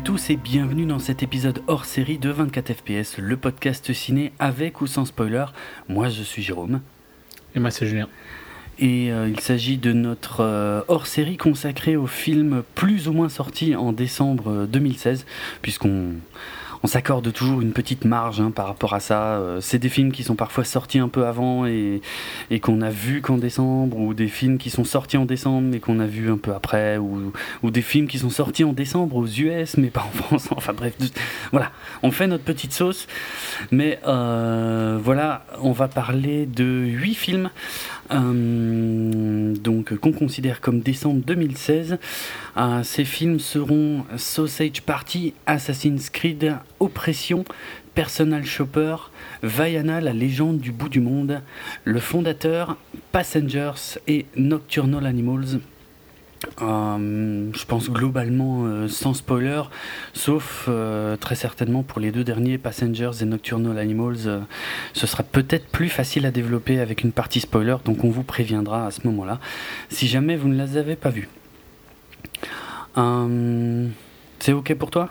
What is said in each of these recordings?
À tous et bienvenue dans cet épisode hors série de 24 FPS, le podcast ciné avec ou sans spoiler. Moi je suis Jérôme. Et moi c'est Julien. Et euh, il s'agit de notre euh, hors série consacré aux films plus ou moins sortis en décembre 2016, puisqu'on on s'accorde toujours une petite marge hein, par rapport à ça. Euh, c'est des films qui sont parfois sortis un peu avant et, qu'on a vu qu'en décembre, ou des films qui sont sortis en décembre mais qu'on a vu un peu après, ou, ou, des films qui sont sortis en décembre aux US mais pas en France. Enfin bref, voilà, on fait notre petite sauce. Mais euh, voilà, on va parler de huit films euh, donc qu'on considère comme décembre 2016. Euh, ces films seront Sausage Party, Assassin's Creed, Oppression, Personal Shopper, Vaiana, la légende du bout du monde, Le Fondateur, Passengers et Nocturnal Animals. Euh, je pense globalement euh, sans spoiler, sauf euh, très certainement pour les deux derniers, Passengers et Nocturnal Animals, ce sera peut-être plus facile à développer avec une partie spoiler, donc on vous préviendra à ce moment-là, si jamais vous ne les avez pas vus. C'est ok pour toi?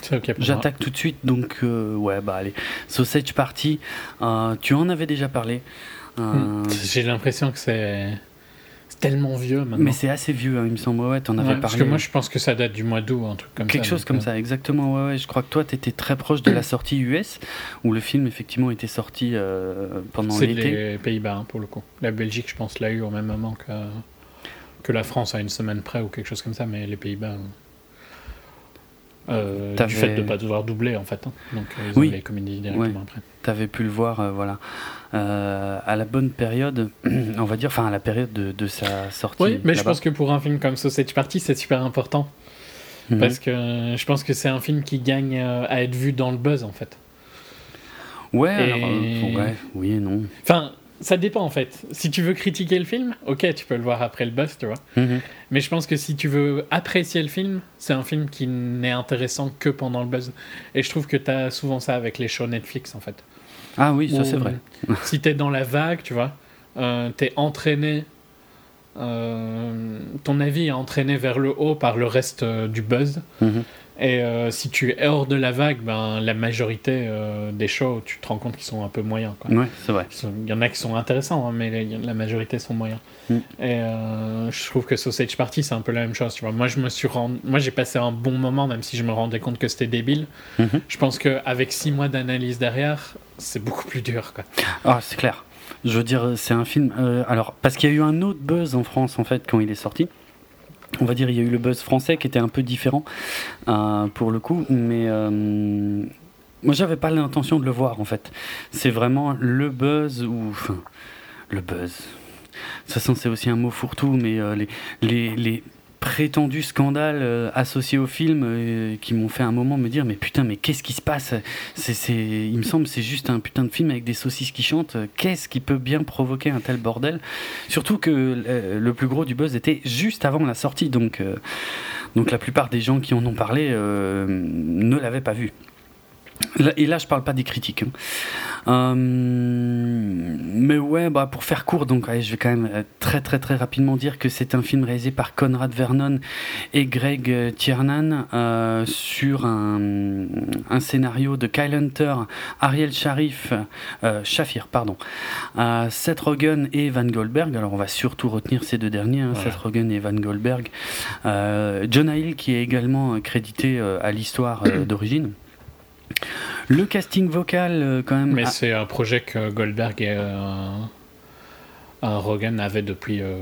C'est ok pour J'attaque tout de suite, donc ouais, bah allez. Sausage Party, tu en avais déjà parlé. J'ai l'impression que c'est tellement vieux maintenant. Mais c'est assez vieux, hein, il me semble. Ouais, t'en avais parlé. Parce que moi, je pense que ça date du mois d'août, un truc comme Quelque ça. chose comme euh. ça, exactement. Ouais, ouais. Je crois que toi, t'étais très proche de la sortie US, où le film, effectivement, était sorti euh, pendant l'été. C'est les Pays-Bas, hein, pour le coup. La Belgique, je pense, l'a eu au même moment que, que la France, à une semaine près, ou quelque chose comme ça, mais les Pays-Bas. Euh, du fait de ne pas devoir doubler en fait. Hein. Donc ils oui. avaient comédies directement après. Tu avais pu le voir, euh, voilà. Euh, à la bonne période, on va dire, enfin à la période de, de sa sortie. Oui, mais je pense que pour un film comme Sausage Party, c'est super important. Mhm. Parce que je pense que c'est un film qui gagne à être vu dans le buzz en fait. Ouais, alors, ouais oui et non. Enfin, ça dépend en fait. Si tu veux critiquer le film, ok, tu peux le voir après le buzz, tu vois. Mhm. Mais je pense que si tu veux apprécier le film, c'est un film qui n'est intéressant que pendant le buzz. Et je trouve que tu as souvent ça avec les shows Netflix en fait. Ah oui, ça c'est vrai. si tu es dans la vague, tu vois, euh, tu es entraîné. Euh, ton avis est entraîné vers le haut par le reste euh, du buzz. Mhm. Et euh, si tu es hors de la vague, ben, la majorité euh, des shows, tu te rends compte qu'ils sont un peu moyens. Quoi. Ouais, c'est vrai. Il y en a qui sont intéressants, hein, mais la majorité sont moyens. Mm. Et euh, je trouve que Sausage Party, c'est un peu la même chose. Tu vois. Moi, je me suis. Moi, j'ai passé un bon moment, même si je me rendais compte que c'était débile. Mm -hmm. Je pense qu'avec six mois d'analyse derrière, c'est beaucoup plus dur. Quoi. Ah, c'est clair. Je veux dire, c'est un film. Alors, parce qu'il y a eu un autre buzz en France, en fait, quand il est sorti on va dire il y a eu le buzz français qui était un peu différent euh, pour le coup mais euh, moi j'avais pas l'intention de le voir en fait. C'est vraiment le buzz ou enfin, le buzz. De toute c'est aussi un mot fourre-tout mais euh, les prétendus scandales euh, associés au film euh, qui m'ont fait un moment me dire mais putain mais qu'est-ce qui se passe? C'est, c'est, il me semble c'est juste un putain de film avec des saucisses qui chantent. Qu'est-ce qui peut bien provoquer un tel bordel? Surtout que euh, le plus gros du buzz était juste avant la sortie donc donc la plupart des gens qui en ont parlé ne l'avaient pas vu et là, je parle pas des critiques. Hein. Euh, mais ouais, bah, pour faire court, donc ouais, je vais quand même très très très rapidement dire que c'est un film réalisé par Conrad Vernon et Greg Tiernan euh, sur un, un, scénario de Kyle Hunter, Ariel Sharif, euh, Shafir, pardon, Seth Rogen et Van Goldberg. Alors on va surtout retenir ces deux derniers, hein, voilà. Seth Rogen et Van Goldberg. Jonah Hill qui est également crédité à l'histoire d'origine. Le casting vocal, euh, quand même. Mais c'est un projet que Goldberg et euh, Rogan avaient depuis euh,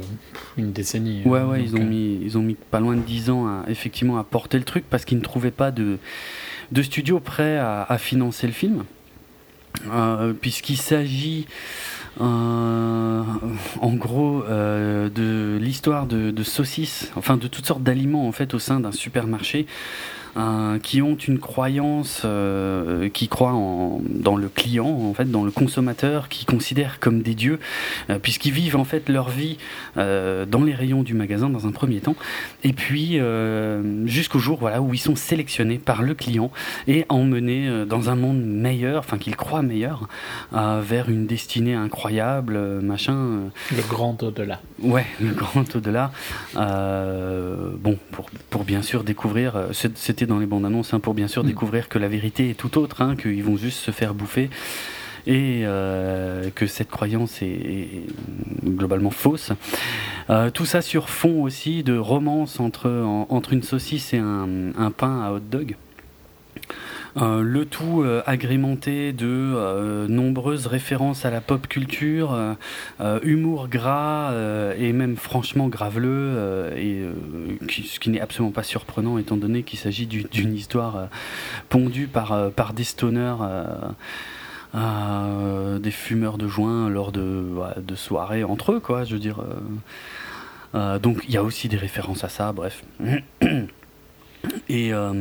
une décennie. Ouais, ouais, ils ont, mis, ils ont mis pas loin de 10 ans à, effectivement à porter le truc parce qu'ils ne trouvaient pas de, de studio prêt à, à financer le film. Puisqu'il s'agit. Euh, en gros, euh, de l'histoire de, de, saucisses, enfin de toutes sortes d'aliments en fait au sein d'un supermarché. Euh, qui ont une croyance, euh, qui croient en, dans le client, en fait, dans le consommateur, qui considèrent comme des dieux, euh, puisqu'ils vivent en fait leur vie dans les rayons du magasin dans un premier temps, et puis jusqu'au jour voilà où ils sont sélectionnés par le client et emmenés dans un monde meilleur, enfin qu'ils croient meilleur, vers une destinée incroyable, machin. Le grand au-delà. Ouais, le grand au-delà. bon, pour, pour bien sûr découvrir, c'était dans les bandes annonces, hein, pour bien sûr Mm. découvrir que la vérité est tout autre, hein, qu'ils vont juste se faire bouffer et euh, que cette croyance est, est globalement fausse. Euh, tout ça sur fond aussi de romance entre, en- entre une saucisse et un, un pain à hot dog. Euh, le tout euh, agrémenté de euh, nombreuses références à la pop culture, humour gras et même franchement graveleux, et, ce qui n'est absolument pas surprenant étant donné qu'il s'agit du- d'une histoire pondue par, des stoners. des fumeurs de joint lors de, de soirées entre eux, quoi. Je veux dire. donc il y a aussi des références à ça, bref. Et euh,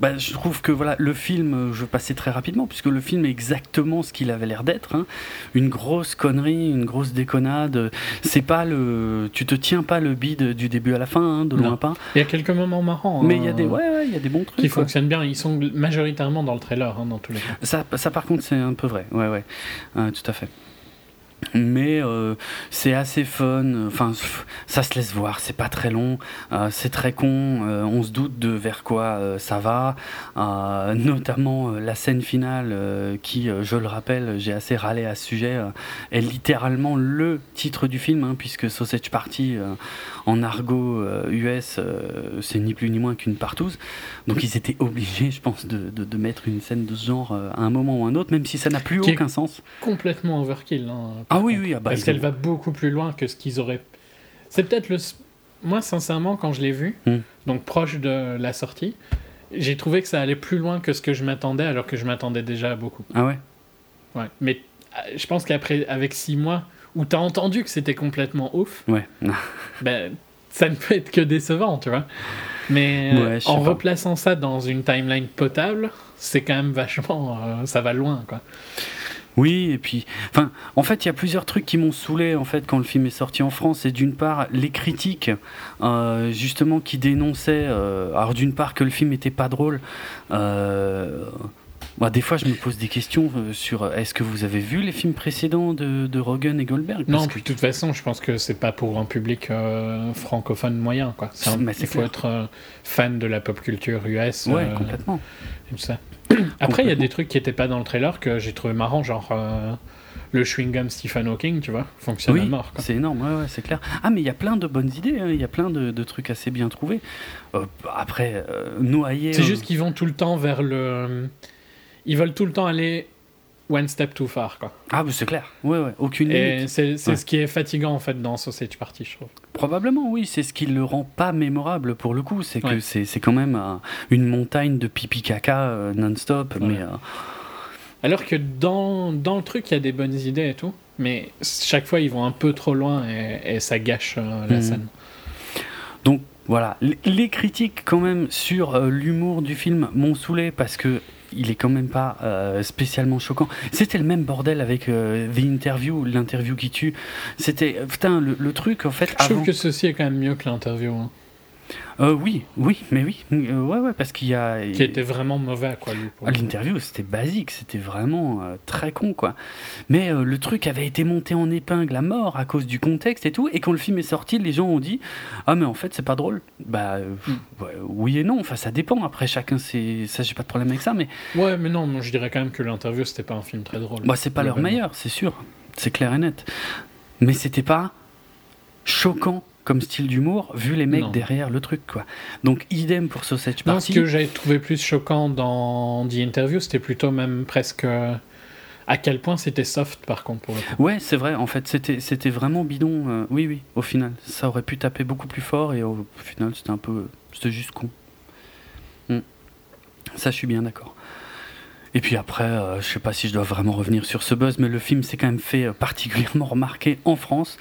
bah, je trouve que voilà, le film, je vais passer très rapidement, puisque le film est exactement ce qu'il avait l'air d'être. hein. Une grosse connerie, une grosse déconnade. C'est pas le, tu te tiens pas le bide du début à la fin, hein, de loin Non. pas. Il y a quelques moments marrants. Mais hein, il y a des, ouais, ouais, y a des bons trucs. qui quoi. fonctionnent bien. Ils sont majoritairement dans le trailer, hein, dans tous les cas. Ça, ça par contre, c'est un peu vrai. Ouais, ouais, Euh, tout à fait. Mais euh, c'est assez fun. Enfin, ça se laisse voir. C'est pas très long. euh, c'est très con. euh, on se doute de vers quoi euh, ça va. euh, notamment euh, la scène finale, qui, je le rappelle, j'ai assez râlé à ce sujet, est littéralement le titre du film, hein, puisque Sausage Party, en argot euh, US, euh, c'est ni plus ni moins qu'une partouze. Donc ils étaient obligés, je pense, de, de- de mettre une scène de ce genre euh, à un moment ou à un autre, même si ça n'a plus Qui aucun sens. Complètement overkill. hein, Ah oui, contre. oui, ah bah, Parce qu'elle va beaucoup plus loin que ce qu'ils auraient. C'est peut-être le. Moi, sincèrement, quand je l'ai vu, Hmm. donc proche de la sortie, j'ai trouvé que ça allait plus loin que ce que je m'attendais, alors que je m'attendais déjà à beaucoup. Ah ouais? Ouais. Mais euh, je pense qu'après, avec six mois, où t'as entendu que c'était complètement ouf, Ouais. ben, ça ne peut être que décevant, tu vois. Mais euh, Ouais, en pas. replaçant ça dans une timeline potable, c'est quand même vachement. euh, ça va loin, quoi. Oui, et puis, enfin, en fait, il y a plusieurs trucs qui m'ont saoulé en fait quand le film est sorti en France. C'est d'une part les critiques, euh, justement, qui dénonçaient, euh, alors d'une part que le film était pas drôle. Euh, bah, des fois, je me pose des questions euh, sur euh, est-ce que vous avez vu les films précédents de, de Rogen et Goldberg? Parce Non, que- de toute façon, je pense que c'est pas pour un public euh, francophone moyen, quoi. Un- il faut clair. être euh, fan de la pop culture US. ouais, euh, complètement. tout ça. Après, il y a des trucs qui étaient pas dans le trailer que j'ai trouvé marrant, genre le chewing-gum Stephen Hawking, tu vois, fonctionne à Oui, mort. quoi. c'est énorme, ouais, ouais, c'est clair. Ah, mais il y a plein de bonnes idées, hein, il y a plein de, de trucs assez bien trouvés. Euh, après, euh, noyer. C'est euh, juste qu'ils vont tout le temps vers le. Ils veulent tout le temps aller one step too far, quoi. Ah, mais c'est clair, ouais, ouais, aucune limite. Et c'est Ouais. ce qui est fatigant, en fait, dans Sausage Party, je trouve. Probablement, oui, c'est ce qui le rend pas mémorable pour le coup. C'est que Ouais. c'est c'est quand même euh, une montagne de pipi caca euh, non-stop. Ouais. Mais euh, Alors que dans, dans le truc, il y a des bonnes idées et tout, mais chaque fois, ils vont un peu trop loin et, et ça gâche la Mhm. scène. donc voilà, les, critiques quand même sur l'humour du film m'ont saoulé parce que il est quand même pas euh, spécialement choquant. C'était le même bordel avec euh, The Interview, l'interview qui tue. C'était euh, putain le, le truc en fait. Je trouve que ceci est quand même mieux que l'interview, hein, Euh, oui, oui, mais oui, euh, ouais, ouais, parce qu'il y a. qui était vraiment mauvais, quoi. L'interview, c'était basique, c'était vraiment euh, très con, quoi. Mais le truc avait été monté en épingle à mort à cause du contexte et tout. Et quand le film est sorti, les gens ont dit Ah, mais en fait, c'est pas drôle. Bah, Hmm. ouais, oui et non. Enfin, ça dépend. Après, chacun, c'est. Ça, j'ai pas de problème avec ça. Mais Ouais, mais non, moi, je dirais quand même que l'interview, c'était pas un film très drôle. bah, c'est pas leur meilleur, c'est sûr. C'est clair et net. Mais c'était pas choquant comme style d'humour, vu les mecs Non. derrière le truc, quoi. Donc, idem pour Sausage Non, Party. ce que j'avais trouvé plus choquant dans The Interview, c'était plutôt même presque euh, à quel point c'était soft, par contre, pour le coup. Ouais, c'est vrai, en fait, c'était, c'était vraiment bidon. euh, oui, oui, au final. Ça aurait pu taper beaucoup plus fort et au final, c'était un peu. C'était juste con. Hmm. Ça, je suis bien d'accord. Et puis après, euh, je sais pas si je dois vraiment revenir sur ce buzz, mais le film s'est quand même fait euh, particulièrement remarquer en France,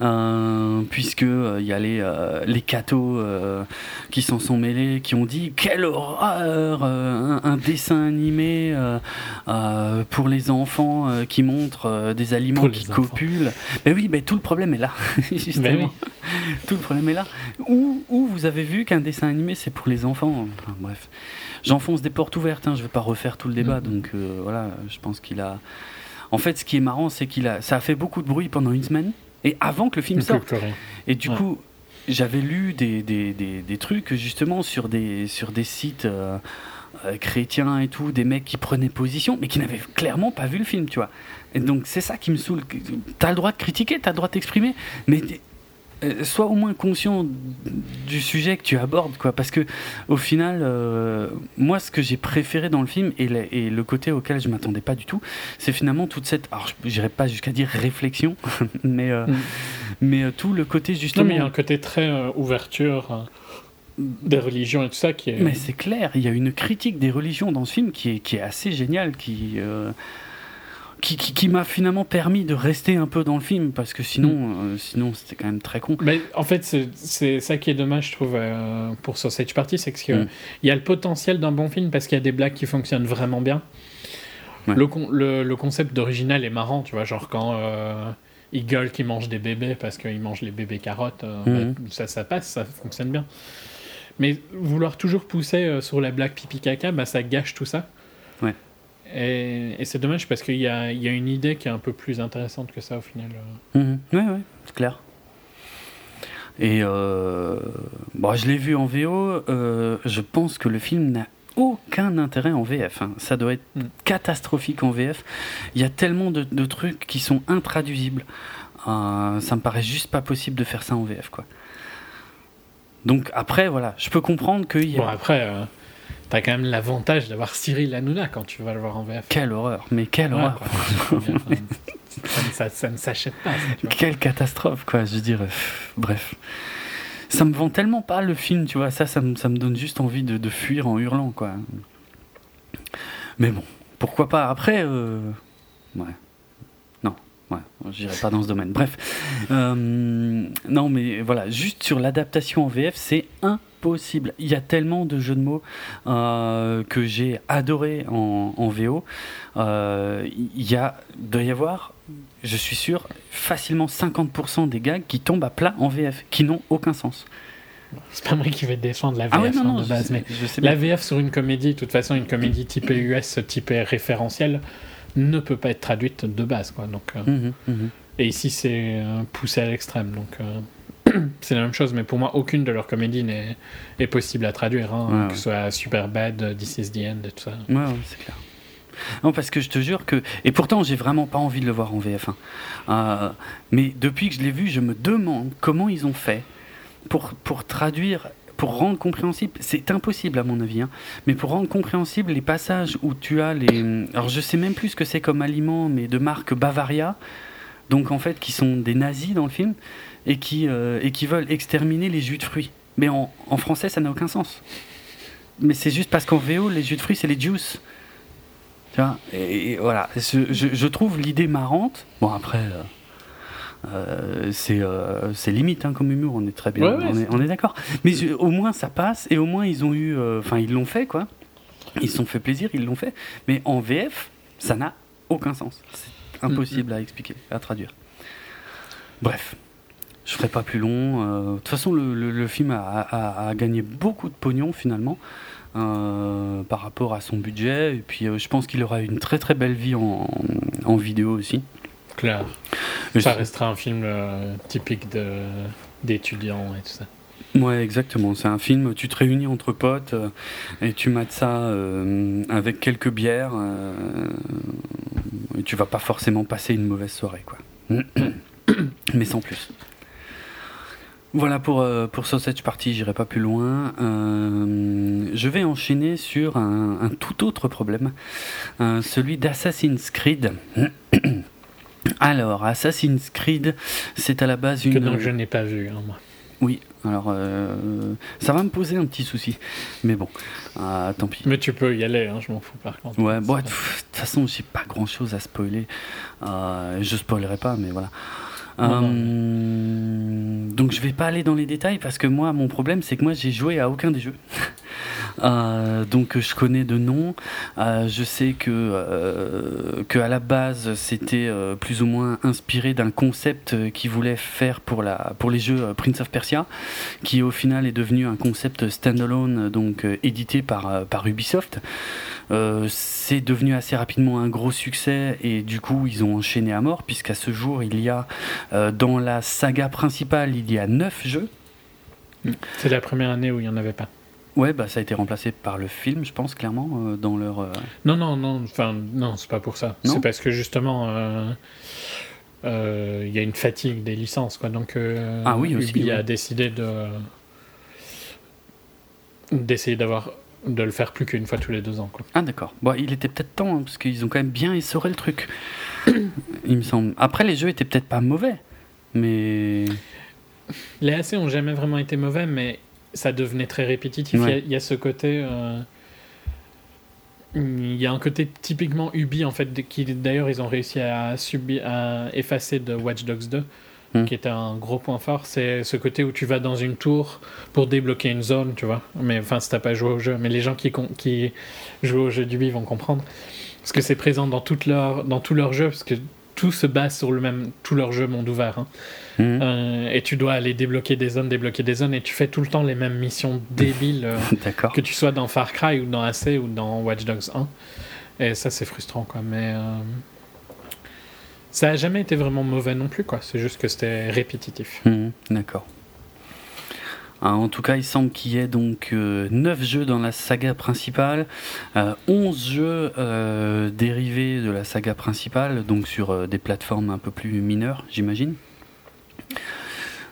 euh, puisque euh, il y a les, euh, les cathos euh, qui s'en sont mêlés, qui ont dit quelle horreur, euh, un, un dessin animé euh, euh, pour les enfants euh, qui montre euh, des aliments qui enfants. copulent. Ben oui, ben tout le problème est là, justement. Tout le problème est là. Où, où vous avez vu qu'un dessin animé c'est pour les enfants? Enfin, Bref, j'enfonce des portes ouvertes. Hein, je vais pas refaire tout le débat, Mhm. donc euh, voilà. Je pense qu'il a. En fait, ce qui est marrant, c'est qu'il a, ça a fait beaucoup de bruit pendant une semaine et avant que le film sorte. Et du Ouais. coup, j'avais lu des, des, des, des, trucs justement sur des, sur des sites euh, euh, chrétiens et tout, des mecs qui prenaient position, mais qui n'avaient clairement pas vu le film, tu vois. Et donc c'est ça qui me saoule. T'as le droit de critiquer, t'as le droit de t'exprimer, mais euh, sois au moins conscient du sujet que tu abordes, quoi. Parce que au final, euh, moi, ce que j'ai préféré dans le film et, le, et le côté auquel je m'attendais pas du tout, c'est finalement toute cette, alors je n'irai pas jusqu'à dire réflexion, mais euh, mm. mais euh, tout le côté justement. Non, mais il y a un côté très ouverture des religions et tout ça qui est. Mais c'est clair, il y a une critique des religions dans ce film qui est qui est assez géniale, qui qui, qui, qui m'a finalement permis de rester un peu dans le film parce que sinon, mm. euh, sinon c'était quand même très con. Mais en fait, c'est ça qui est dommage, je trouve, euh, pour Sausage Party, c'est qu'il mm. y a le potentiel d'un bon film parce qu'il y a des blagues qui fonctionnent vraiment bien. Ouais. Le, le, le, concept d'original est marrant, tu vois, genre quand euh, il gueule qu'il mange des bébés parce qu'il mange les bébés carottes, euh, mm. ça, ça passe, ça fonctionne bien. Mais vouloir toujours pousser sur la blague pipi caca, bah, ça gâche tout ça. Et, et c'est dommage parce qu'il y a, y a, une idée qui est un peu plus intéressante que ça au final. Mmh. Oui, oui, c'est clair. Et euh, bon, je l'ai vu en VO, euh, je pense que le film n'a aucun intérêt en VF. Hein. Ça doit être mmh. catastrophique en VF. Il y a tellement de, de trucs qui sont intraduisibles. Euh, ça me paraît juste pas possible de faire ça en VF. Quoi. Donc après, voilà, je peux comprendre qu'il y a... Bon, après... Euh, T'as quand même l'avantage d'avoir Cyril Hanouna quand tu vas le voir en VF. Quelle horreur, mais quelle ouais, horreur. ça, ça, ça, ne s'achète pas. Ça, quelle catastrophe, quoi, je dirais. Bref. Ça me vend tellement pas le film, tu vois. Ça, ça me, ça me donne juste envie de, de fuir en hurlant, quoi. Mais bon, pourquoi pas. Après, euh... ouais. Ouais, j'irai pas dans ce domaine. Bref. Euh, non, mais voilà, juste sur l'adaptation en VF, c'est un possible. Il y a tellement de jeux de mots euh, que j'ai adoré en, en VO. Euh, il y a, doit y avoir, je suis sûr, facilement 50% des gags qui tombent à plat en VF, qui n'ont aucun sens. C'est pas moi qui vais défendre la VF ah ouais, non, non, de base, mais je la VF sur une comédie, de toute façon, une comédie typée US, typée référentielle, ne peut pas être traduite de base. Quoi, donc, euh, mmh, mmh. Et ici, c'est poussé à l'extrême. Donc, euh, c'est la même chose, mais pour moi, aucune de leurs comédies n'est est possible à traduire, hein, ouais, que ce soit Super Bad, This is the End et tout ça. Ouais, ouais c'est clair. Non, parce que je te jure que. Et pourtant, j'ai vraiment pas envie de le voir en VF1. Euh, mais depuis que je l'ai vu, je me demande comment ils ont fait pour, pour traduire. Pour rendre compréhensible, c'est impossible à mon avis, hein, mais pour rendre compréhensible les passages où tu as les. Alors je sais même plus ce que c'est comme aliment, mais de marque Bavaria, donc en fait qui sont des nazis dans le film, et qui, euh, et qui veulent exterminer les jus de fruits. Mais en, français, ça n'a aucun sens. Mais c'est juste parce qu'en VO, les jus de fruits, c'est les juice. Tu vois? Et, voilà, je trouve l'idée marrante. Bon, après, euh, euh, c'est euh, limite hein, comme humour, on est très bien, ouais, ouais, on, est, on est d'accord. Mais je, au moins, ça passe, et au moins, ils ont eu. euh, Enfin, ils l'ont fait, quoi. Ils se sont fait plaisir, ils l'ont fait. Mais en VF, ça n'a aucun sens. C'est impossible mm -hmm. à expliquer, à traduire. Bref. Je ferai pas plus long. Euh, de toute façon, le, le, le film a, a, a, gagné beaucoup de pognon finalement euh, par rapport à son budget. Et puis, euh, je pense qu'il aura une très très belle vie en, en vidéo aussi. Et ça restera un film euh, typique d'étudiants et tout ça. Ouais, exactement. C'est un film, tu te réunis entre potes euh, et tu mates ça euh, avec quelques bières et tu vas pas forcément passer une mauvaise soirée, quoi. Mais sans plus. Voilà pour, euh, pour Sausage Party, j'irai pas plus loin. Euh, je vais enchaîner sur un, un tout autre problème, euh, celui d'Assassin's Creed. Alors, Assassin's Creed, c'est à la base une. Que donc je n'ai pas vu, hein, moi. Oui, alors euh, ça va me poser un petit souci, mais bon, euh, tant pis. Mais tu peux y aller, hein, je m'en fous par contre. Ouais, bon, de toute façon, j'ai pas grand chose à spoiler. Euh, je spoilerai pas, mais voilà. Euh, donc je vais pas aller dans les détails parce que moi mon problème c'est que moi j'ai joué à aucun des jeux. Euh, donc je connais de noms. Euh, je sais que euh, à la base c'était euh, plus ou moins inspiré d'un concept qu'ils voulaient faire pour la pour les jeux Prince of Persia, qui au final est devenu un concept standalone donc édité par par Ubisoft. C'est devenu assez rapidement un gros succès et du coup ils ont enchaîné à mort puisqu'à ce jour il y a dans la saga principale il y a 9 jeux C'est la première année où il n'y en avait pas. Ouais, bah ça a été remplacé par le film, je pense clairement euh, dans leur. euh, Non, non, non, enfin, non, c'est pas pour ça. C'est parce que justement, euh, euh, il y a une fatigue des licences, quoi. Donc, Ah oui, aussi, Ubi a ouais. décidé de d'essayer d'avoir de le faire plus qu'une fois tous les deux ans, quoi. Ah d'accord. Bon, il était peut-être temps hein, parce qu'ils ont quand même bien essoré le truc. il me semble. Après, les jeux étaient peut-être pas mauvais, mais Les AC ont jamais vraiment été mauvais, mais ça devenait très répétitif. Il y a- Ouais. il y, a ce côté. euh, Il y a un côté typiquement Ubi, en fait, qui d'ailleurs ils ont réussi à, à effacer de Watch Dogs 2, Hmm. qui était un gros point fort. C'est ce côté où tu vas dans une tour pour débloquer une zone, tu vois. Mais enfin, si t'as pas joué au jeu, mais les gens qui, qui jouent au jeu d'Ubi vont comprendre. Parce que c'est présent dans, toute leur, dans tous leurs jeux, parce que tout se base sur le même. Tout leur jeu monde ouvert. hein. Mhm. Euh, et tu dois aller débloquer des zones, débloquer des zones, et tu fais tout le temps les mêmes missions débiles, euh, d'accord. que tu sois dans Far Cry ou dans AC ou dans Watch Dogs 1. Et ça, c'est frustrant, quoi. Mais euh, ça a jamais été vraiment mauvais non plus, quoi. C'est juste que c'était répétitif. Mhm, D'accord. Ah, en tout cas, il semble qu'il y ait donc 9 jeux dans la saga principale, euh, 11 jeux euh, dérivés de la saga principale, donc sur euh, des plateformes un peu plus mineures, j'imagine.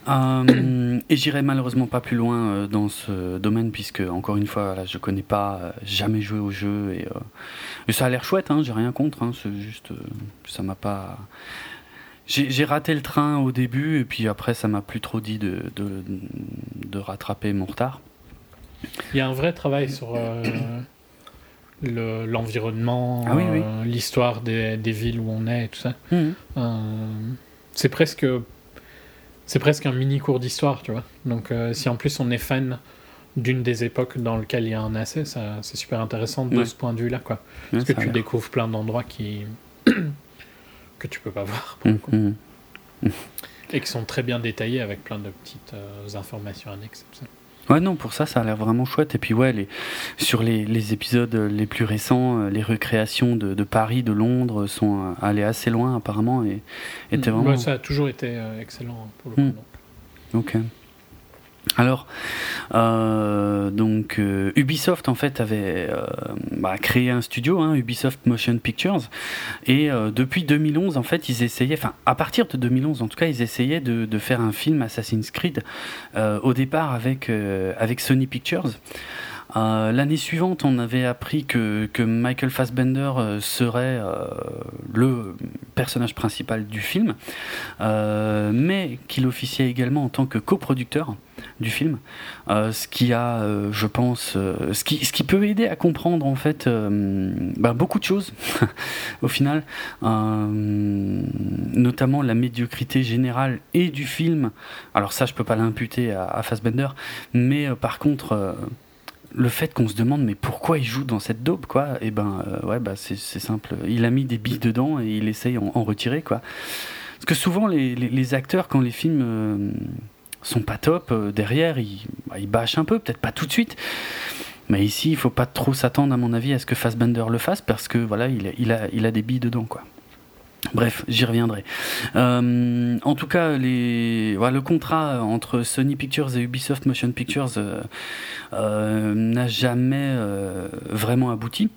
Euh, et j'irai malheureusement pas plus loin euh, dans ce domaine puisque encore une fois là, je connais pas, euh, jamais joué au jeu et, euh, ça a l'air chouette, hein, j'ai rien contre, hein, juste euh, ça m'a pas. J'ai raté le train au début et puis après ça m'a plus trop dit de, de, de rattraper mon retard. Il y a un vrai travail sur euh, le- l'environnement, Ah oui, oui. euh, l'histoire des, des villes où on est et tout ça. Euh, c'est presque c'est presque un mini cours d'histoire, tu vois. Donc si en plus on est fan d'une des époques dans lesquelles il y a un AC, ça c'est super intéressant de Ouais. ce point de vue-là, quoi. Ouais, Parce que tu découvres plein d'endroits qui que tu peux pas voir coup. mhm. et qui sont très bien détaillés avec plein de petites euh, informations annexes. Ouais, non, pour ça, ça a l'air vraiment chouette. Et puis, ouais, les, sur les, les épisodes les plus récents, euh, les recréations de, de Paris, de Londres sont euh, allées assez loin, apparemment, et étaient Mm. vraiment. Ouais, ça a toujours été euh, excellent pour le coup. Mm. donc. Ok. Alors, euh, donc euh, Ubisoft en fait avait euh, bah, créé un studio, hein, Ubisoft Motion Pictures, et euh, depuis 2011 en fait ils essayaient, enfin à partir de 2011 en tout cas ils essayaient de, de faire un film Assassin's Creed au départ avec avec Sony Pictures. Euh, L'année suivante, on avait appris que, que Michael Fassbender euh, serait euh, le personnage principal du film, mais qu'il officiait également en tant que coproducteur du film, ce qui a, je pense, ce, qui, ce qui peut aider à comprendre en fait bah, beaucoup de choses au final, notamment la médiocrité générale et du film. Alors ça, je peux pas l'imputer à, Fassbender, mais par contre. Le fait qu'on se demande mais pourquoi il joue dans cette daube quoi? Et ben euh, ouais bah c'est simple. Il a mis des billes dedans et il essaye en, retirer quoi. Parce que souvent les, acteurs quand les films euh, sont pas top euh, derrière ils, bah, ils bâchent un peu peut-être pas tout de suite. Mais ici il faut pas trop s'attendre à mon avis à ce que Fassbender le fasse parce que voilà il il a, il a des billes dedans quoi Bref, j'y reviendrai. Euh, en tout cas, le contrat entre Sony Pictures et Ubisoft Motion Pictures euh, euh, n'a jamais vraiment abouti.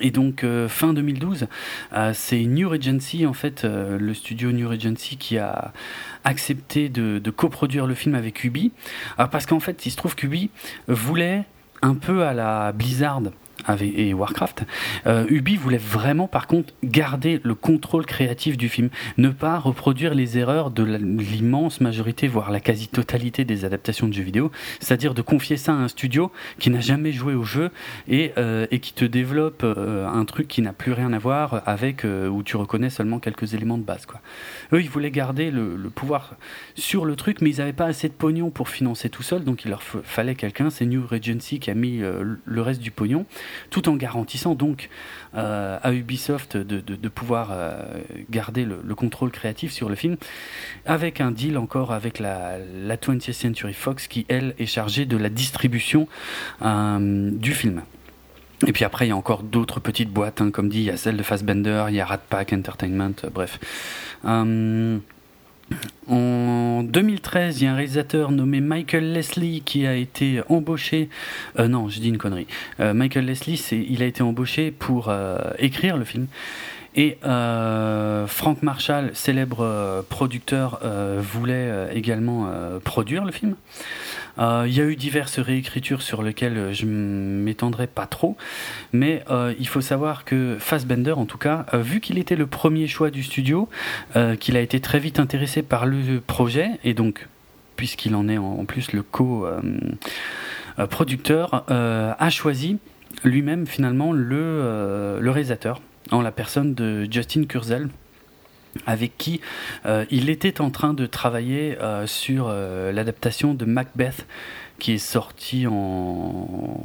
Et donc fin 2012, euh, c'est New Regency en fait, le studio New Regency qui a accepté de, coproduire le film avec Ubi, parce qu'en fait, il se trouve qu'Ubi voulait un peu à la Blizzard avec, et Warcraft, euh, Ubi voulait vraiment par contre garder le contrôle créatif du film, ne pas reproduire les erreurs de l'immense majorité, voire la quasi-totalité des adaptations de jeux vidéo, c'est-à-dire de confier ça à un studio qui n'a jamais joué au jeu et, euh, et qui te développe euh, un truc qui n'a plus rien à voir avec euh, où tu reconnais seulement quelques éléments de base. Quoi. Eux, ils voulaient garder le, le pouvoir sur le truc, mais ils n'avaient pas assez de pognon pour financer tout seul, donc il leur fa- fallait quelqu'un. C'est New Regency qui a mis euh, le reste du pognon, tout en garantissant donc euh, à Ubisoft de, de- pouvoir euh, garder le, le contrôle créatif sur le film, avec un deal encore avec la, la 20th Century Fox qui, elle, est chargée de la distribution euh, du film. Et puis après, il y a encore d'autres petites boîtes, hein, comme dit, il y a celle de Fassbender, il y a Rat Pack Entertainment, bref. En 2013, il y a un réalisateur nommé Michael Leslie qui a été embauché. Euh, non, je dis une connerie. Euh, Michael Leslie, il a été embauché pour euh, écrire le film. Et Frank Marshall, célèbre producteur, voulait également produire le film. Euh, il y a eu diverses réécritures sur lesquelles je m'étendrai pas trop, mais euh, il faut savoir que Fassbender, en tout cas, euh, vu qu'il était le premier choix du studio, qu'il a été très vite intéressé par le projet, et donc, puisqu'il en est en plus le co-producteur, a choisi lui-même finalement le, le réalisateur en la personne de Justin Kurzel avec qui euh, il était en train de travailler euh, sur euh, l'adaptation de Macbeth qui est sorti en,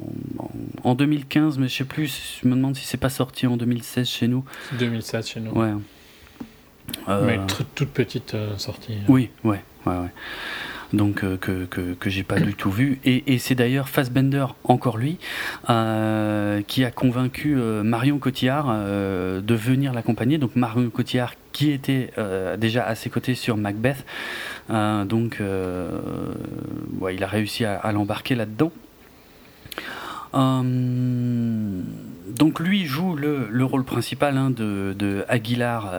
en, 2015 mais je sais plus je me demande si c'est pas sorti en 2016 chez nous. 2016 chez nous. Ouais. Mais toute petite sortie oui ouais ouais ouais donc euh, que, que, j'ai pas du tout vu. Et, c'est d'ailleurs Fassbender, encore lui, euh, qui a convaincu euh, Marion Cotillard de venir l'accompagner. Donc Marion Cotillard qui était déjà à ses côtés sur Macbeth. donc il a réussi à l'embarquer là-dedans. Donc lui joue le, le rôle principal hein, de, de, Aguilar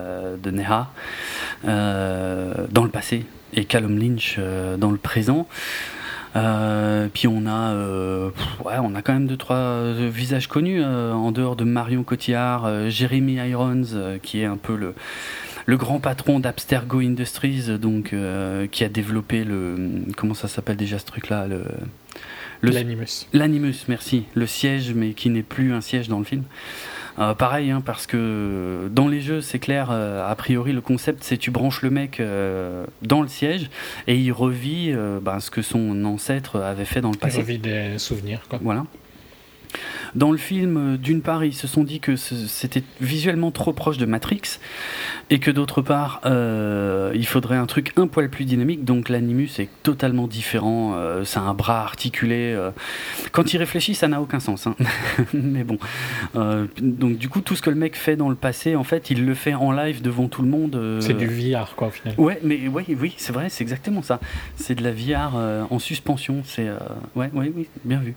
de Neha dans le passé et Callum Lynch euh, dans le présent. Euh, puis on a, euh, on a quand même deux trois visages connus en dehors de Marion Cotillard, Jeremy Irons, qui est un peu le, le grand patron d'Abstergo Industries, donc qui a développé le, comment ça s'appelle déjà ce truc-là, le, l'Animus. L'Animus, merci, le siège, mais qui n'est plus un siège dans le film. Euh, pareil, hein, parce que dans les jeux, c'est clair, euh, a priori, le concept, c'est tu branches le mec euh, dans le siège et il revit bah, ce que son ancêtre avait fait dans le passé. Il revit des souvenirs, quoi. Voilà. Dans le film, euh, d'une part, ils se sont dit que c'était visuellement trop proche de Matrix, et que d'autre part, euh, il faudrait un truc un poil plus dynamique, donc l'animus est totalement différent, euh, c'est un bras articulé. Quand il réfléchit, ça n'a aucun sens, hein. mais bon. donc du coup, tout ce que le mec fait dans le passé, en fait, il le fait en live devant tout le monde. C'est du VR, quoi, au final. Ouais, mais oui, oui, c'est vrai, c'est exactement ça. C'est de la VR en suspension, c'est... ouais, ouais, oui, bien vu.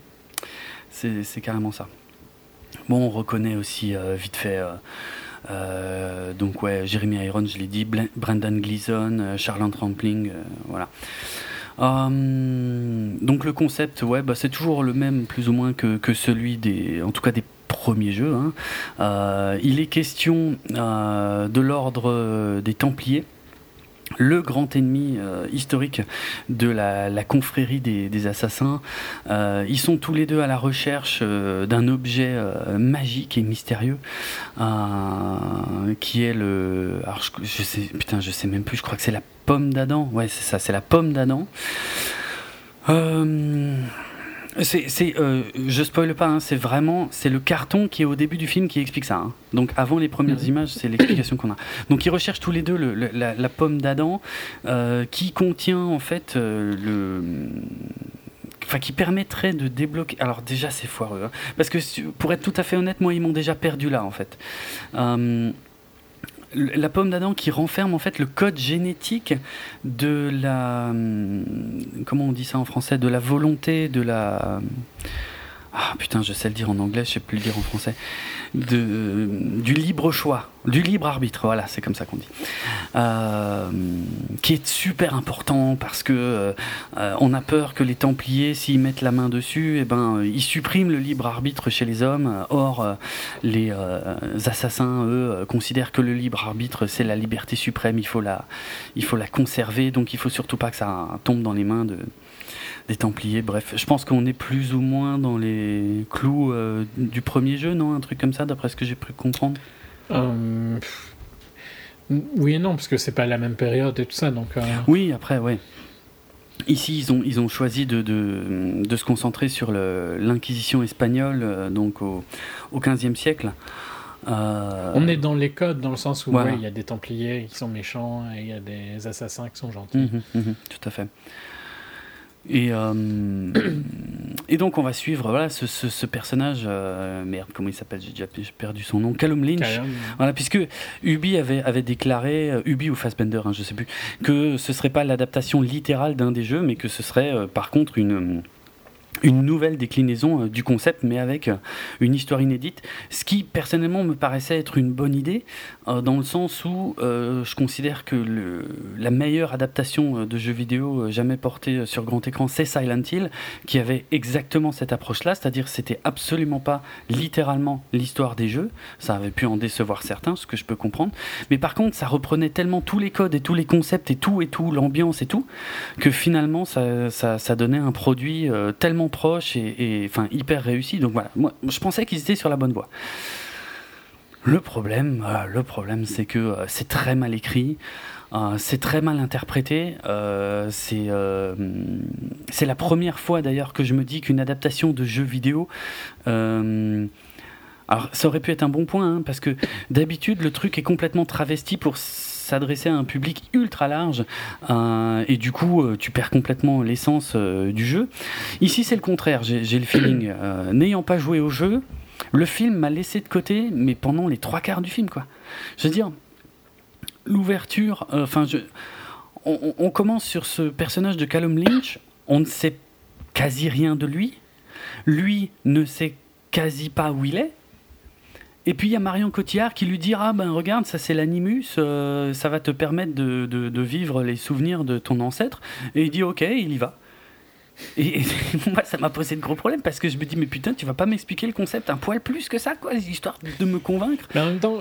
C'est carrément ça. Bon, on reconnaît aussi euh, vite fait. Euh, euh, donc ouais, Jeremy Irons, je l'ai dit, Brandon Gleeson, Charlotte Rampling, voilà. donc le concept, ouais, bah, c'est toujours le même plus ou moins que, que, celui des, en tout cas des premiers jeux. Hein. il est question de l'ordre des Templiers le grand ennemi euh, historique de la, confrérie des, assassins. Euh, ils sont tous les deux à la recherche euh, d'un objet magique et mystérieux qui est le. Je, sais, putain, je sais même plus. Je crois que c'est la pomme d'Adam. Ouais, c'est ça, c'est la pomme d'Adam. C'est, euh, je spoile pas, hein, c'est vraiment c'est le carton qui est au début du film qui explique ça. Hein. Donc avant les premières mhm. images, c'est l'explication qu'on a. Donc ils recherchent tous les deux le, la, pomme d'Adam euh, qui contient en fait euh, le enfin qui permettrait de débloquer. Alors déjà c'est foireux, hein, parce que pour être tout à fait honnête, moi ils m'ont déjà perdu là en fait la pomme d'Adam qui renferme en fait le code génétique de la hum, comment on dit ça en français de la volonté de la ah putain, je sais le dire en anglais, je sais plus le dire en français. De, du libre choix, du libre arbitre, voilà, c'est comme ça qu'on dit. Euh, qui est super important parce que euh, on a peur que les Templiers, s'ils mettent la main dessus, eh ben, ils suppriment le libre arbitre chez les hommes. Or, euh, les assassins, eux, considèrent que le libre arbitre, c'est la liberté suprême. Il faut la, il faut la conserver. Donc, il faut surtout pas que ça tombe dans les mains de, des Templiers. Bref, je pense qu'on est plus ou moins dans les clous euh, du premier jeu, non? Un truc comme ça, d'après ce que j'ai pu comprendre. Euh, oui et non, parce que c'est pas la même période et tout ça, donc. Euh. Oui, après, ouais. Ici, ils ont, ils ont choisi de, de, de se concentrer sur l'Inquisition espagnole, donc au, au 15e siècle. On est dans les codes, dans le sens où il y a des Templiers qui sont méchants et il y a des assassins qui sont gentils. Mhm, mhm, tout à fait. Et, euh, et donc on va suivre voilà ce, ce, personnage merde comment il s'appelle j'ai déjà perdu son nom Callum Lynch. Voilà puisque Ubi avait avait déclaré Ubi ou Fassbender hein, je sais plus que ce serait pas l'adaptation littérale d'un des jeux mais que ce serait par contre une une nouvelle déclinaison euh, du concept, mais avec euh, une histoire inédite, ce qui personnellement me paraissait être une bonne idée, euh, dans le sens où je considère que la meilleure adaptation de jeux vidéo jamais portée sur grand écran, c'est Silent Hill, qui avait exactement cette approche-là, c'est-à-dire c'était absolument pas littéralement l'histoire des jeux, ça avait pu en décevoir certains, ce que je peux comprendre, mais par contre ça reprenait tellement tous les codes et tous les concepts et tout et tout, l'ambiance et tout, que finalement ça, ça donnait un produit tellement proche et, enfin hyper réussi. Donc voilà, moi je pensais qu'ils étaient sur la bonne voie. Le problème, le problème, c'est que euh, c'est très mal écrit, euh, c'est très mal interprété. Euh, c'est la première fois d'ailleurs que je me dis qu'une adaptation de jeu vidéo. alors ça aurait pu être un bon point hein, parce que d'habitude le truc est complètement travesti pour s'adresser à un public ultra large euh, et du coup euh, tu perds complètement l'essence euh, du jeu. Ici c'est le contraire, j'ai le feeling, n'ayant pas joué au jeu, le film m'a laissé de côté, mais pendant les trois quarts du film quoi. Je veux dire, l'ouverture, enfin on, commence sur ce personnage de Callum Lynch, on ne sait quasi rien de lui, lui ne sait quasi pas où il est. Et puis il y a Marion Cotillard qui lui dira ah ben regarde ça c'est l'animus, euh, ça va te permettre de, de, vivre les souvenirs de ton ancêtre. Et il dit ok, il y va. Et, moi ça m'a posé de gros problèmes parce que je me dis mais putain tu vas pas m'expliquer le concept un poil plus que ça quoi, histoire de me convaincre. Mais en même temps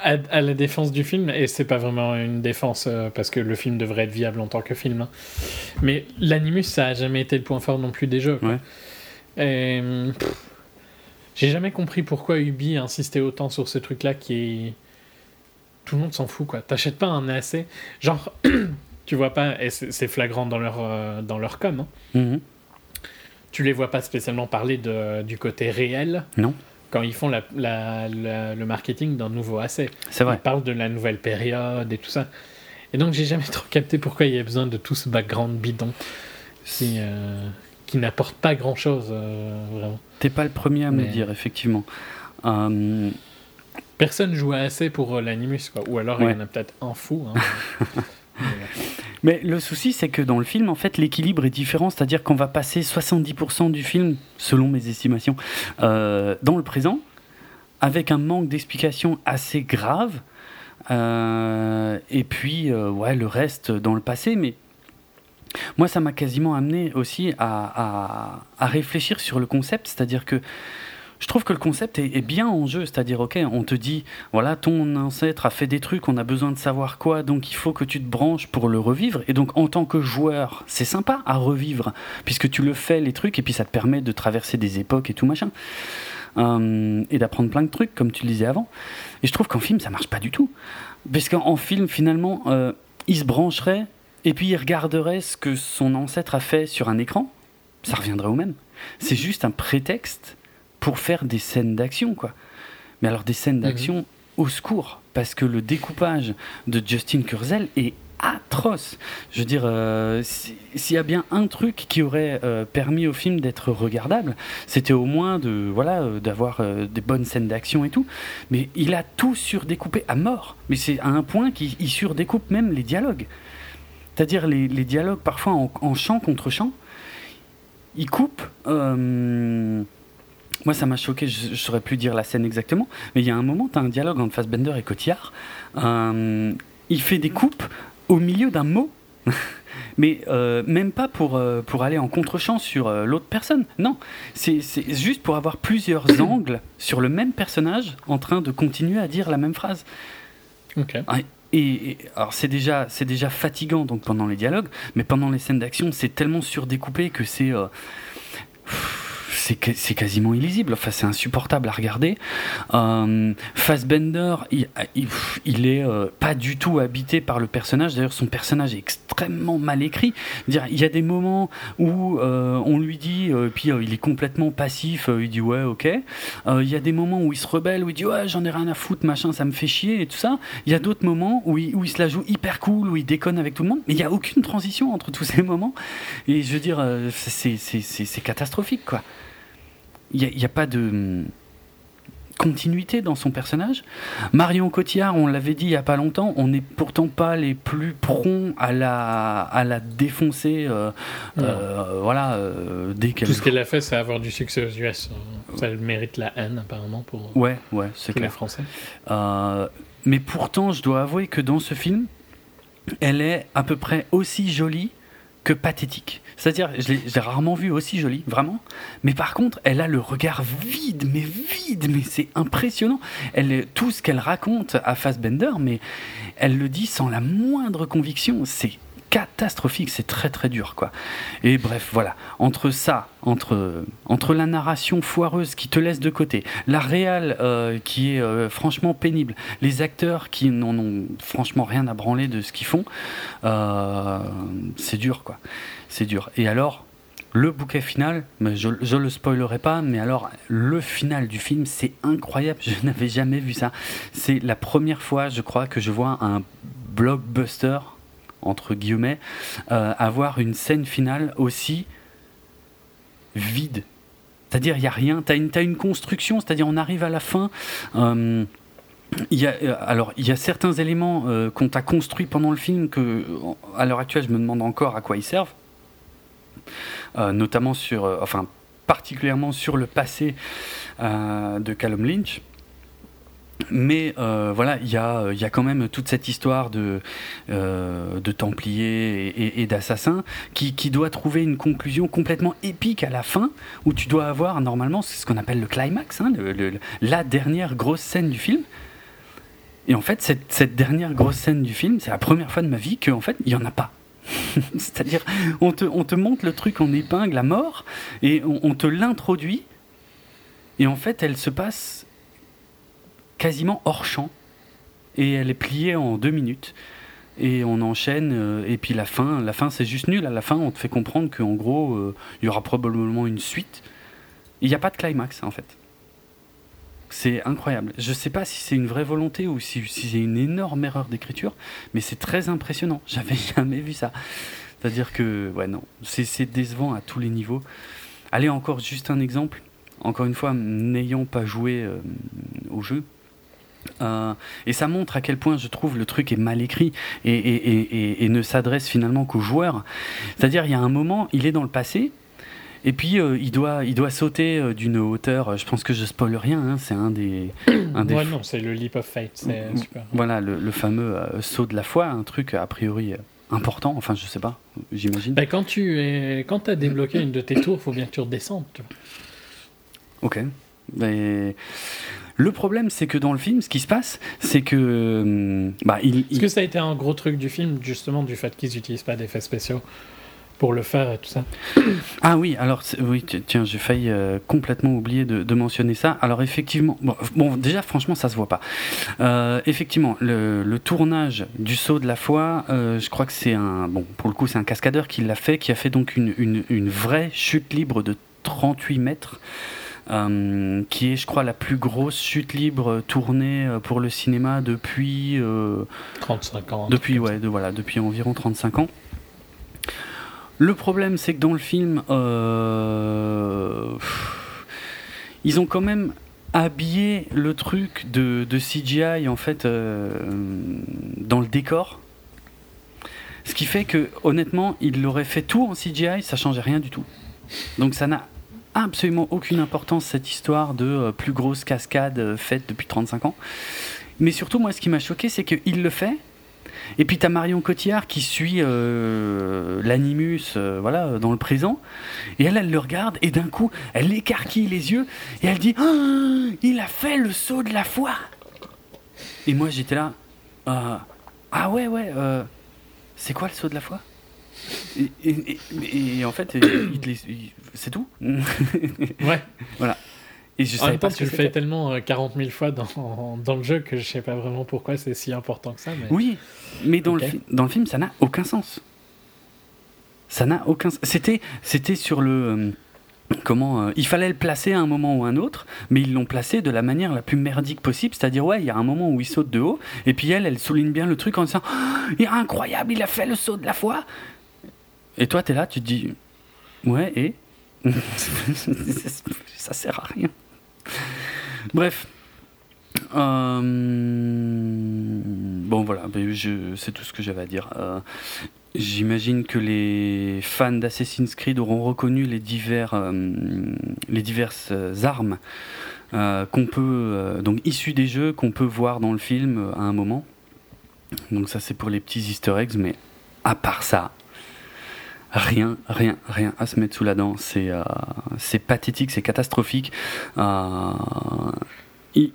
à, la défense du film et c'est pas vraiment une défense euh, parce que le film devrait être viable en tant que film. Hein. Mais l'animus ça a jamais été le point fort non plus des jeux. Ouais. Et, j'ai jamais compris pourquoi Ubi insistait autant sur ce truc-là qui est. Tout le monde s'en fout, quoi. T'achètes pas un AC. Genre, tu vois pas, et c'est flagrant dans leur, euh, dans leur com, hein. Mhm. tu les vois pas spécialement parler de, du côté réel. Non. Quand ils font la, la, le marketing d'un nouveau AC. C'est vrai. Ils parlent de la nouvelle période et tout ça. Et donc, j'ai jamais trop capté pourquoi il y a besoin de tout ce background bidon. Euh, qui n'apporte pas grand chose, euh, vraiment. T'es pas le premier à me le dire, effectivement. Euh, Personne joue assez pour euh, l'animus, quoi. Ou alors il y en a peut-être un fou. Hein. Mais le souci, c'est que dans le film, en fait, l'équilibre est différent. C'est-à-dire qu'on va passer 70% du film, selon mes estimations, dans le présent, avec un manque d'explication assez grave. et puis, ouais, le reste dans le passé. Mais moi, ça m'a quasiment amené aussi à, réfléchir sur le concept, c'est-à-dire que je trouve que le concept est, bien en jeu, c'est-à-dire, ok, on te dit, voilà, ton ancêtre a fait des trucs, on a besoin de savoir quoi, donc il faut que tu te branches pour le revivre, et donc en tant que joueur, c'est sympa à revivre, puisque tu le fais, les trucs, et puis ça te permet de traverser des époques et tout machin. Euh, et d'apprendre plein de trucs, comme tu le disais avant. Et je trouve qu'en film, ça marche pas du tout. Parce qu'en film, finalement, euh, il se brancherait et puis il regarderait ce que son ancêtre a fait sur un écran, ça reviendrait au même. C'est juste un prétexte pour faire des scènes d'action, quoi. Mais alors des scènes mhm. d'action au secours, parce que le découpage de Justin Kurzel est atroce. Je veux dire, euh, s'il y a bien un truc qui aurait euh, permis au film d'être regardable, c'était au moins de voilà euh, d'avoir des bonnes scènes d'action et tout. Mais il a tout surdécoupé à mort. Mais c'est à un point qu'il surdécoupe même les dialogues. C'est-à-dire les, dialogues parfois en, chant contre chant. Il coupe. Euh, moi, ça m'a choqué, je ne saurais plus dire la scène exactement, mais il y a un moment, tu as un dialogue entre Fassbender et Cotillard. Euh, il fait des coupes au milieu d'un mot. mais euh, même pas pour, pour aller en contre-champ sur l'autre personne. Non, c'est juste pour avoir plusieurs angles sur le même personnage en train de continuer à dire la même phrase. Ok. Et, alors c'est déjà c'est déjà fatigant donc pendant les dialogues, mais pendant les scènes d'action c'est tellement surdécoupé que c'est euh, c'est quasiment illisible. Enfin, c'est insupportable à regarder. Euh, Fassbender, il, il, est euh, pas du tout habité par le personnage. D'ailleurs, son personnage est extrêmement mal écrit. Dire, il y a des moments où euh, on lui dit, puis il est complètement passif. il dit ouais, ok. il y a des moments où il se rebelle, où il dit ouais, j'en ai rien à foutre, machin, ça me fait chier et tout ça. Il y a d'autres moments où il, où il se la joue hyper cool, où il déconne avec tout le monde. Mais il n'y a aucune transition entre tous ces moments. Et je veux dire, c'est catastrophique, quoi il n'y a, pas de hum, continuité dans son personnage. Marion Cotillard, on l'avait dit il n'y a pas longtemps, on n'est pourtant pas les plus prompts à la, à la défoncer. Euh, euh, voilà, euh, dès Tout ce qu'elle a fait, c'est avoir du succès aux US. Ça mérite la haine, apparemment, pour, ouais, ouais, c'est clair. les Français. mais pourtant, je dois avouer que dans ce film, elle est à peu près aussi jolie que pathétique. C'est-à-dire, je l'ai rarement vue aussi jolie, vraiment. Mais par contre, elle a le regard vide, mais vide, mais c'est impressionnant. Elle, tout ce qu'elle raconte à Fassbender, mais elle le dit sans la moindre conviction. C'est catastrophique, c'est très très dur quoi. Et bref, voilà, entre ça, entre, entre la narration foireuse qui te laisse de côté, la réelle euh, qui est euh, franchement pénible, les acteurs qui n'en ont franchement rien à branler de ce qu'ils font, euh, c'est dur quoi. C'est dur. Et alors, le bouquet final, je, je le spoilerai pas, mais alors le final du film, c'est incroyable. Je n'avais jamais vu ça. C'est la première fois, je crois, que je vois un blockbuster entre guillemets, euh, avoir une scène finale aussi vide. C'est-à-dire, il n'y a rien, tu as, une construction, c'est-à-dire, on arrive à la fin. Euh, euh, alors, il y a certains éléments qu'on t'a construits pendant le film que, à l'heure actuelle, je me demande encore à quoi ils servent. Notamment sur, enfin, particulièrement sur le passé de Callum Lynch. Mais euh, voilà, il y, a, y a quand même toute cette histoire de, euh, de Templiers et, d'assassins qui, qui, doit trouver une conclusion complètement épique à la fin, où tu dois avoir normalement ce qu'on appelle le climax, hein, la dernière grosse scène du film. Et en fait, cette, cette dernière grosse scène du film, c'est la première fois de ma vie qu'en fait, il n'y en a pas. C'est-à-dire, on te, on te montre le truc en épingle à mort, et on, on te l'introduit, et en fait, elle se passe quasiment hors champ. Et elle est pliée en deux minutes. Et on enchaîne. Euh, et puis la fin, la fin c'est juste nul. À la fin, on te fait comprendre qu'en gros, euh, il y aura probablement une suite. Il n'y a pas de climax en fait. C'est incroyable. Je ne sais pas si c'est une vraie volonté ou si, c'est une énorme erreur d'écriture, mais c'est très impressionnant. J'avais jamais vu ça. C'est-à-dire que, ouais, non, c'est décevant à tous les niveaux. Allez, encore juste un exemple. Encore une fois, n'ayant pas joué euh, au jeu, euh, et ça montre à quel point je trouve le truc est mal écrit et, ne s'adresse finalement qu'aux joueurs. C'est-à-dire, il y a un moment, il est dans le passé. Et puis euh, il doit il doit sauter euh, d'une hauteur. Je pense que je spoil rien. Hein, c'est un des un des. non, c'est le leap of faith. Voilà le, fameux saut de la foi, un truc a priori important. Enfin, je sais pas. J'imagine. Bah, quand tu es quand as débloqué une de tes tours, il faut bien que tu redescendes. Ok. Mais le problème, c'est que dans le film, ce qui se passe, c'est que. Euh, bah, il, Est-ce que ça a été un gros truc du film, justement, du fait qu'ils n'utilisent pas d'effets spéciaux? Pour le faire et tout ça Ah oui, alors, oui, tiens, j'ai failli euh, complètement oublier de, mentionner ça. Alors, effectivement, bon, déjà, franchement, ça se voit pas. Euh, effectivement, le, tournage du saut de la foi, je crois que c'est un. Bon, pour le coup, c'est un cascadeur qui l'a fait, qui a fait donc une, une, une vraie chute libre de 38 mètres. Euh, qui est, je crois, la plus grosse chute libre tournée euh, pour le cinéma depuis. 35 euh, ans. Depuis, ouais, de, voilà, depuis environ 35 ans. Le problème, c'est que dans le film, ils ont quand même habillé le truc de, CGI en fait dans le décor. Ce qui fait que, honnêtement, ils l'auraient fait tout en CGI, ça changeait rien du tout. Donc ça n'a absolument aucune importance cette histoire de euh, plus grosse cascade euh, faite depuis 35 ans. Mais surtout, moi, ce qui m'a choqué, c'est qu'il le fait. Et puis, tu as Marion Cotillard qui suit euh, l'animus voilà, dans le présent. Et elle, elle le regarde, et d'un coup, elle écarquille les yeux, et elle dit ah, Il a fait le saut de la foi Et moi, j'étais là Ah ouais, ouais, c'est quoi le saut de la foi? Et, en fait, c'est tout. ouais. Voilà. Et je en même temps, tu le fais tellement 40 euh, 000 fois dans, dans, le jeu que je sais pas vraiment pourquoi c'est si important que ça. Mais... Oui, mais dans, le, dans le film, ça n'a aucun sens. Ça n'a aucun sens. C'était, c'était sur le. Euh, comment euh, il fallait le placer à un moment ou un autre, mais ils l'ont placé de la manière la plus merdique possible, c'est-à-dire ouais, il y a un moment où il saute de haut, et puis elle, elle souligne bien le truc en disant oh, il est incroyable, il a fait le saut de la foi. Et toi, tu es là, tu te dis ouais et? ça sert à rien. Bref. Euh, bon voilà, c'est tout ce que j'avais à dire. Euh, j'imagine que les fans d'Assassin's Creed auront reconnu les, euh, les diverses armes qu'on peut, donc issues des jeux qu'on peut voir dans le film à un moment. Donc ça c'est pour les petits Easter eggs, mais à part ça, rien, rien, rien à se mettre sous la dent. C'est euh, pathétique, c'est catastrophique. Euh,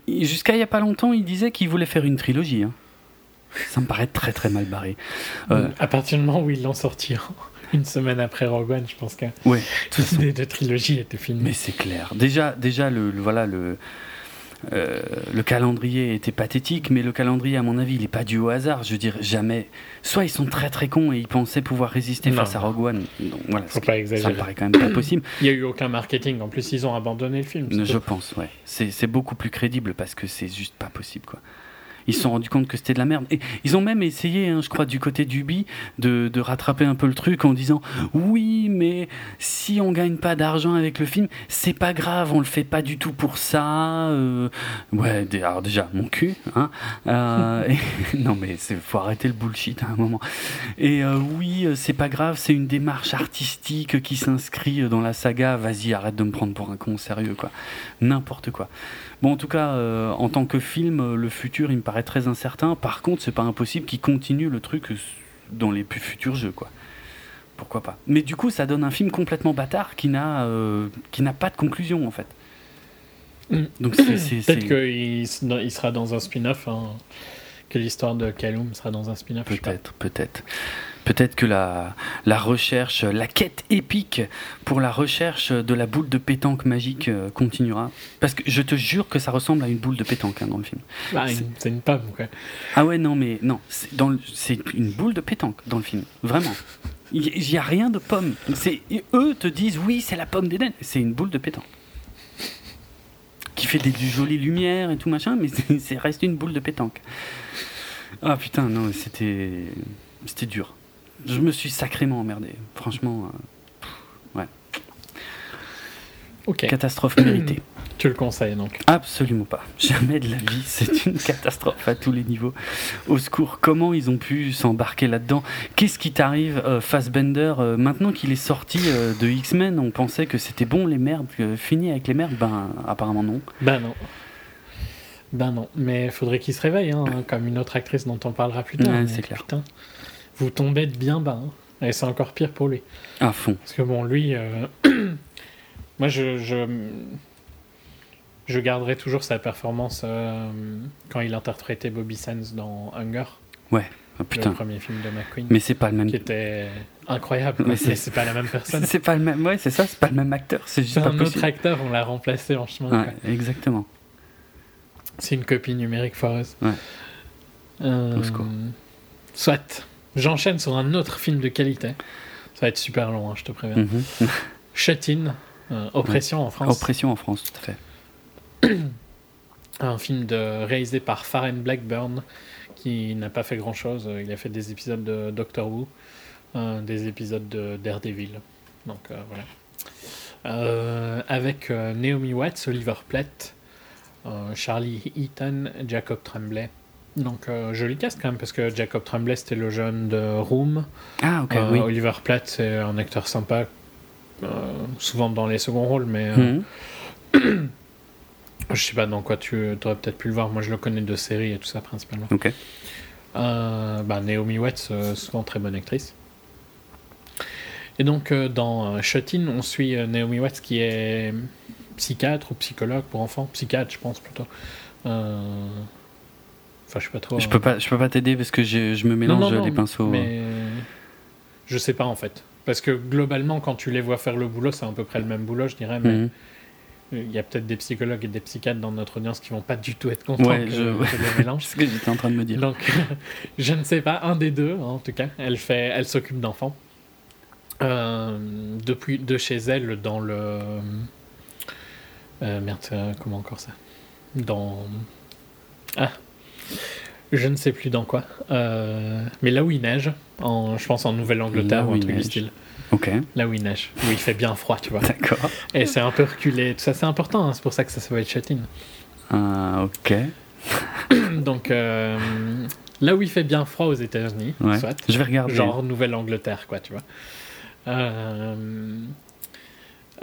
jusqu'à il n'y a pas longtemps, il disait qu'il voulait faire une trilogie. Hein. Ça me paraît très très mal barré. Euh, à partir du moment où ils l'ont sorti une semaine après Rogue One, je pense que ouais, toute l'idée de trilogie était finie. Mais c'est clair. Déjà, déjà le voilà le euh, le calendrier était pathétique, mais le calendrier, à mon avis, il n'est pas dû au hasard. Je veux dire, jamais. Soit ils sont très très cons et ils pensaient pouvoir résister face à Rogue One. Donc, voilà, Faut pas exagérer. Ça me paraît quand même pas possible. Il n'y a eu aucun marketing. En plus, ils ont abandonné le film. Je pense, ouais. C'est beaucoup plus crédible parce que c'est juste pas possible, quoi ils se sont rendus compte que c'était de la merde. Et ils ont même essayé, hein, je crois, du côté d'Ubi, de, de rattraper un peu le truc en disant oui, mais si on gagne pas d'argent avec le film, c'est pas grave, on le fait pas du tout pour ça. Euh, ouais, alors déjà, mon cul. Hein, euh, non, mais il faut arrêter le bullshit à un moment. Et euh, oui, c'est pas grave, c'est une démarche artistique qui s'inscrit dans la saga. Vas-y, arrête de me prendre pour un con sérieux, quoi. N'importe quoi. Bon, en tout cas, euh, en tant que film, euh, le futur, il me paraît très incertain. Par contre, c'est pas impossible qu'il continue le truc dans les plus futurs jeux, quoi. Pourquoi pas Mais du coup, ça donne un film complètement bâtard qui n'a euh, qui n'a pas de conclusion, en fait. Mm. Donc peut-être qu'il il sera dans un spin-off. Hein, que l'histoire de Kaloum sera dans un spin-off. Peut-être, peut-être. Peut-être que la, la recherche, la quête épique pour la recherche de la boule de pétanque magique euh, continuera. Parce que je te jure que ça ressemble à une boule de pétanque hein, dans le film. Ah, c'est une pomme, quoi. Ah ouais, non, mais non, c'est une boule de pétanque dans le film, vraiment. Il n'y a rien de pomme. Eux te disent oui, c'est la pomme d'Éden. C'est une boule de pétanque. Qui fait des, jolies lumières et tout machin, mais c'est reste une boule de pétanque. Ah putain, non, c'était. C'était dur je me suis sacrément emmerdé. Franchement, euh, ouais. Ok. Catastrophe méritée. Tu le conseilles donc Absolument pas. Jamais de la vie. C'est une catastrophe à tous les niveaux. Au secours, comment ils ont pu s'embarquer là-dedans? Qu'est-ce qui t'arrive, euh, Fassbender? Euh, Maintenant qu'il est sorti de X-Men, on pensait que c'était bon les merdes, fini avec les merdes? Ben, apparemment non. Ben non. Ben non. Mais faudrait qu'il se réveille, hein, comme une autre actrice dont on parlera plus tard. c'est clair. Putain vous tombez bien bas. Hein. Et c'est encore pire pour lui. À fond. Parce que bon, lui, euh, moi, je, je, je, garderai toujours sa performance euh, quand il interprétait Bobby Sands dans Hunger. Ouais. Oh, putain. Le premier film de McQueen. Mais c'est pas le même. Qui était incroyable. Mais c'est pas la même personne. c'est pas le même. Ouais, c'est ça. C'est pas le même acteur. C'est juste un autre acteur. On l'a remplacé en chemin. Ouais, exactement. C'est une copie numérique foireuse. Ouais. Euh, soit. J'enchaîne sur un autre film de qualité. Ça va être super long, hein, je te préviens. Mm Oppression en France. Oppression en France, tout à fait. un film de, réalisé par Farren Blackburn, qui n'a pas fait grand-chose. Il a fait des épisodes de Doctor Who, euh, des épisodes de Daredevil. Donc euh, voilà. avec Naomi Watts, Oliver Platt, Charlie Eaton, Jacob Tremblay, donc, euh, joli cast quand même, parce que Jacob Tremblay, c'était le jeune de Room. Ah, ok. Euh, Oliver Platt, c'est un acteur sympa, euh, souvent dans les seconds rôles, mais. Mhm. je sais pas dans quoi tu aurais peut-être pu le voir. Moi, je le connais de séries et tout ça, principalement. Ok. bah, Naomi Watts, souvent très bonne actrice. Et donc, dans Shot-In, on suit Naomi Watts qui est psychiatre ou psychologue pour enfants. Psychiatre, je pense plutôt. Enfin, je sais pas trop. Je peux pas, je peux pas t'aider parce que je, je me mélange les pinceaux. Mais Je sais pas en fait. Parce que globalement, quand tu les vois faire le boulot, c'est à peu près le même boulot, je dirais. Mais Mhm. il y a peut-être des psychologues et des psychiatres dans notre audience qui vont pas du tout être contents Ouais, que, je- que je mélange. C'est ce que j'étais en train de me dire. Donc, je ne sais pas, un des deux, hein, en tout cas. Elle fait, elle s'occupe d'enfants. Euh, depuis, de chez elle, dans le. Euh, merde, euh, comment encore ça? Dans. Ah Je ne sais plus dans quoi. Euh, mais là où il neige, en, je pense en Nouvelle-Angleterre ou un truc du style. Ok, Là où il neige, où il fait bien froid, tu vois. d'accord. Et c'est un peu reculé, tout ça, c'est important, hein, c'est pour ça que ça s'appelle Châtine. Ah, ok. Donc, euh, là où il fait bien froid aux États-Unis, Ouais. soit. Je vais regarder. genre Nouvelle-Angleterre, quoi, tu vois. Euh,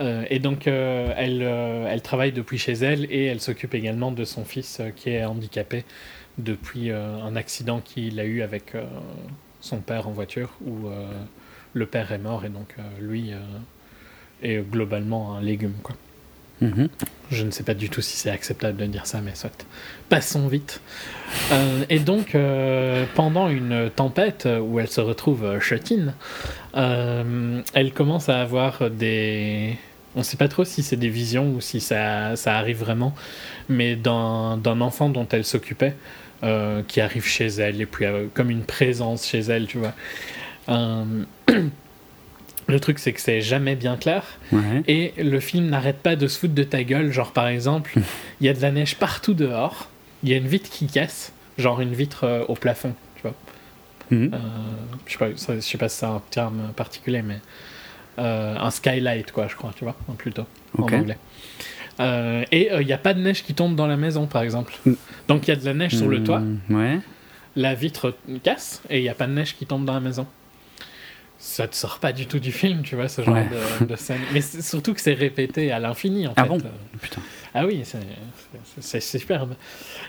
euh, et donc, euh, elle, euh, elle travaille depuis chez elle et elle s'occupe également de son fils qui est handicapé depuis euh, un accident qu'il a eu avec euh, son père en voiture où euh, le père est mort et donc lui est globalement un légume, quoi. Mhm. Je ne sais pas du tout si c'est acceptable de dire ça, mais soit. Passons vite. Euh, et donc, euh, pendant une tempête où elle se retrouve chutine, euh, elle commence à avoir des. On ne sait pas trop si c'est des visions ou si ça, ça arrive vraiment, mais d'un d'un enfant dont elle s'occupait, euh, qui arrive chez elle, et puis euh, comme une présence chez elle, tu vois. Euh, Le truc, c'est que c'est jamais bien clair. Ouais. Et le film n'arrête pas de se foutre de ta gueule. Genre, par exemple, il y a de la neige partout dehors. Il y a une vitre qui casse. Genre une vitre euh, au plafond, tu vois. Mhm. Euh, je sais pas, ça- je sais pas si c'est un terme particulier, mais euh, un skylight, quoi, je crois, tu vois, plutôt Ok. en anglais. Euh, et euh, il n'y a pas de neige qui tombe dans la maison, par exemple. Mm. Donc il y a de la neige sur le toit, Mm, Ouais. la vitre casse et il n'y a pas de neige qui tombe dans la maison. Ça te sort pas du tout du film, tu vois, ce genre Ouais. de, de scène. Mais surtout que c'est répété à l'infini, en Ah fait. bon? Euh, Putain. ah oui, c'est- superbe.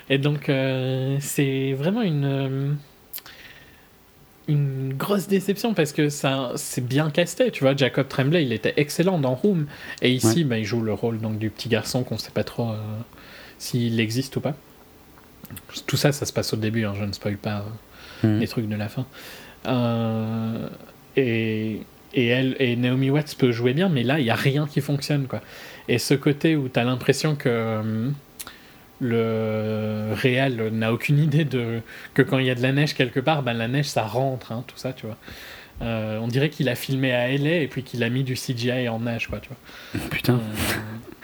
Et donc, euh, c'est vraiment une, euh, une grosse déception parce que ça c'est bien casté. Tu vois, Jacob Tremblay, il était excellent dans Room. Et ici, Ouais. bah, il joue le rôle donc, du petit garçon qu'on sait pas trop euh, s'il existe ou pas. Tout ça, ça se passe au début, hein, je ne spoil pas euh, Mhm. les trucs de la fin. Euh, et, et elle et Naomi Watts peut jouer bien, mais là, il n'y a rien qui fonctionne. Quoi. Et ce côté où tu as l'impression que le réel n'a aucune idée de que quand il y a de la neige quelque part, ben, la neige, ça rentre, hein, tout ça, tu vois. Euh, on dirait qu'il a filmé à LA et puis qu'il a mis du CGI en neige, quoi, tu vois. Putain. Euh,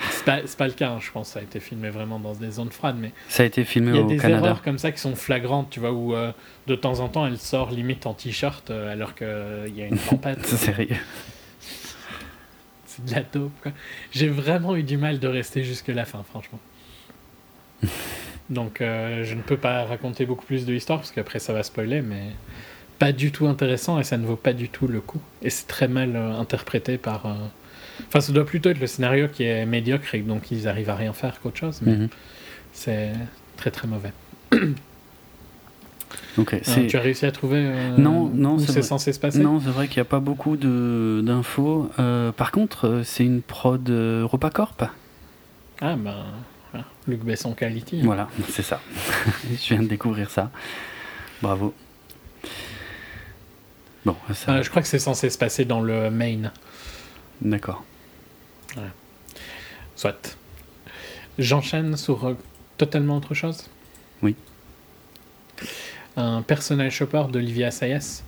c'est pas, pas le cas, hein, je pense. Ça a été filmé vraiment dans des zones froides, mais Ça a été filmé il y a au des Canada. erreurs comme ça qui sont flagrantes, tu vois, où euh, de temps en temps elle sort limite en t-shirt euh, alors qu'il y a une tempête. C'est sérieux. C'est de la dope, quoi. J'ai vraiment eu du mal de rester jusque la fin, franchement. Donc, euh, je ne peux pas raconter beaucoup plus de l'histoire parce qu'après ça va spoiler, mais pas du tout intéressant et ça ne vaut pas du tout le coup. Et c'est très mal euh, interprété par. euh, Enfin, ça doit plutôt être le scénario qui est médiocre et donc ils arrivent à rien faire qu'autre chose, mais Mhm. c'est très très mauvais. Ok. C'est- tu as réussi à trouver euh, Non, non, où c'est censé se passer? Non, c'est vrai qu'il n'y a pas beaucoup d'infos. Euh, par contre, c'est une prod euh, Europacorp. Ah ben. Luc Besson Quality. hein. Voilà, c'est ça. Je viens de découvrir ça. Bravo. Bon, ça. Euh, je crois que c'est censé se passer dans le Maine. D'accord. Soit. J'enchaîne sur euh, totalement autre chose? Oui. Un personnel shopper d'Olivia Sayas.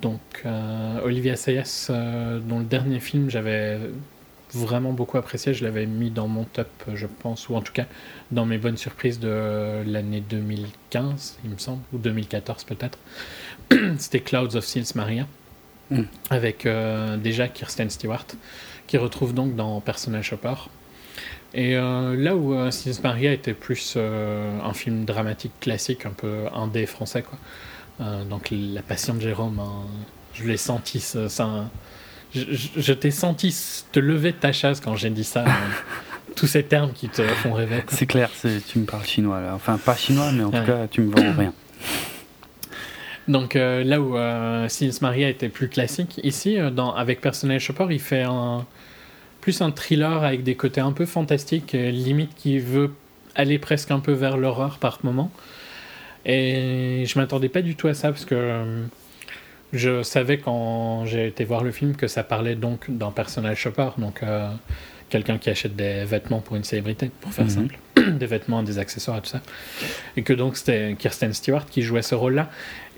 Donc, euh, Olivia Sayas, dont le dernier film j'avais vraiment beaucoup apprécié, je l'avais mis dans mon top, je pense, ou en tout cas dans mes bonnes surprises de l'année 2015, il me semble, ou 2014 peut-être. C'était Clouds of Sils Maria, Mm. avec euh, déjà Kirsten Stewart, qui retrouve donc dans Personnel Shopper. Et euh, là où euh, Sils Maria était plus euh, un film dramatique classique, un peu indé français, quoi. Donc La Passion de Jérôme, hein, je l'ai senti, ça, ça- je, t'ai senti te lever de ta chaise quand j'ai dit ça. euh, tous ces termes qui te font rêver. C'est clair, tu me parles chinois là. Enfin, pas chinois, mais en Ouais. tout cas, tu me vends rien. Donc euh, là où euh, Sils Maria était plus classique, ici, euh, dans, avec Personnel Shopper, il fait un, plus un thriller avec des côtés un peu fantastiques, euh, limite qui veut aller presque un peu vers l'horreur par moment. Et je m'attendais pas du tout à ça parce que je savais quand j'ai été voir le film que ça parlait donc d'un personnel shopper, donc euh, quelqu'un qui achète des vêtements pour une célébrité, pour faire mhm. simple, des vêtements, des accessoires et tout ça. Et que donc c'était Kirsten Stewart qui jouait ce rôle-là.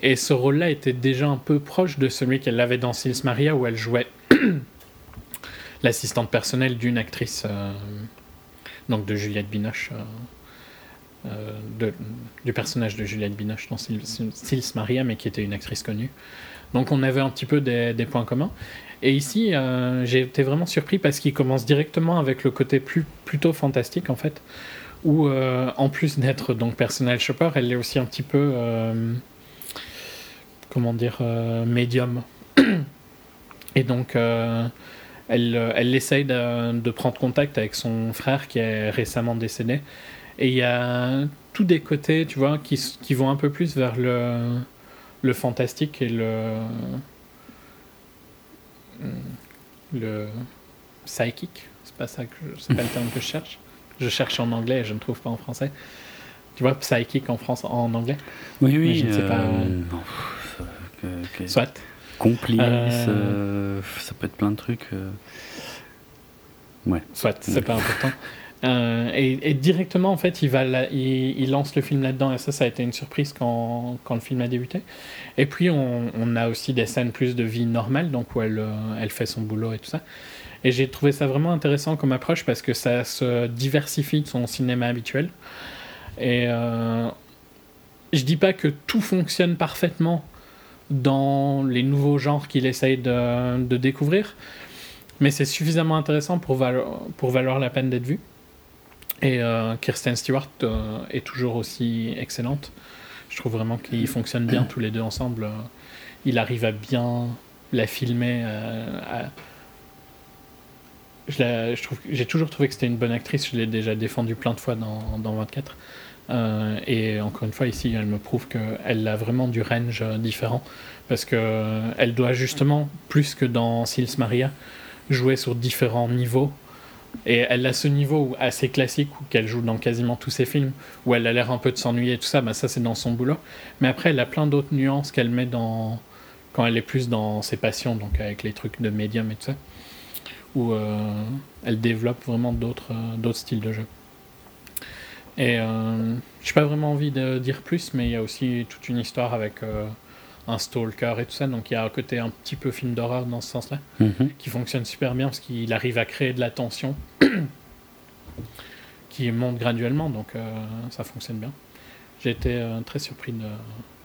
Et ce rôle-là était déjà un peu proche de celui qu'elle avait dans Sils Maria, où elle jouait l'assistante personnelle d'une actrice, euh, donc de Juliette Binoche. Euh, du personnage de Juliette Binoche dans Sils Maria, mais qui était une actrice connue. Donc on avait un petit peu des, points communs. Et ici, euh, j'ai été vraiment surpris parce qu'il commence directement avec le côté plus, plutôt fantastique en fait, où euh, en plus d'être donc personnel shopper, elle est aussi un petit peu, euh, comment dire, médium. Et donc, elle, elle essaye de, de, prendre contact avec son frère qui est récemment décédé. Et il y a tous des côtés, tu vois, qui, qui vont un peu plus vers le le fantastique et le le psychic. C'est pas ça que c'est pas le terme que je cherche. Je cherche en anglais et je ne trouve pas en français. Tu vois psychic en France en anglais? Oui oui je ne sais pas euh, soit. complice euh, ça peut être plein de trucs euh. ouais. soit c'est pas important euh, et, directement, en fait, il, lance le film là-dedans, et ça, ça a été une surprise quand, le film a débuté. Et puis, on, a aussi des scènes plus de vie normale, donc où elle, euh, elle fait son boulot et tout ça. Et j'ai trouvé ça vraiment intéressant comme approche parce que ça se diversifie de son cinéma habituel. Et euh, je dis pas que tout fonctionne parfaitement dans les nouveaux genres qu'il essaye de, découvrir, mais c'est suffisamment intéressant pour valoir la peine d'être vu. Et euh, Kirsten Stewart euh, est toujours aussi excellente. Je trouve vraiment qu'ils fonctionnent bien tous les deux ensemble. il arrive à bien la filmer. Je, trouve, j'ai toujours trouvé que c'était une bonne actrice. Je l'ai déjà défendue plein de fois dans, dans 24. Euh, et encore une fois, ici, elle me prouve qu'elle a vraiment du range différent. Parce qu'elle doit justement, plus que dans Sils Maria, jouer sur différents niveaux et elle a ce niveau assez classique qu'elle joue dans quasiment tous ses films, où elle a l'air un peu de s'ennuyer et tout ça, bah ça c'est dans son boulot. Mais après, elle a plein d'autres nuances qu'elle met dans quand elle est plus dans ses passions, donc avec les trucs de médium et tout ça, où euh, elle développe vraiment d'autres euh, d'autres styles de jeu. Et euh, je n'ai pas vraiment envie de dire plus, mais il y a aussi toute une histoire avec un stalker et tout ça. Donc il y a un côté un petit peu film d'horreur dans ce sens-là, mhm. qui fonctionne super bien parce qu'il arrive à créer de la tension qui monte graduellement, donc euh, ça fonctionne bien. J'ai été euh, très surpris de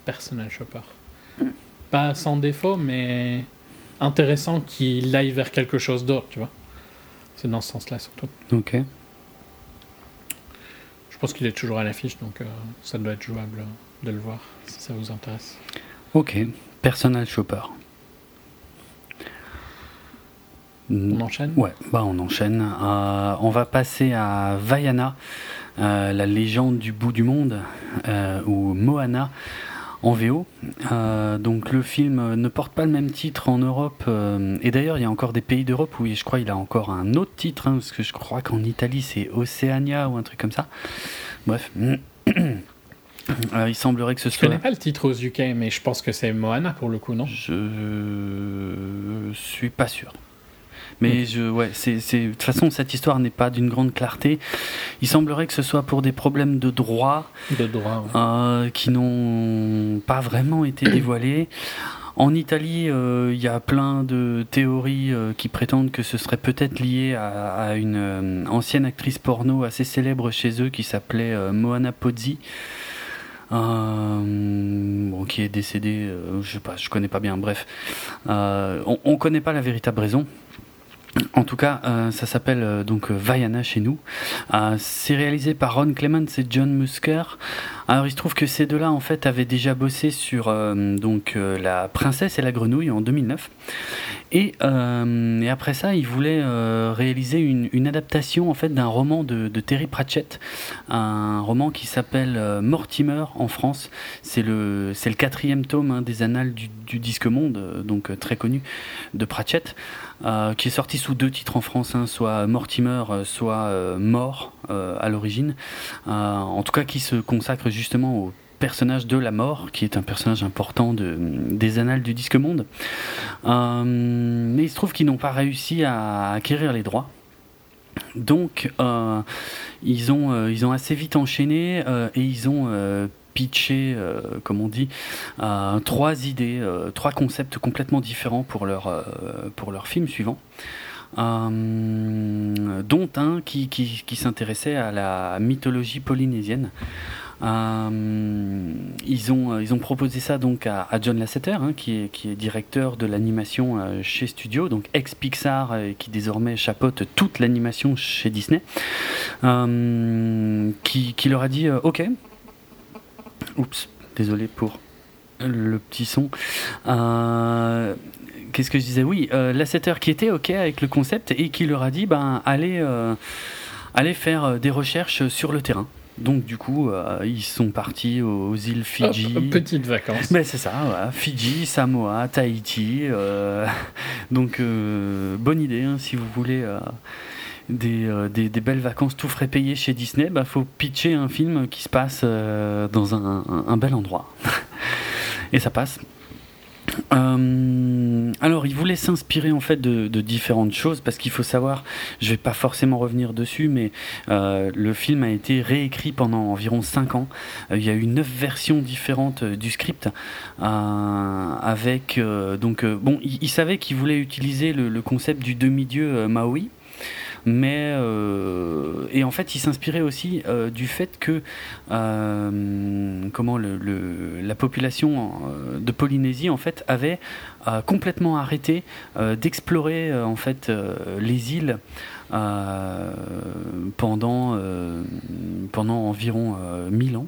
Personal Shopper. Pas sans défaut, mais intéressant qu'il aille vers quelque chose d'autre, tu vois. C'est dans ce sens-là surtout. Ok. Je pense qu'il est toujours à l'affiche, donc euh, ça doit être jouable de le voir si ça vous intéresse. Ok, Personal Shopper. On enchaîne? Ouais, bah on enchaîne. Euh, on va passer à Vaiana, euh, la légende du bout du monde, euh, ou Moana en VO. donc le film ne porte pas le même titre en Europe. et d'ailleurs, il y a encore des pays d'Europe où je crois il a encore un autre titre, hein, parce que je crois qu'en Italie c'est Oceania ou un truc comme ça. Bref. Alors, il semblerait que ce soit. Je connais pas le titre aux UK, mais je pense que c'est Moana pour le coup, non? Je suis pas sûr. Mais je, ouais, c'est, de toute façon, cette histoire n'est pas d'une grande clarté. Il semblerait que ce soit pour des problèmes de droit, de droit euh, qui n'ont pas vraiment été dévoilés. En Italie, euh, il y a plein de théories euh, qui prétendent que ce serait peut-être lié à, à une ancienne actrice porno assez célèbre chez eux qui s'appelait Moana Pozzi. Euh, qui est décédé, euh, je sais pas, je connais pas bien, bref. Euh, on, on connaît pas la véritable raison. En tout cas, euh, ça s'appelle euh, donc Vaiana chez nous. Euh, c'est réalisé par Ron Clements et John Musker. Alors, il se trouve que ces deux-là, en fait, avaient déjà bossé sur donc La Princesse et la Grenouille en 2009. Et, et après ça, ils voulaient réaliser une, une, adaptation en fait d'un roman de, de, Terry Pratchett, un roman qui s'appelle Mortimer en France. C'est le c'est le quatrième tome hein, des Annales du, du disque monde, donc très connu de Pratchett. Euh, qui est sorti sous deux titres en France, hein, soit Mortimer, euh, soit euh, Mort à l'origine. en tout cas, qui se consacre justement au personnage de la mort, qui est un personnage important de, des annales du disque monde. mais il se trouve qu'ils n'ont pas réussi à acquérir les droits. Donc, ils, ont, ils ont assez vite enchaîné et ils ont pitché, comme on dit, trois idées, trois concepts complètement différents pour leur, pour leur film suivant. Euh, dont un qui, qui, s'intéressait à la mythologie polynésienne. Euh, ils, ont, ils ont proposé ça donc à, John Lasseter, hein, qui, est, qui est directeur de l'animation euh, chez Studio, donc ex-Pixar, qui désormais chapeaute toute l'animation chez Disney, qui, qui, leur a dit Ok, oups, désolé pour le petit son qu'est-ce que je disais? Oui, euh, l'assetteur qui était OK avec le concept et qui leur a dit ben, allez, euh, allez faire euh, des recherches sur le terrain. Donc du coup, ils sont partis aux, îles Fidji. petites vacances. Mais c'est ça, Fidji, Samoa, Tahiti. donc bonne idée hein, si vous voulez des, des, belles vacances tout frais payées chez Disney. Il bah, faut pitcher un film qui se passe dans un, bel endroit. Et ça passe. Euh, alors, il voulait s'inspirer en fait de, différentes choses parce qu'il faut savoir, je vais pas forcément revenir dessus, mais euh, le film a été réécrit pendant environ 5 ans. Euh, il y a eu 9 versions différentes du script avec donc bon, il, savait qu'il voulait utiliser le concept du demi-dieu Maui mais euh, et en fait il s'inspirait aussi euh, du fait que euh, comment la population de Polynésie en fait avait complètement arrêté d'explorer en fait les îles pendant pendant environ 1000 ans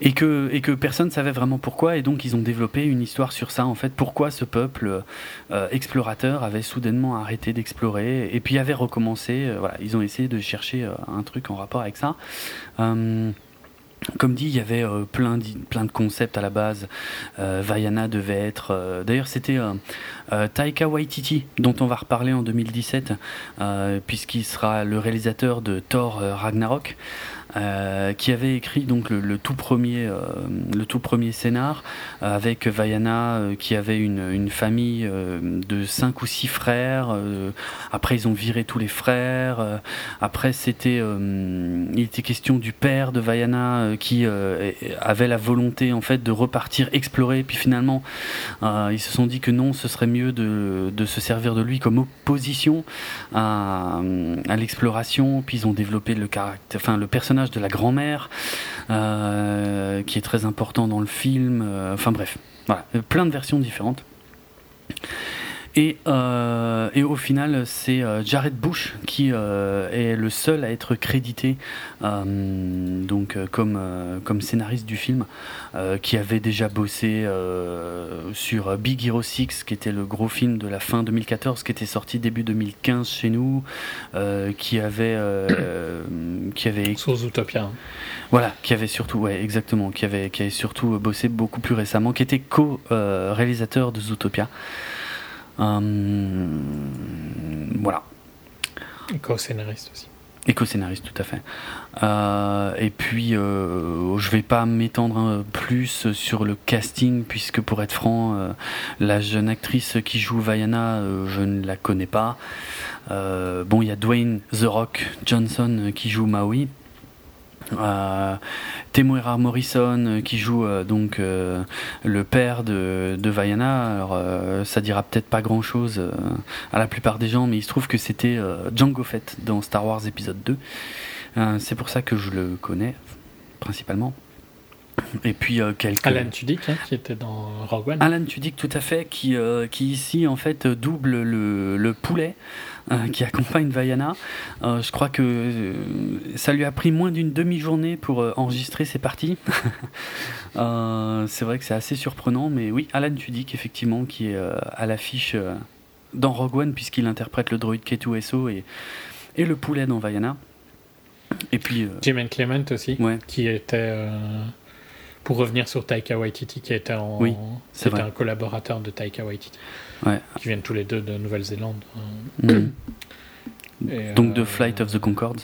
et que, et que personne ne savait vraiment pourquoi, et donc ils ont développé une histoire sur ça, en fait, pourquoi ce peuple euh, explorateur avait soudainement arrêté d'explorer, et puis avait recommencé, euh, voilà, ils ont essayé de chercher euh, un truc en rapport avec ça. Comme dit, il y avait plein, plein de concepts à la base. Vaiana devait être. D'ailleurs, c'était Taika Waititi, dont on va reparler en 2017, puisqu'il sera le réalisateur de Thor Ragnarok. Euh, qui avait écrit donc le, tout premier euh, le tout premier scénar euh, avec Vaiana qui avait une, une famille de cinq ou six frères après ils ont viré tous les frères après c'était il était question du père de Vaiana qui avait la volonté en fait de repartir explorer puis finalement ils se sont dit que non ce serait mieux de, de se servir de lui comme opposition à, à l'exploration puis ils ont développé le caractère enfin le personnage de la grand-mère, euh, qui est très important dans le film. Euh, enfin bref, plein de versions différentes. Et, euh, et, au final, c'est Jared Bush qui est le seul à être crédité donc, comme, comme scénariste du film, qui avait déjà bossé sur Big Hero 6, qui était le gros film de la fin 2014, qui était sorti début 2015 chez nous, qui avait... qui avait... Sur Zootopia. Voilà, qui avait surtout, ouais, exactement, qui avait, qui avait surtout bossé beaucoup plus récemment, qui était co-réalisateur de Zootopia. Euh, voilà. Co-scénariste aussi. Éco-scénariste, tout à fait. Euh, et puis, euh, je vais pas m'étendre plus sur le casting, puisque pour être franc, la jeune actrice qui joue Vaiana, je ne la connais pas. bon, il y a Dwayne The Rock Johnson qui joue Maui. Euh, Temuera Morrison euh, qui joue euh, donc euh, le père de, de Vaiana. Alors ça dira peut-être pas grand chose à la plupart des gens, mais il se trouve que c'était Django Fett dans Star Wars épisode 2. C'est pour ça que je le connais principalement. Et puis quelques... Alan Tudyk hein, qui était dans Rogue One. Alan Tudyk tout à fait qui, qui ici en fait double le, le poulet euh, qui accompagne Vaiana. Euh, je crois que euh, ça lui a pris moins d'une demi-journée pour enregistrer ses parties. c'est vrai que c'est assez surprenant, mais oui, Alan Tudyk, effectivement, qui est à l'affiche dans Rogue One, puisqu'il interprète le droïde K2SO et, et le poulet dans Vaiana. Et puis. Jim Clement aussi, qui était pour revenir sur Taika Waititi, qui était, en, oui, c'était un collaborateur de Taika Waititi, qui viennent tous les deux de Nouvelle-Zélande. Mm. Donc de euh, Flight of the Concorde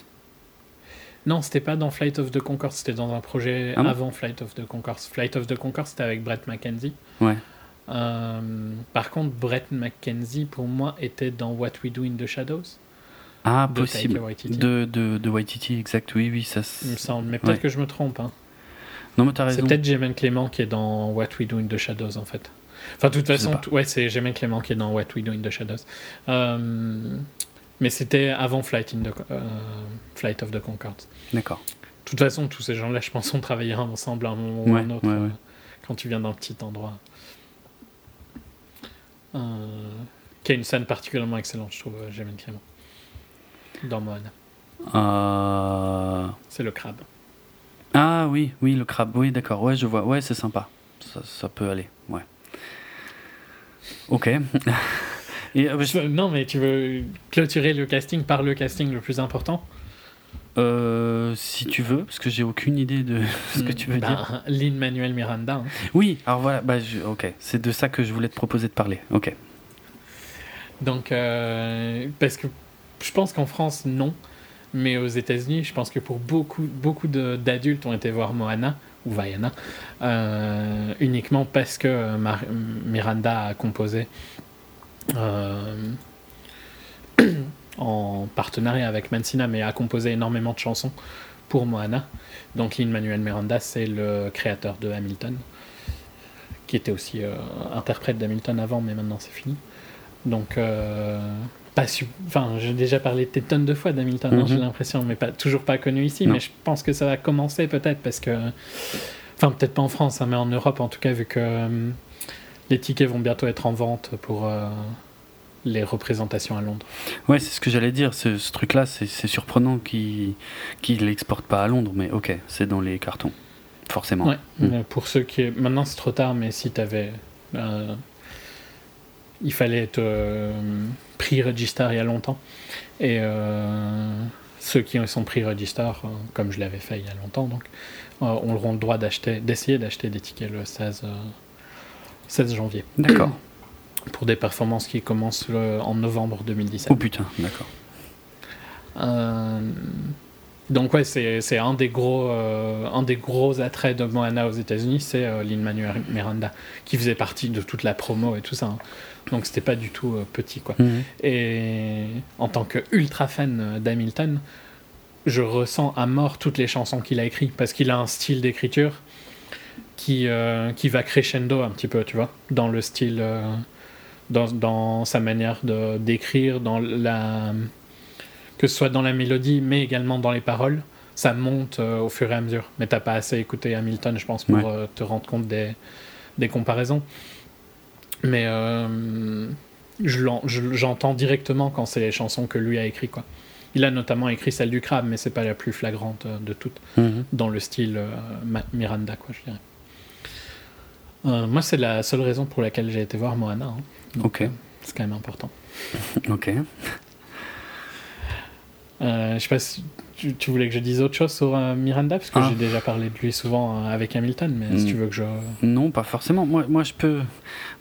Non, c'était pas dans Flight of the Concord, c'était dans un projet Ah bon avant Flight of the Concord. Flight of the Concord, c'était avec Brett McKenzie. Ouais. Euh, par contre, Brett McKenzie, pour moi, était dans What We Do in the Shadows. Ah, de possible. Waititi. De, de, de Waititi, exact, oui, oui, ça. Il me semble, mais peut-être Ouais. que je me trompe. Hein. Non, mais t'as C'est raison. peut-être Jemaine Clément qui est dans What We Do in the Shadows, en fait. Enfin, de toute façon, ouais, c'est Jemaine Clément qui est dans What We Do in the Shadows. Euh, mais c'était avant Flight, in the, euh, Flight of the Concorde. D'accord. De toute façon, tous ces gens-là, je pense, ont travaillé ensemble à un moment ou Ouais, un autre. ouais, ouais. euh, Quand tu viens d'un petit endroit. Euh, qui a une scène particulièrement excellente, je trouve, Jemaine Clément. Dans Moana. C'est le crabe. Ah oui, oui, le crabe, oui, d'accord, ouais, je vois, ouais, c'est sympa. Ça, ça peut aller, ouais. Ok. Et euh, je- Non, mais tu veux clôturer le casting par le casting le plus important? Euh, si tu veux, parce que j'ai aucune idée de ce que tu veux dire. dire Lin-Manuel Miranda. hein. Oui, alors voilà, bah, je- ok, c'est de ça que je voulais te proposer de parler. Ok. Donc, euh, parce que je pense qu'en France, non. Mais aux États-Unis, je pense que pour beaucoup, beaucoup d'adultes ont été voir Moana ou Vaiana euh, uniquement parce que Miranda a composé euh, en partenariat avec Mancina, mais a composé énormément de chansons pour Moana. Donc Lin-Manuel Miranda, c'est le créateur de Hamilton, qui était aussi euh, interprète d'Hamilton avant, mais maintenant c'est fini. Donc, pas su- enfin, j'ai déjà parlé des tonnes de fois d'Hamilton, hein, Mhm. j'ai l'impression, mais pas, toujours pas connu ici. Non. Mais je pense que ça va commencer peut-être parce que, enfin, peut-être pas en France, hein, mais en Europe en tout cas, vu que euh, les tickets vont bientôt être en vente pour euh, les représentations à Londres. Ouais, c'est ce que j'allais dire. Ce, ce truc-là, c'est surprenant qu'il qu'il l'exporte pas à Londres, mais ok, c'est dans les cartons, forcément. Ouais, Mm. pour ceux qui. Maintenant c'est trop tard, mais si t'avais. Euh, il fallait être euh, pre-register il y a longtemps. Et euh, ceux qui sont pre-register, euh, comme je l'avais fait il y a longtemps, donc, euh, auront le droit d'acheter, d'essayer d'acheter des tickets le 16, euh, 16 janvier. D'accord. Pour des performances qui commencent le- en novembre 2017. Oh putain, d'accord. Euh, donc ouais, c'est c'est un des gros euh, un des gros attraits de Moana aux États-Unis, c'est euh, Lin-Manuel Miranda qui faisait partie de toute la promo et tout ça. hein. Donc c'était pas du tout euh, petit quoi. Mhm. Et en tant que ultra fan euh, d'Hamilton, je ressens à mort toutes les chansons qu'il a écrites parce qu'il a un style d'écriture qui euh, qui va crescendo un petit peu, tu vois, dans le style euh, dans, dans sa manière de d'écrire, dans la que ce soit dans la mélodie, mais également dans les paroles, ça monte euh, au fur et à mesure. Mais t'as pas assez écouté Hamilton, je pense, pour Ouais. te rendre compte des, des comparaisons. Mais euh, je- j'entends directement quand c'est les chansons que lui a écrit quoi. Il a notamment écrit celle du crabe, mais c'est pas la plus flagrante euh, de toutes, Mhm. dans le style euh, Miranda, quoi, je dirais. Euh, moi, c'est la seule raison pour laquelle j'ai été voir Moana. hein. Donc, Ok. c'est quand même important. Ok. Je sais pas si tu, tu voulais que je dise autre chose sur euh, Miranda, parce que Ah. j'ai déjà parlé de lui souvent euh, avec Hamilton, mais si Mm. tu veux que je. Non, pas forcément. Moi, moi, je peux.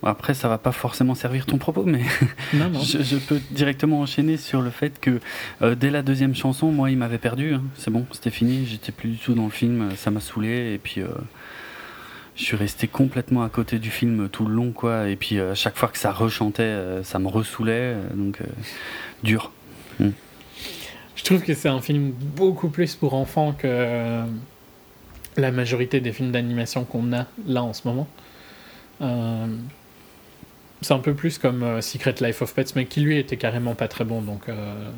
Bon, après, ça va pas forcément servir ton propos, mais Non, non. je, je peux directement enchaîner sur le fait que euh, dès la deuxième chanson, moi, il m'avait perdu. hein. C'est bon, c'était fini. J'étais plus du tout dans le film. Ça m'a saoulé. Et puis, euh, je suis resté complètement à côté du film tout le long, quoi. Et puis, euh, à chaque fois que ça rechantait, euh, ça me ressoulait. euh, donc, dur. Je trouve que c'est un film beaucoup plus pour enfants que la majorité des films d'animation qu'on a là en ce moment. Euh, c'est un peu plus comme euh, Secret Life of Pets, mais qui lui était carrément pas très bon, donc euh,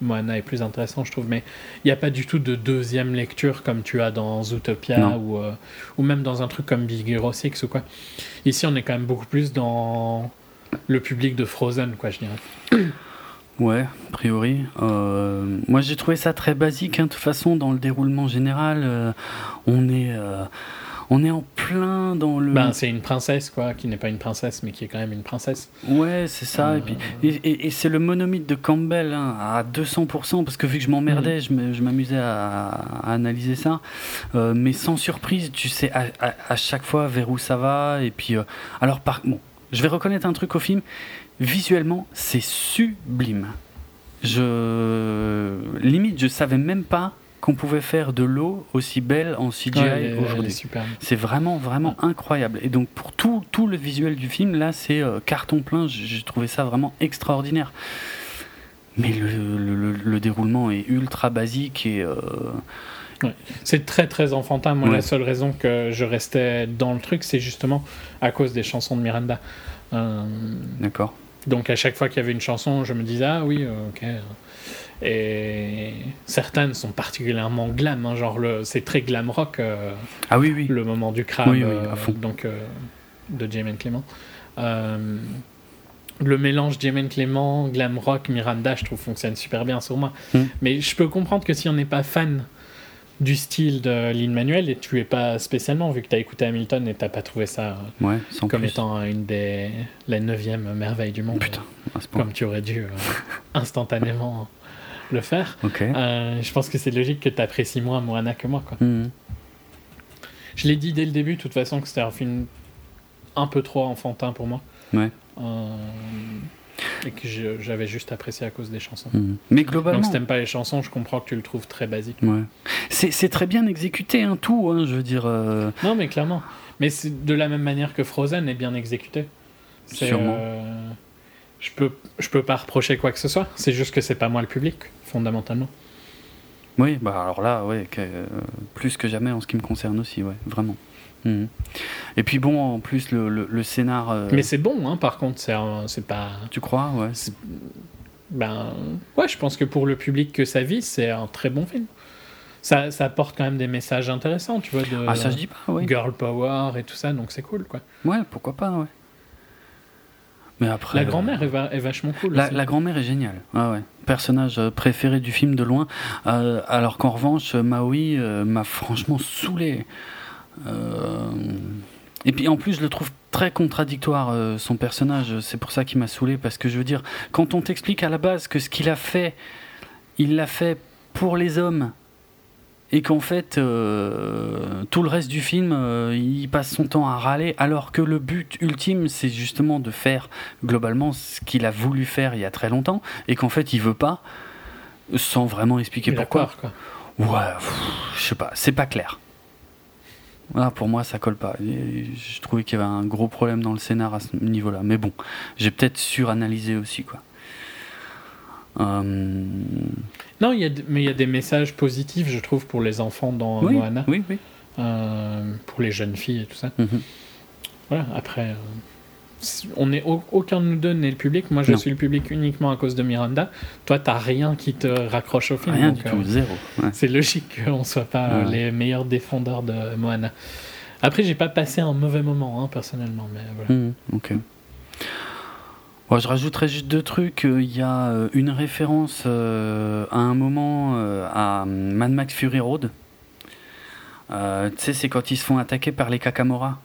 Moana est plus intéressant, je trouve. Mais il n'y a pas du tout de deuxième lecture comme tu as dans Zootopia ou, ou même dans un truc comme Big Hero 6 ou quoi. Ici, on est quand même beaucoup plus dans le public de Frozen, quoi, je dirais. Ouais, a priori. Euh, moi, j'ai trouvé ça très basique. hein. De toute façon, dans le déroulement général, euh, on est, euh, on est en plein dans le. Ben, c'est une princesse, quoi, qui n'est pas une princesse, mais qui est quand même une princesse. Ouais, c'est ça. Et, puis- et, et- et c'est le monomythe de Campbell hein, à 200%, parce que vu que je m'emmerdais, Mm. je m'amusais à, à analyser ça. Mais sans surprise, tu sais à, à- à chaque fois vers où ça va. Et puis, alors, par, bon, je vais reconnaître un truc au film. Visuellement, c'est sublime. Je limite, je savais même pas qu'on pouvait faire de l'eau aussi belle en CGI aujourd'hui. C'est vraiment, vraiment incroyable. Et donc, pour tout, tout le visuel du film, là, c'est euh, carton plein. J'ai trouvé ça vraiment extraordinaire. Mais le, le, déroulement est ultra basique et. Euh, c'est très très enfantin. Moi, la seule raison que je restais dans le truc, c'est justement à cause des chansons de Miranda. Euh, D'accord. Donc à chaque fois qu'il y avait une chanson, je me disais ah oui, ok. Et certaines sont particulièrement glam, hein, genre le, c'est très glam rock. Euh, ah oui oui. Le moment du crabe, euh, donc de Jamie Clément. le mélange Jamie Clément, glam rock, Miranda, je trouve fonctionne super bien sur moi. Hmm. Mais je peux comprendre que si on n'est pas fan du style de Lin Manuel et tu es pas spécialement vu que tu as écouté Hamilton et t'as pas trouvé ça comme étant une des la neuvième merveille du monde Putain, comme tu aurais dû euh, instantanément le faire euh, je pense que c'est logique que tu apprécies moins Moana que moi quoi. Mhm. je l'ai dit dès le début de toute façon que c'était un film un peu trop enfantin pour moi ouais. Euh, et que j'avais juste apprécié à cause des chansons. Mhm. Mais globalement. Donc si t'aimes pas les chansons, je comprends que tu le trouves très basique. Ouais. C'est très bien exécuté, hein, tout, hein, je veux dire. Euh. Non, mais clairement. Mais c'est de la même manière que Frozen est bien exécuté. Sûrement. Euh, je peux, je peux pas reprocher quoi que ce soit. C'est juste que c'est pas moi le public, fondamentalement. Oui, bah alors là, ouais, euh, plus que jamais en ce qui me concerne aussi, ouais, vraiment. Mhm. Et puis bon, en plus, le, le, scénar. Euh, Mais c'est bon, hein, par contre, c'est pas. Tu crois, ouais. Ben, ouais, je pense que pour le public que ça vit, c'est un très bon film. Ça, ça apporte quand même des messages intéressants, tu vois. De, ah, ça je dis pas, oui. Girl power et tout ça, donc c'est cool, quoi. Ouais, pourquoi pas, ouais. Mais après, la grand-mère est, vachement cool. La, la grand-mère est géniale. Ah ouais. Personnage euh, préféré du film de loin. Euh, alors qu'en revanche, Maui m'a franchement saoulé. Euh, et puis en plus, je le trouve très contradictoire, euh, son personnage. C'est pour ça qu'il m'a saoulé, parce que je veux dire, quand on t'explique à la base que ce qu'il a fait, il l'a fait pour les hommes, et qu'en fait, euh, tout le reste du film, il passe son temps à râler, alors que le but ultime, c'est justement de faire globalement ce qu'il a voulu faire il y a très longtemps, et qu'en fait, il veut pas, sans vraiment expliquer pourquoi. quoi. Ouais, je sais pas, c'est pas clair. Ah, pour moi, ça colle pas. Je trouvais qu'il y avait un gros problème dans le scénar à ce niveau-là. Mais bon, j'ai peut-être suranalysé aussi, quoi. Euh, non, y a, mais il y a des messages positifs, je trouve, pour les enfants dans Moana. Oui, oui. Euh, pour les jeunes filles et tout ça. Mhm. Voilà, après, euh, on est aucun de nous deux n'est le public. Moi, je suis le public uniquement à cause de Miranda. Toi, t'as rien qui te raccroche au film. Rien du tout, euh, zéro. C'est logique qu'on soit pas les meilleurs défendeurs de Moana. Après, j'ai pas passé un mauvais moment, hein, personnellement, mais voilà. Mmh, ok. je rajouterais juste deux trucs. Il y a euh, une référence euh, à un moment à Mad Max Fury Road. tu sais, c'est quand ils se font attaquer par les Kakamora.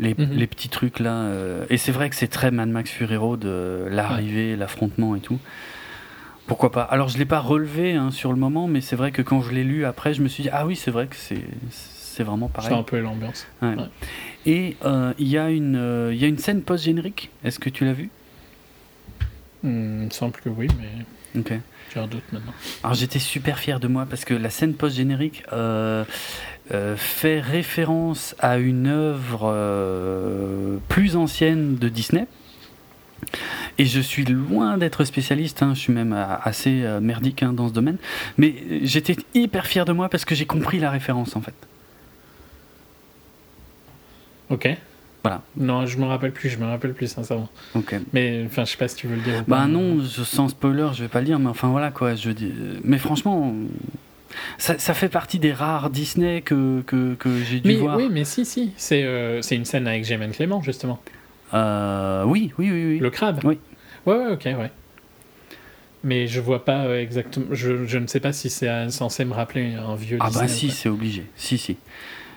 Mhm. les, petits trucs là. Euh, et c'est vrai que c'est très Mad Max Fury Road, euh, l'arrivée, l'affrontement et tout. Pourquoi pas? Alors je l'ai pas relevé hein, sur le moment, mais c'est vrai que quand je l'ai lu après, je me suis dit ah oui c'est vrai que c'est vraiment pareil. C'est un peu l'ambiance. Et euh, il y a une y a une scène post générique. Est-ce que tu l'as vu? Hmm, Il me semble que oui, mais. J'ai un doute maintenant. Alors j'étais super fier de moi parce que la scène post générique, euh, fait référence à une œuvre euh, plus ancienne de Disney. Et je suis loin d'être spécialiste, hein, je suis même assez euh, merdique hein, dans ce domaine, mais j'étais hyper fier de moi parce que j'ai compris la référence en fait. Ok. Voilà. Non, je me rappelle plus, je me rappelle plus sincèrement. Ok. Mais enfin, je sais pas si tu veux le dire. bah non, sans spoiler, je vais pas le dire, mais enfin voilà quoi. Je dis, mais franchement, ça, fait partie des rares Disney que, que, que j'ai dû voir. Oui, mais si, si. C'est euh, une scène avec Jemaine Clément, justement. Euh, oui, oui, oui, oui. Le crabe Oui. Ouais, ouais, ok, ouais. Mais je vois pas euh, exactement. Je, je, ne sais pas si c'est censé me rappeler un vieux ah Disney. Ah, bah si, c'est obligé. Si, si.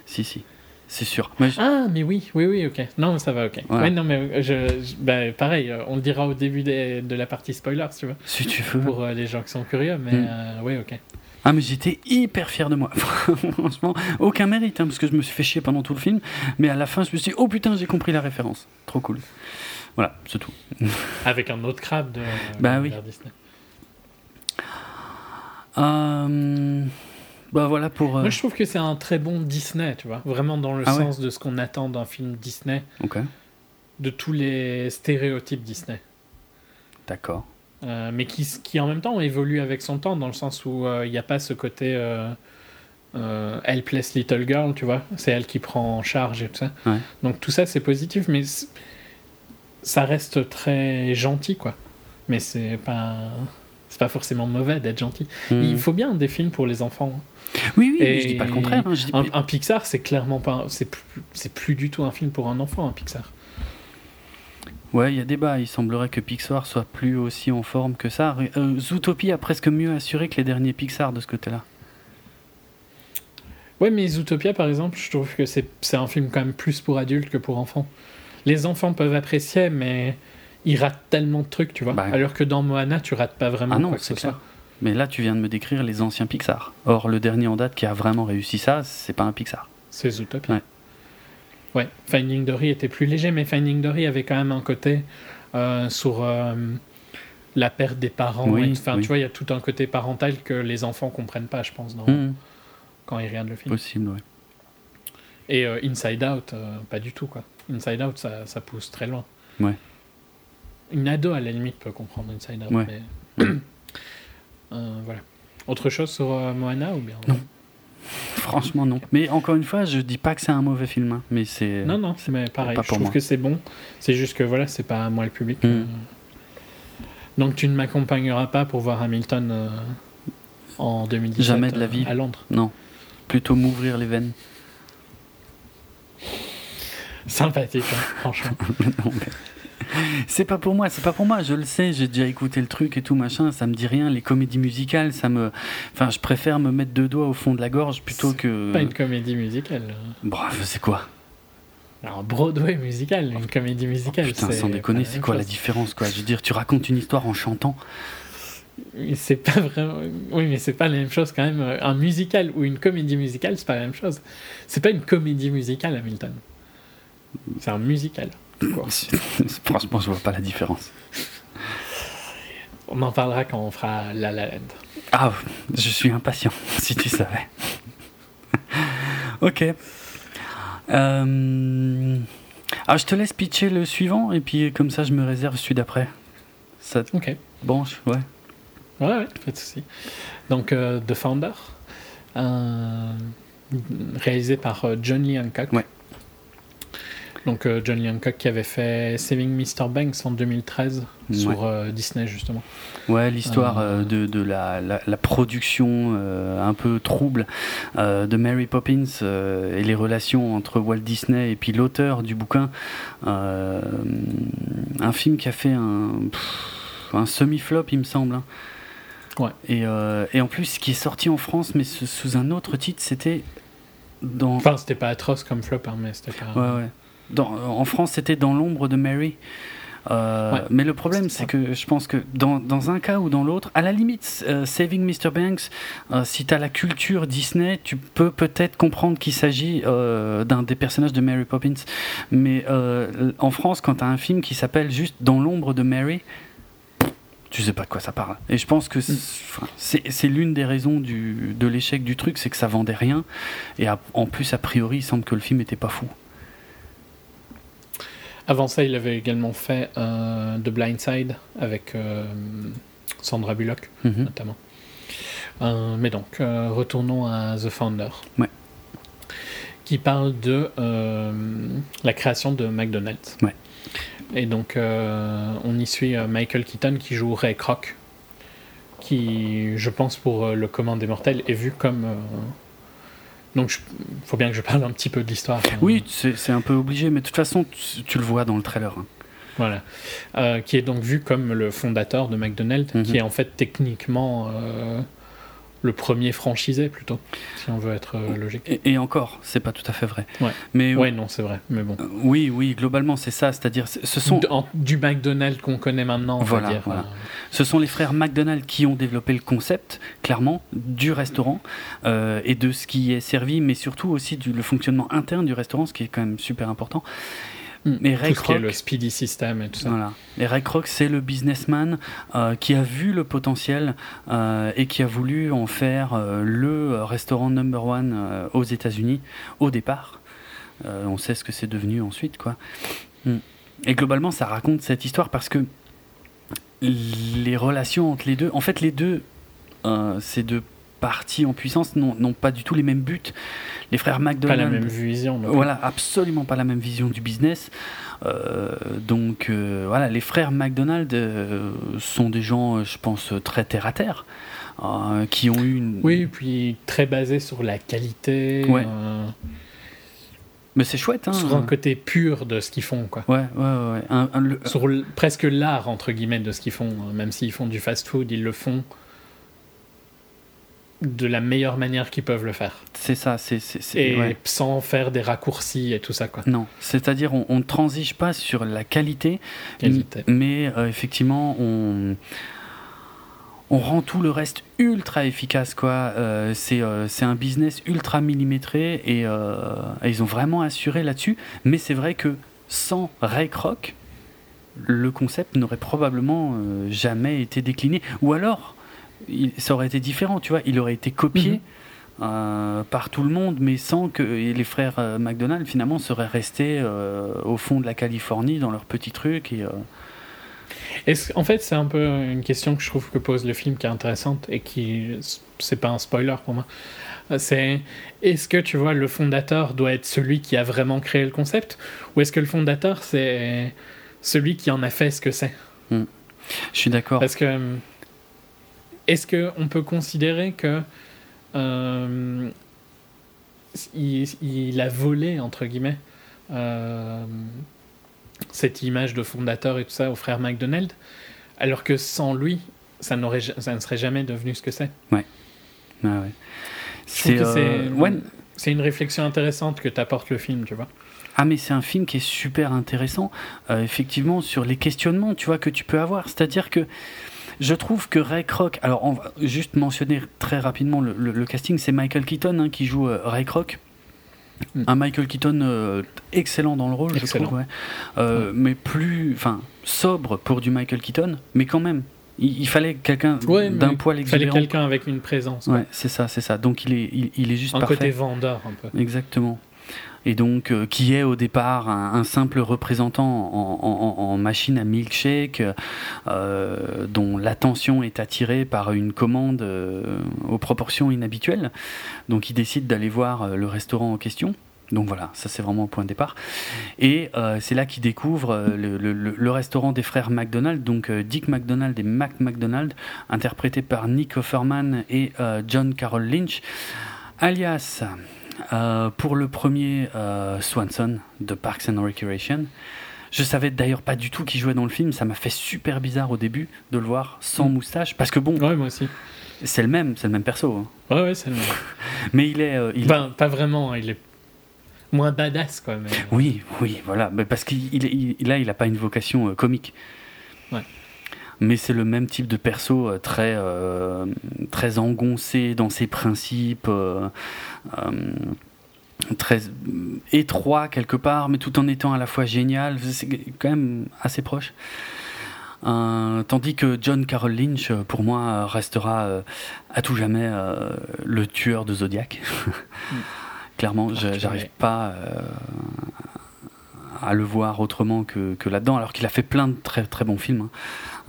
Si, si. C'est sûr. Ah, mais oui, oui, oui, ok. Non, ça va, ok. Ouais, non, mais je, bah, pareil, on le dira au début de la partie spoiler, si tu veux. Si tu veux. Pour les gens qui sont curieux, mais mm. oui, ok. Ah mais j'étais hyper fier de moi. Franchement, aucun mérite, hein, parce que je me suis fait chier pendant tout le film. Mais à la fin, je me suis dit, oh putain, j'ai compris la référence. Trop cool. Voilà, c'est tout. Avec un autre crabe de, bah, oui. Disney. Euh, Bah voilà pour. Moi, je trouve que c'est un très bon Disney, tu vois. Vraiment dans le Ah ouais sens de ce qu'on attend d'un film Disney, Ok, de tous les stéréotypes Disney. d'accord. Euh, mais qui, qui en même temps évolue avec son temps, dans le sens où euh, il n'y a pas ce côté euh, euh, helpless little girl, tu vois. C'est elle qui prend en charge et tout ça. Ouais. Donc tout ça, c'est positif, mais ça reste très gentil, quoi. Mais c'est pas. C'est pas forcément mauvais d'être gentil. Hmm. Il faut bien des films pour les enfants. hein. Oui, oui, mais Et je dis pas le contraire. hein, dis- Un, un Pixar, c'est clairement pas. C'est plus, c'est plus du tout un film pour un enfant, un Pixar. Ouais, il y a débat. Il semblerait que Pixar soit plus aussi en forme que ça. Euh, Zootopie a presque mieux assuré que les derniers Pixar de ce côté-là. Ouais, mais Zootopia, par exemple, je trouve que c'est un film quand même plus pour adultes que pour enfants. Les enfants peuvent apprécier, mais ils ratent tellement de trucs, tu vois. Bah. Alors que dans Moana, tu rates pas vraiment Ah non, quoi que soit. Mais là, tu viens de me décrire les anciens Pixar. Or, le dernier en date qui a vraiment réussi ça, c'est pas un Pixar. C'est Zootopia. Ouais. Ouais, Finding Dory était plus léger, mais Finding Dory avait quand même un côté euh, sur euh, la perte des parents. Oui, Enfin, oui. tu vois, il y a tout un côté parental que les enfants comprennent pas, je pense, dans- Hmm, quand ils regardent le film. possible, ouais. Et euh, Inside Out, pas du tout, quoi. Inside Out, ça, ça pousse très loin. Ouais. Une ado, à la limite, peut comprendre Inside Out, Ouais. mais... Voilà. Autre chose sur Moana ou bien? Non. Franchement, non. Mais encore une fois, je dis pas que c'est un mauvais film, hein, mais c'est. Non, non, mais pareil. pas je pour trouve moi. que c'est bon. C'est juste que voilà, c'est pas moi le public. Mm. euh. Donc tu ne m'accompagneras pas pour voir Hamilton euh, en 2017 Jamais de la euh, vie. à Londres. Non. Plutôt m'ouvrir les veines. Sympathique, hein, franchement. Non, mais- C'est pas pour moi, c'est pas pour moi, je le sais, j'ai déjà écouté le truc et tout machin, ça me dit rien, les comédies musicales, ça me... Enfin, je préfère me mettre deux doigts au fond de la gorge plutôt C'est que... Pas une comédie musicale. Bref, c'est quoi? Alors Broadway musical, une comédie musicale. Putain, c'est sans déconner, c'est quoi la différence, quoi? Je veux dire, tu racontes une histoire en chantant C'est pas vraiment. Oui, mais c'est pas la même chose quand même. Un musical ou une comédie musicale, c'est pas la même chose. C'est pas une comédie musicale, Hamilton. C'est un musical. Quoi. Franchement, je vois pas la différence. On en parlera quand on fera La La Land. Ah, je suis impatient, si tu savais. ok. Euh... Ah, je te laisse pitcher le suivant, et puis comme ça, je me réserve celui d'après. Ça te Ok. branche Ouais. Ouais, ouais, pas de souci. Donc, euh, The Founder, euh, réalisé par euh, John Lee Hancock. Ouais. Donc, euh, John Hancock qui avait fait Saving Mr. Banks en 2013 sur euh, Disney, justement. Ouais, l'histoire Euh. de, de la, la, la production un peu trouble de Mary Poppins et les relations entre Walt Disney et puis l'auteur du bouquin. Un film qui a fait un, pff, un semi-flop, il me semble. hein. Ouais. Et, et en plus, qui est sorti en France, mais sous, sous un autre titre, c'était dans. Enfin, c'était pas atroce comme flop, hein, mais c'était pas. Ouais, ouais. Dans- en France, c'était dans l'ombre de Mary. Euh, Ouais, mais le problème, c'est que je pense que dans, dans un cas ou dans l'autre, à la limite, euh, Saving Mr. Banks, euh, si tu as la culture Disney, tu peux peut-être comprendre qu'il s'agit d'un des personnages de Mary Poppins. Mais en France, quand tu as un film qui s'appelle juste Dans l'ombre de Mary, tu sais pas de quoi ça parle. Et je pense que c'est enfin, c'est- c'est l'une des raisons du, de l'échec du truc, c'est que ça vendait rien. Et a- en plus, a priori, il semble que le film était pas fou. Avant ça, il avait également fait euh, The Blind Side avec euh, Sandra Bullock, Mhm. notamment. Euh, mais donc, euh, retournons à The Founder. Ouais. Qui parle de la création de McDonald's. Ouais. Et donc, on y suit Michael Keaton qui joue Ray Kroc, qui, je pense, pour le commun des mortels, est vu comme. Donc, il faut bien que je parle un petit peu de l'histoire. Oui, c'est un peu obligé, mais de toute façon, tu, tu le vois dans le trailer. hein. Voilà. Euh, qui est donc vu comme le fondateur de McDonald's, Mhm. qui est en fait techniquement euh, le premier franchisé plutôt, si on veut être euh, logique. Et, et encore, c'est pas tout à fait vrai. Ouais. Mais Ouais, non, c'est vrai, mais bon. euh, oui, oui, globalement, c'est ça. C'est-à-dire, ce sont, D- en- du McDonald's qu'on connaît maintenant, on Voilà, va dire. voilà. euh, ce sont les frères McDonald qui ont développé le concept, clairement, du restaurant euh, et de ce qui est servi, mais surtout aussi du le fonctionnement interne du restaurant, ce qui est quand même super important. Mm. Et Ray Kroc, le speedy system et tout ça. Voilà. Et Ray Kroc, c'est le businessman euh, qui a vu le potentiel euh, et qui a voulu en faire euh, le restaurant number one aux États-Unis au départ. on sait ce que c'est devenu ensuite, quoi. Mm. Et globalement, ça raconte cette histoire parce que les relations entre les deux, en fait, les deux, ces deux partis en puissance n'ont pas du tout les mêmes buts. Les frères McDonald. Pas la même vision. Voilà, absolument pas la même vision du business. Euh, donc euh, voilà, les frères McDonald euh, sont des gens, je pense, très terre à terre, qui ont eu une. Oui, puis très basés sur la qualité. Ouais. Mais c'est chouette, hein. Sur un côté pur de ce qu'ils font, quoi. Ouais, ouais, ouais. Sur presque l'art, entre guillemets, de ce qu'ils font. Hein. Même s'ils font du fast-food, ils le font de la meilleure manière qu'ils peuvent le faire. C'est ça, c'est. Et sans faire des raccourcis et tout ça, quoi. Non, c'est-à-dire on ne transige pas sur la qualité, mais euh, effectivement on. On rend tout le reste ultra efficace, quoi. Euh, euh, c'est un business ultra millimétré et, ils ont vraiment assuré là-dessus. Mais c'est vrai que sans Ray Kroc, le concept n'aurait probablement jamais été décliné. Ou alors, ça aurait été différent, tu vois. Il aurait été copié. Mhm. Euh, par tout le monde, mais sans que les frères euh, McDonald finalement seraient restés euh, au fond de la Californie dans leur petit truc. Et, en fait, c'est un peu une question que je trouve que pose le film qui est intéressante et qui c'est pas un spoiler pour moi. C'est est-ce que tu vois le fondateur doit être celui qui a vraiment créé le concept ou est-ce que le fondateur c'est celui qui en a fait ce que c'est? Hmm. Je suis d'accord. Parce que est-ce qu'on peut considérer que euh, il, a volé, entre guillemets, euh, cette image de fondateur et tout ça au frère McDonald, alors que sans lui, ça, ça ne serait jamais devenu ce que c'est? Ouais. Ah ouais. Euh, c'est une réflexion intéressante que t'apporte le film, tu vois. Ah mais c'est un film qui est super intéressant, effectivement, sur les questionnements, tu vois, que tu peux avoir. C'est-à-dire que je trouve que Ray Kroc, alors on va juste mentionner très rapidement le, casting, c'est Michael Keaton hein, qui joue euh, Ray Kroc. Hmm. Un Michael Keaton euh, excellent dans le rôle, je trouve, euh, mais plus, enfin, sobre pour du Michael Keaton, mais quand même, il, fallait quelqu'un d'un poil exubérant. Il fallait quelqu'un avec une présence. Ouais, c'est ça, c'est ça. Donc il est, il, est juste un côté vendeur un peu. Exactement et donc euh, qui est au départ un, simple représentant en, machine à milkshake euh, dont l'attention est attirée par une commande euh, aux proportions inhabituelles. Donc il décide d'aller voir le restaurant en question. Donc voilà, ça c'est vraiment un point de départ. Et c'est là qu'il découvre le, restaurant des frères McDonald, donc Dick McDonald et Mac McDonald, interprétés par Nick Offerman et John Carroll Lynch, alias euh, pour le premier euh, Swanson de Parks and Recreation. Je savais d'ailleurs pas du tout qui jouait dans le film. Ça m'a fait super bizarre au début de le voir sans mm. moustache. Parce que bon. Ouais, moi aussi. C'est le même, c'est le même perso. Hein. Ouais, ouais, c'est le même. mais il est. Euh, ben, pas vraiment. Il est moins badass, quoi. Mais... Oui, oui, voilà. Mais parce qu'il il, là, il a pas une vocation comique. Ouais mais c'est le même type de perso euh, très, euh, très engoncé dans ses principes, euh, très étroit quelque part, mais tout en étant à la fois génial. C'est quand même assez proche. tandis que John Carroll Lynch, pour moi, restera à tout jamais le tueur de Zodiac. Clairement, j'arrive pas à le voir autrement que, que là-dedans, alors qu'il a fait plein de très très bons films. Hein.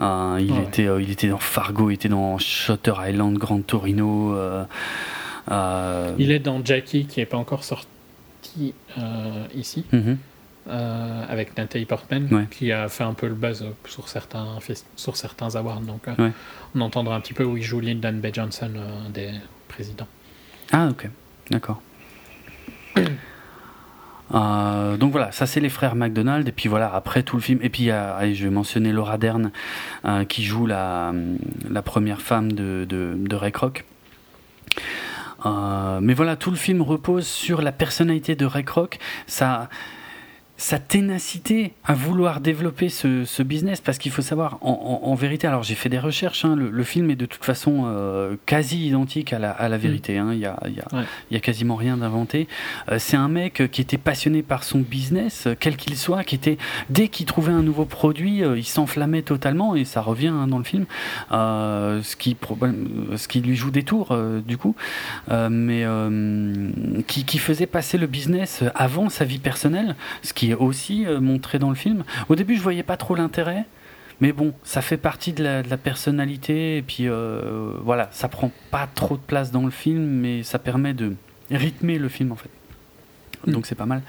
Euh, il, était, euh, il était dans Fargo, il était dans Shutter Island, Grand Torino. Euh, il est dans Jackie, qui n'est pas encore sorti ici. Mhm. avec Natalie Portman, qui a fait un peu le buzz sur certains, sur certains awards. Donc, on entendra un petit peu où il joue Lyndon B. Johnson, des présidents. Ah, ok, d'accord. Euh, donc voilà, ça c'est les frères McDonald. Et puis voilà, après tout le film. Et puis je vais mentionner Laura Dern euh, qui joue la, première femme de, de, Ray Kroc. Euh, mais voilà, tout le film repose sur la personnalité de Ray Kroc. Ça sa ténacité à vouloir développer ce, business, parce qu'il faut savoir, en, vérité, alors j'ai fait des recherches, hein, le, film est de toute façon euh, quasi identique à la, à la vérité, hein, il n'y a, y a, y a, quasiment rien d'inventé. Euh, c'est un mec qui était passionné par son business, quel qu'il soit, qui était, dès qu'il trouvait un nouveau produit, il s'enflammait totalement, et ça revient hein, dans le film, ce, qui, ce qui lui joue des tours, du coup, mais qui, qui faisait passer le business avant sa vie personnelle, ce qui aussi euh, montré dans le film. Au début, je voyais pas trop l'intérêt. Mais bon, ça fait partie de la, personnalité, et puis euh, voilà, ça prend pas trop de place dans le film, mais ça permet de rythmer le film en fait. Mm. Donc c'est pas mal.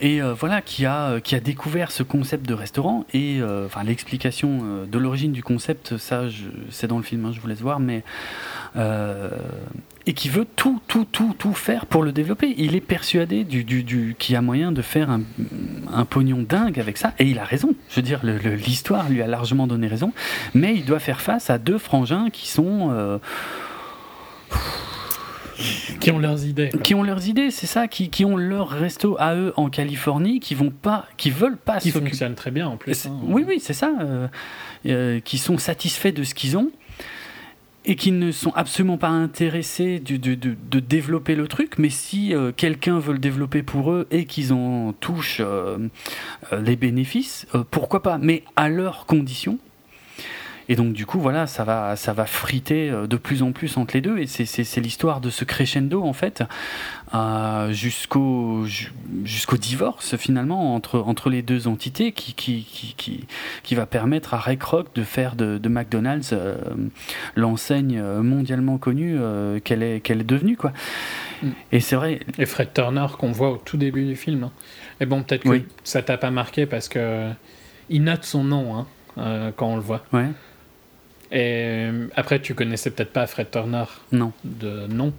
Et euh, voilà, qui a, qui a découvert ce concept de restaurant, et enfin l'explication de l'origine du concept, ça c'est dans le film, hein, je vous laisse voir, mais et qui veut tout, tout, tout, tout faire pour le développer. Il est persuadé du, du, du qu'il y a moyen de faire un, un, pognon dingue avec ça, et il a raison. Je veux dire, l'histoire lui a largement donné raison, mais il doit faire face à deux frangins qui sont... Euh, qui ont leurs idées. Qui ont leurs idées, c'est ça, qui, qui, ont leur resto à eux en Californie, qui vont pas, qui veulent pas. Qui fonctionnent très bien en plus. Hein. Oui, oui, c'est ça. Euh, euh, qui sont satisfaits de ce qu'ils ont et qui ne sont absolument pas intéressés de, développer le truc, mais si euh, quelqu'un veut le développer pour eux et qu'ils en touchent euh, euh, les bénéfices, pourquoi pas, mais à leurs conditions. Et donc du coup, voilà, ça va, ça va friter de plus en plus entre les deux. Et c'est l'histoire de ce crescendo en fait, euh, jusqu'au jusqu'au divorce finalement entre entre les deux entités, qui qui, qui, qui, qui va permettre à Ray Kroc de faire de, de McDonald's euh, l'enseigne mondialement connue euh, qu'elle est qu'elle est devenue quoi. Mm. Et c'est vrai. Et Fred Turner qu'on voit au tout début du film. Hein. Et bon, peut-être que ça t'a pas marqué parce que il note son nom hein, quand on le voit. Ouais. Et après, tu connaissais peut-être pas Fred Turner non. de nom,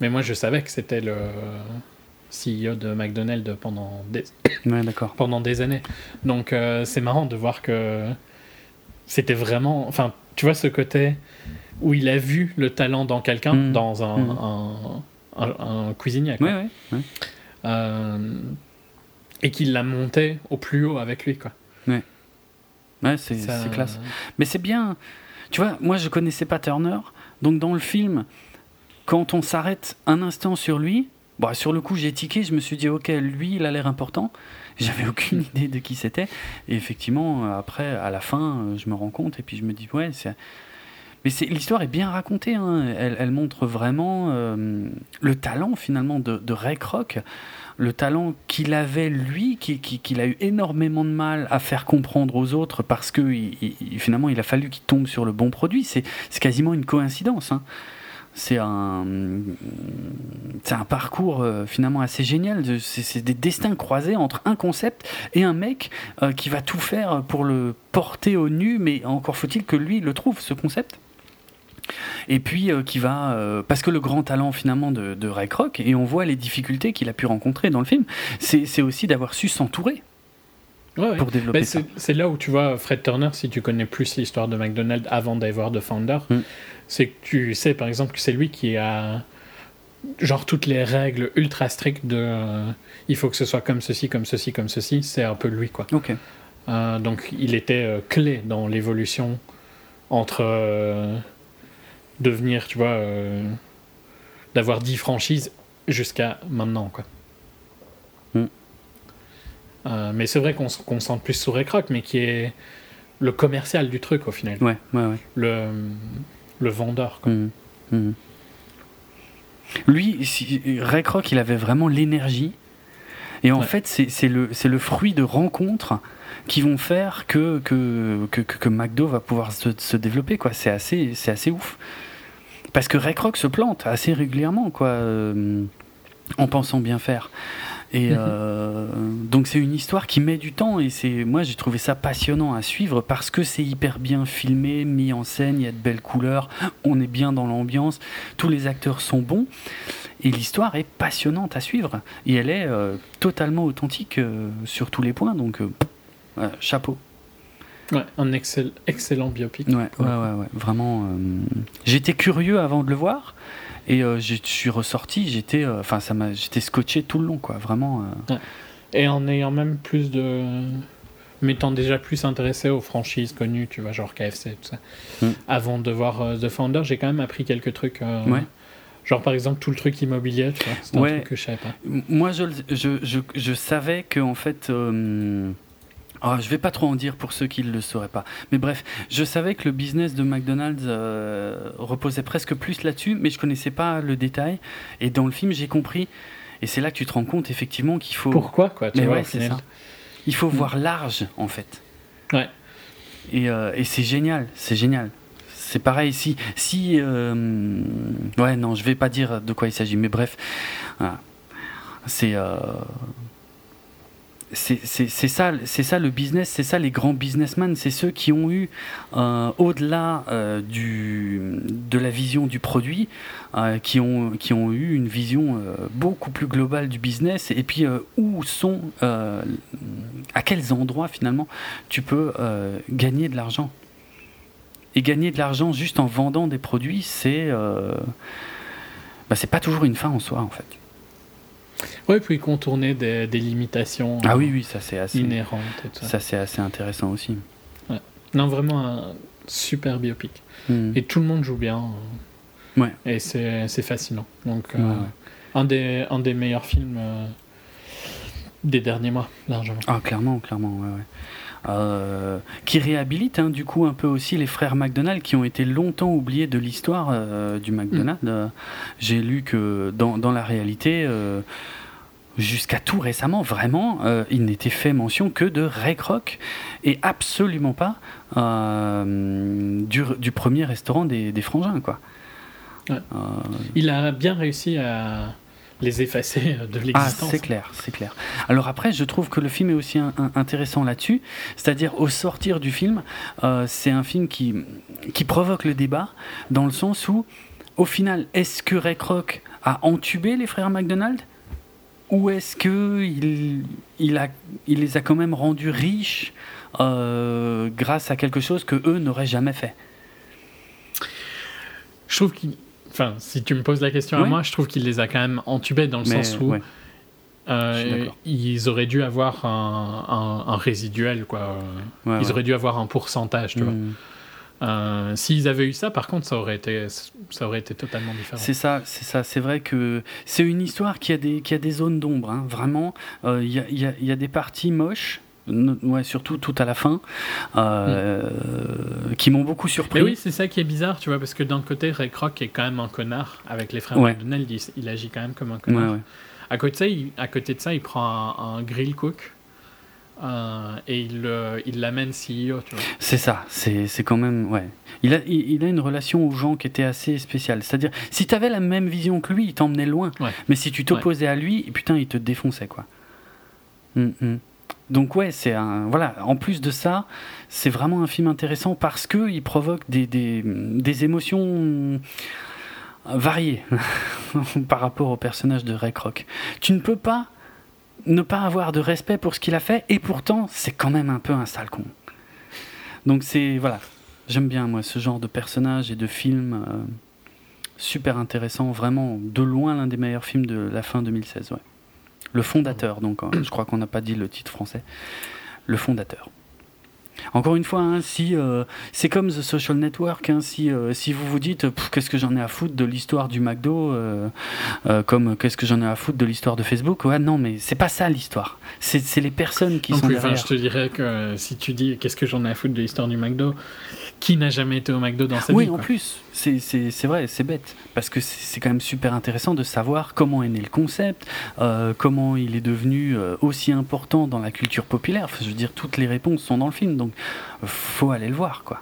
mais moi je savais que c'était le CEO de McDonald's pendant des, pendant des années. Donc euh, c'est marrant de voir que c'était vraiment. Enfin, tu vois ce côté où il a vu le talent dans quelqu'un, mm. dans mm. un, un, cuisinier. Quoi. Ouais, ouais, euh, et qu'il l'a monté au plus haut avec lui. Quoi. Ouais, ouais c'est classe. Mais c'est bien tu vois, moi je connaissais pas Turner, donc dans le film, quand on s'arrête un instant sur lui, bah, sur le coup j'ai tiqué, je me suis dit ok, lui il a l'air important. J'avais aucune idée de qui c'était. Et effectivement, après, à la fin, je me rends compte et puis je me dis ouais, c'est. Mais l'histoire est bien racontée. Hein. Elle, montre vraiment euh, le talent finalement de, de Ray le talent qu'il avait lui, qu'il a eu énormément de mal à faire comprendre aux autres parce que finalement il a fallu qu'il tombe sur le bon produit. C'est quasiment une coïncidence. Hein. C'est un, c'est un parcours euh, finalement assez génial. C'est des destins croisés entre un concept et un mec euh, qui va tout faire pour le porter au nu, mais encore faut-il que lui le trouve ce concept et puis euh, qui va euh, parce que le grand talent finalement de, de Ray Kroc et on voit les difficultés qu'il a pu rencontrer dans le film c'est aussi d'avoir su s'entourer pour développer ça. c'est là où tu vois Fred Turner si tu connais plus l'histoire de McDonald's avant d'avoir de Founder mm. c'est que tu sais par exemple que c'est lui qui a genre toutes les règles ultra strictes de euh, il faut que ce soit comme ceci comme ceci comme ceci c'est un peu lui quoi. Donc il était clé dans l'évolution entre devenir, tu vois, euh, d'avoir 10 franchises jusqu'à maintenant, quoi. Mm. Euh, mais c'est vrai qu'on se concentre plus sur Ray mais qui est le commercial du truc au final. Ouais, ouais, ouais. Le, le vendeur, quoi. Mm. Mm. Lui, Ray Kroc, il avait vraiment l'énergie. Et en fait, c'est le, le fruit de rencontres qui vont faire que, que, que, que McDo va pouvoir se, se développer. C'est assez, assez ouf. Parce que Ray Kroc se plante assez régulièrement, quoi, euh, en pensant bien faire. Et mhm. euh, donc c'est une histoire qui met du temps et c'est moi j'ai trouvé ça passionnant à suivre parce que c'est hyper bien filmé, mis en scène, il y a de belles couleurs, on est bien dans l'ambiance, tous les acteurs sont bons et l'histoire est passionnante à suivre et elle est euh, totalement authentique sur tous les points donc chapeau. Ouais, un excellent biopic. Ouais, ouais, ouais, vraiment. Euh, j'étais curieux avant de le voir et euh, je suis ressorti. J'étais, euh, enfin, ça m'a, j'étais scotché tout le long, quoi. Vraiment. Et en ayant même plus de. m'étant déjà plus intéressé aux franchises connues, tu vois, genre KFC, tout ça. Mm. Avant de voir The Founder, j'ai quand même appris quelques trucs. Ouais. Genre par exemple tout le truc immobilier, tu vois. C'est un truc que je savais pas. Moi, je, je, je, je savais que, en fait. Euh, ah, je vais pas trop en dire pour ceux qui ne le sauraient pas. Mais bref, je savais que le business de McDonald's euh, reposait presque plus là-dessus, mais je connaissais pas le détail. Et dans le film, j'ai compris. Et c'est là que tu te rends compte, effectivement, qu'il faut. Pourquoi quoi tu Mais vois, ouais, c'est ça. Il faut Mm. voir large, en fait. Ouais. Et, euh, et c'est génial, c'est génial. C'est pareil, si. si euh, ouais, non, je vais pas dire de quoi il s'agit, mais bref. voilà. C'est. C'est ça, c'est ça le business, c'est ça les grands businessmen, c'est ceux qui ont eu, euh, au-delà euh, du, de la vision du produit, euh, qui, ont, eu une vision beaucoup plus globale du business, et puis où sont, à quels endroits finalement tu peux gagner de l'argent? Et gagner de l'argent juste en vendant des produits, c'est bah, c'est pas toujours une fin en soi en fait. Ouais, puis contourner des, des limitations Ah oui, oui, ça c'est assez, inhérentes et tout ça. ça c'est assez intéressant aussi. Non, vraiment un super biopic. Hmm. Et tout le monde joue bien. euh, Ouais. Et c'est c'est fascinant. Donc, euh, ouais. Un, des, un des meilleurs films euh, des derniers mois, largement. Ah, clairement, clairement, ouais, ouais. Euh, qui réhabilite hein, du coup un peu aussi les frères McDonald qui ont été longtemps oubliés de l'histoire euh, du McDonald's. Euh, J'ai lu que dans, dans la réalité, euh, jusqu'à tout récemment, vraiment, il n'était fait mention que de Ray Kroc et absolument pas du, du premier restaurant des, des frangins. Quoi. Ouais. Il a bien réussi à les effacer de Ah, l'existence. c'est clair, c'est clair. Alors après, je trouve que le film est aussi un- un- intéressant là-dessus, c'est-à-dire au sortir du film, euh, c'est un film qui, qui provoque le débat, dans le sens où, au final, est-ce que Ray Kroc a entubé les frères McDonald ou est-ce que il, il, a, il les a quand même rendus riches euh, grâce à quelque chose que eux n'auraient jamais fait? Je trouve qu'il. Enfin, si tu me poses la question à moi, je trouve qu'il les a quand même entubés dans le Mais, sens où ouais. euh, ils auraient dû avoir un, un- un résiduel, quoi. Ouais, ils auraient dû avoir un pourcentage, tu vois. Mm. Euh, S'ils avaient eu ça, par contre, ça aurait été, ça aurait été totalement différent. C'est ça, c'est ça. C'est vrai que c'est une histoire qui a des, qui a des zones d'ombre. hein. Vraiment, Euh, il y, a, y a- y a des parties moches, ouais, surtout tout à la fin, euh, qui m'ont beaucoup surpris. Mais oui, c'est ça qui est bizarre, tu vois, parce que d'un côté, Ray Kroc est quand même un connard. Avec les frères Ouais. McDonald, il, il agit quand même comme un connard. ouais. À, côté de ça, il, à côté de ça, il prend un, un grill cook euh, et il il l'amène CEO, tu vois. C'est ça, c'est quand même. Ouais. Il, a, il, il a une relation aux gens qui était assez spéciale. C'est-à-dire, si tu avais la même vision que lui, il t'emmenait loin. Ouais. Mais si tu t'opposais à lui, putain, il te défonçait, quoi. Mm, mm. Donc, ouais, c'est un. Voilà, en plus de ça, c'est vraiment un film intéressant parce qu'il provoque des, des, des émotions variées par rapport au personnage de Ray Kroc. Tu ne peux pas ne pas avoir de respect pour ce qu'il a fait et pourtant, c'est quand même un peu un sale con. Donc, c'est. Voilà. J'aime bien, moi, ce genre de personnage et de film. euh, super intéressant, vraiment de loin l'un des meilleurs films de la fin 2016. Ouais. Le fondateur, donc hein, je crois qu'on n'a pas dit le titre français. Le fondateur. Encore une fois, hein, si euh, c'est comme The Social Network, hein, si, euh, si vous vous dites qu'est-ce que j'en ai à foutre de l'histoire du McDo, euh, comme qu'est-ce que j'en ai à foutre de l'histoire de Facebook, ouais, non, mais c'est pas ça l'histoire. C'est les personnes qui Non sont plus, derrière. je te dirais que si tu dis qu'est-ce que j'en ai à foutre de l'histoire du McDo, qui n'a jamais été au McDo dans sa Oui, vie en quoi. plus, c'est- vrai, c'est bête, parce que c'est quand même super intéressant de savoir comment est né le concept, euh, comment il est devenu euh, aussi important dans la culture populaire. Enfin, je veux dire, toutes les réponses sont dans le film, donc euh, faut aller le voir, quoi.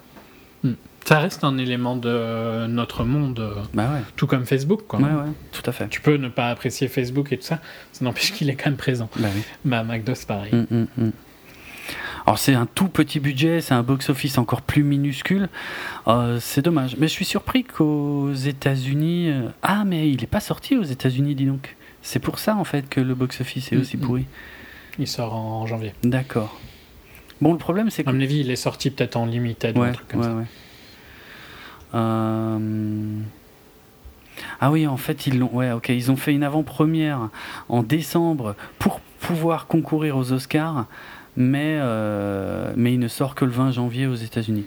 Ça reste un élément de notre monde, Bah ouais, tout comme Facebook. Quoi. ouais, ouais, tout à fait. Tu peux ne pas apprécier Facebook et tout ça, ça n'empêche qu'il est quand même présent. Bah oui. Bah, McDo, c'est pareil. Mm, mm, mm. Alors c'est un tout petit budget, c'est un box-office encore plus minuscule. Euh, c'est dommage. Mais je suis surpris qu'aux États-Unis. euh, Ah, mais il n'est pas sorti aux États-Unis, dis donc. C'est pour ça en fait que le box-office est Mm, aussi mm. pourri. Il sort en janvier. D'accord. Bon, le problème c'est que. À mon avis, il est sorti peut-être en limited ou un truc comme ouais, ça. ouais. Euh, Ah oui, en fait, ils l'ont. Ouais, ok, ils ont fait une avant-première en décembre pour pouvoir concourir aux Oscars, mais, mais il ne sort que le 20 janvier aux États-Unis.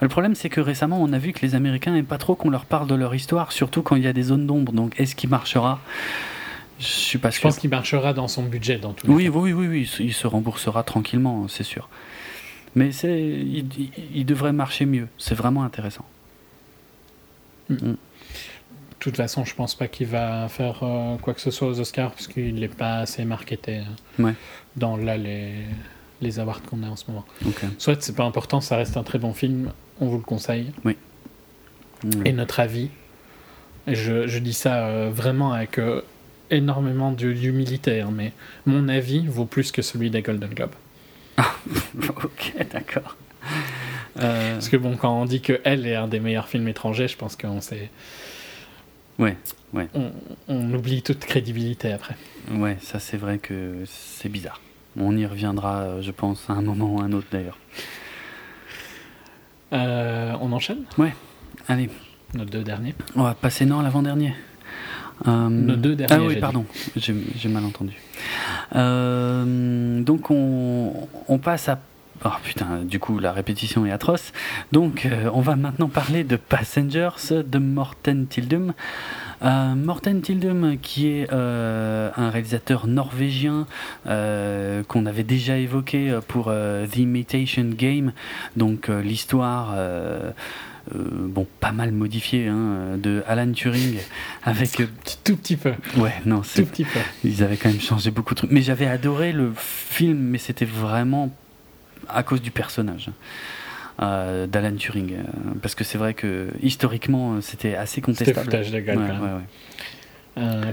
Le problème, c'est que récemment, on a vu que les Américains n'aiment pas trop qu'on leur parle de leur histoire, surtout quand il y a des zones d'ombre. Donc, est-ce qu'il marchera? Je suis pas sûr. Je pense qu'il marchera dans son budget, dans tout. Oui, oui, oui, oui, il se remboursera tranquillement, c'est sûr. Mais c'est, il, devrait marcher mieux. C'est vraiment intéressant. Mm. Mm. De toute façon, je pense pas qu'il va faire euh, quoi que ce soit aux Oscars parce qu'il n'est pas assez marketé euh, dans là les les awards qu'on a en ce moment. Soit c'est pas important, ça reste un très bon film, on vous le conseille. Oui. Et notre avis, je, je dis ça euh, vraiment avec euh, énormément d'humilité, hein, mais mon avis vaut plus que celui des Golden Globes. Ah, ok, d'accord. Euh, Parce que bon, quand on dit que Elle est un des meilleurs films étrangers, je pense qu'on sait. Ouais, ouais. On, on, oublie toute crédibilité après. Ouais, ça c'est vrai que c'est bizarre. On y reviendra, euh, je pense, à un moment ou à un autre d'ailleurs. Euh, on enchaîne? Ouais, allez. Nos deux derniers. On va passer non l'avant-dernier. Euh, Nos deux derniers. Ah oui, pardon, j'ai mal entendu. donc on, on, passe à. Oh putain, du coup la répétition est atroce. Donc on va maintenant parler de Passengers de Morten Tildum. Euh, Morten Tildum, qui est euh, un réalisateur norvégien euh, qu'on avait déjà évoqué pour The Imitation Game, donc l'histoire. bon, pas mal modifiée hein, de Alan Turing avec tout petit peu. Ouais, non, tout petit peu. Ils avaient quand même changé beaucoup de trucs. Mais j'avais adoré le film, mais c'était vraiment à cause du personnage. Euh, d'Alan Turing. Euh, parce que c'est vrai que historiquement, euh, c'était assez contestable. C'était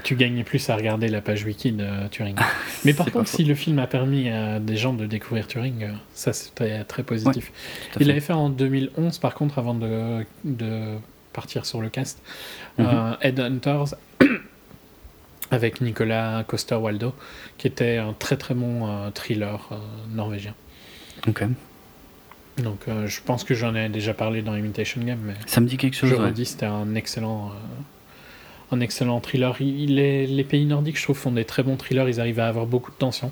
tu gagnais plus à regarder la page wiki de Turing. Mais par contre, si le film a permis à des gens de découvrir Turing, ça c'était très positif. Il l'avait fait en 2011, par contre, avant de, de partir sur le cast. Mhm. Headhunters avec Nicolas Coster-Waldo, qui était un très très bon thriller norvégien. Ok. Donc euh, je pense que j'en ai déjà parlé dans Imitation Game, mais ça me dit quelque chose. Je redis, c'était un excellent, euh, un excellent thriller. les pays nordiques, je trouve, font des très bons thrillers. Ils arrivent à avoir beaucoup de tension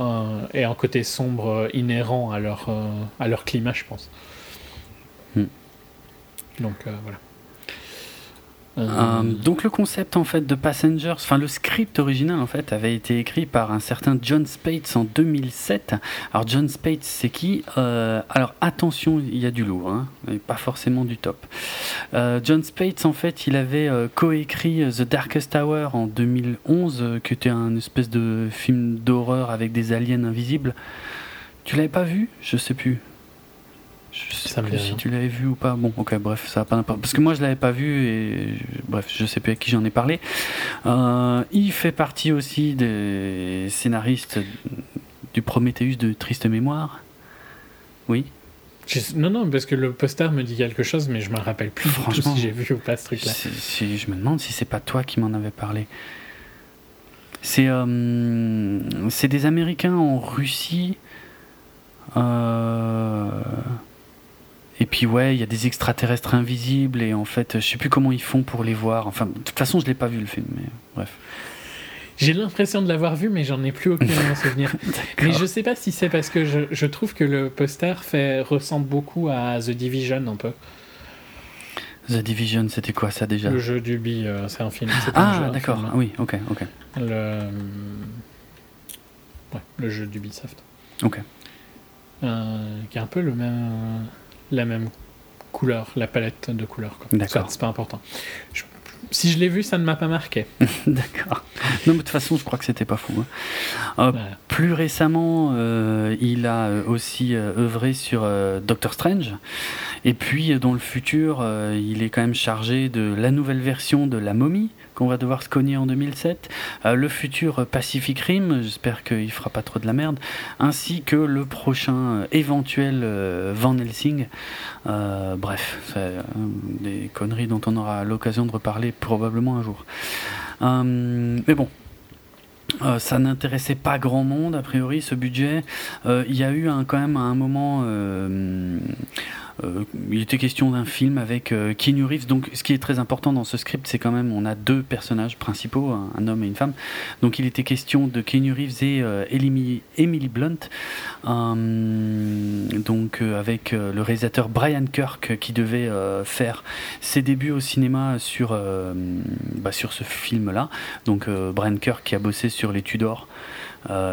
euh, et un côté sombre inhérent à leur à leur climat, je pense. Hmm. Donc voilà. Euh, donc le concept en fait de Passengers, enfin le script original en fait avait été écrit par un certain John Spates en 2007. Alors John Spates c'est qui? Euh, Alors attention, il y a du lourd, hein, pas forcément du top. Euh, John Spates en fait il avait coécrit The Darkest Hour en 2011, qui était un espèce de film d'horreur avec des aliens invisibles. Tu l'avais pas vu? Je sais plus. Je sais plus si tu l'avais vu ou pas. Bon, ok, bref, ça n'a pas d'importance. Parce que moi, je l'avais pas vu et bref, je sais plus à qui j'en ai parlé. Euh, il fait partie aussi des scénaristes du Prometheus de Triste Mémoire. Oui. Non, non, parce que le poster me dit quelque chose, mais je me rappelle plus Franchement, si j'ai vu ou pas ce truc-là. je me demande si c'est pas toi qui m'en avais parlé. C'est euh, des Américains en Russie. Euh, et puis ouais, il y a des extraterrestres invisibles et en fait, je sais plus comment ils font pour les voir. Enfin, de toute façon, je l'ai pas vu le film, mais bref. J'ai l'impression de l'avoir vu, mais j'en ai plus aucun souvenir. mais je sais pas si c'est parce que je, je, trouve que le poster fait ressemble beaucoup à The Division un peu. The Division, c'était quoi ça déjà? Le jeu du bi, euh, c'est un film. Ah, d'accord. Ah oui, ok, ok. Le, ouais, le jeu d'Ubisoft. Ok. Euh, qui est un peu le même la même couleur, la palette de couleurs. D'accord. C'est pas important. si je l'ai vu, ça ne m'a pas marqué. D'accord. Non, mais de toute façon, je crois que c'était pas fou. Hein. Euh, plus récemment, euh, il a euh, aussi œuvré sur Doctor Strange. Et puis, dans le futur, il est quand même chargé de la nouvelle version de La Momie qu'on va devoir se cogner en 2007, euh, le futur Pacific Rim, j'espère qu'il fera pas trop de la merde, ainsi que le prochain euh, éventuel euh, Van Helsing. bref, des conneries dont on aura l'occasion de reparler probablement un jour. mais bon, ça n'intéressait pas grand monde a priori ce budget. Il y a eu quand même à un moment il était question d'un film avec euh, Keanu Reeves. Donc, ce qui est très important dans ce script, c'est quand même on a deux personnages principaux, un, homme et une femme. Donc, il était question de Keanu Reeves et euh, Emily, Blunt. donc, avec le réalisateur Brian Kirk qui devait faire ses débuts au cinéma sur bah, sur ce film-là. Donc, Brian Kirk qui a bossé sur Les Tudors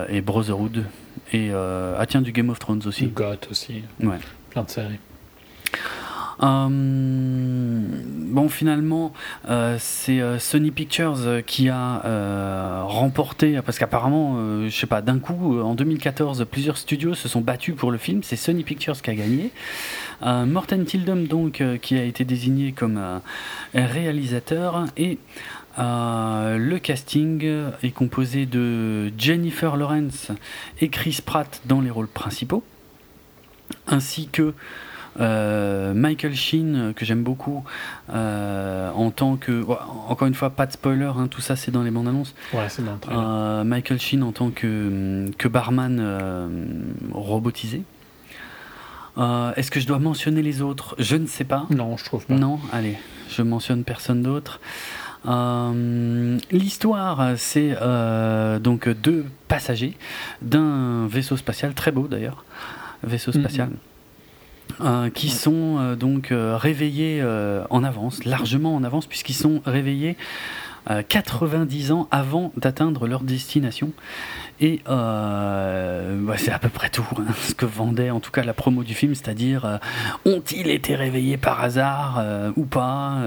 et Brotherhood et ah tiens du Game of Thrones aussi. God aussi. Ouais. Plein de séries. Euh, bon, finalement, euh, c'est euh, Sony Pictures qui a remporté, parce qu'apparemment, je sais pas, d'un coup, en 2014, plusieurs studios se sont battus pour le film. C'est Sony Pictures qui a gagné. Morten Tildum, donc, qui a été désigné comme réalisateur et le casting est composé de Jennifer Lawrence et Chris Pratt dans les rôles principaux, ainsi que euh, Michael Sheen, euh, que j'aime beaucoup, euh, en tant que. Encore une fois, pas de spoiler, hein, tout ça c'est dans les bandes annonces. Ouais, c'est dans Michael Sheen en tant que, que barman robotisé. Est-ce que je dois mentionner les autres? Je ne sais pas. Non, je trouve pas. Non, allez, je mentionne personne d'autre. L'histoire, c'est donc deux passagers d'un vaisseau spatial très beau d'ailleurs, vaisseau spatial. Euh, qui sont euh, donc euh, réveillés en avance, largement en avance, puisqu'ils sont réveillés 90 ans avant d'atteindre leur destination. Et bah, c'est à peu près tout hein, ce que vendait en tout cas la promo du film, c'est-à-dire ont-ils été réveillés par hasard ou pas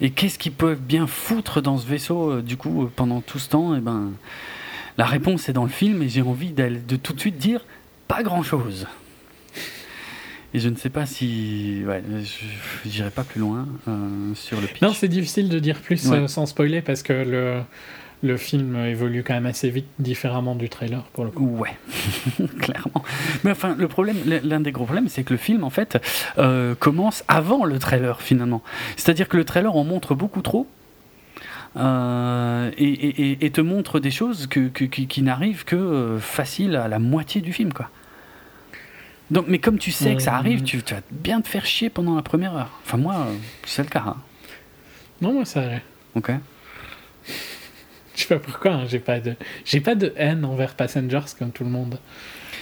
Et qu'est-ce qu'ils peuvent bien foutre dans ce vaisseau du coup pendant tout ce temps Et eh ben, la réponse est dans le film et j'ai envie de tout de suite dire pas grand-chose. Et je ne sais pas si. Ouais, je n'irai pas plus loin euh, sur le pitch. Non, c'est difficile de dire plus euh, sans spoiler parce que le, le film évolue quand même assez vite, différemment du trailer pour le coup. Ouais, clairement. Mais enfin, le problème, l'un des gros problèmes, c'est que le film, en fait, euh, commence avant le trailer finalement. C'est-à-dire que le trailer en montre beaucoup trop. et, et, et, te montre des choses que, qui, qui n'arrivent que facile à la moitié du film, quoi. Donc, mais comme tu sais que ça arrive, tu, vas bien te faire chier pendant la première heure. Enfin, moi, c'est le cas. Hein. Non, moi, ça allait. Ok. Je sais pas pourquoi, hein, j'ai pas de j'ai pas de haine envers Passengers comme tout le monde.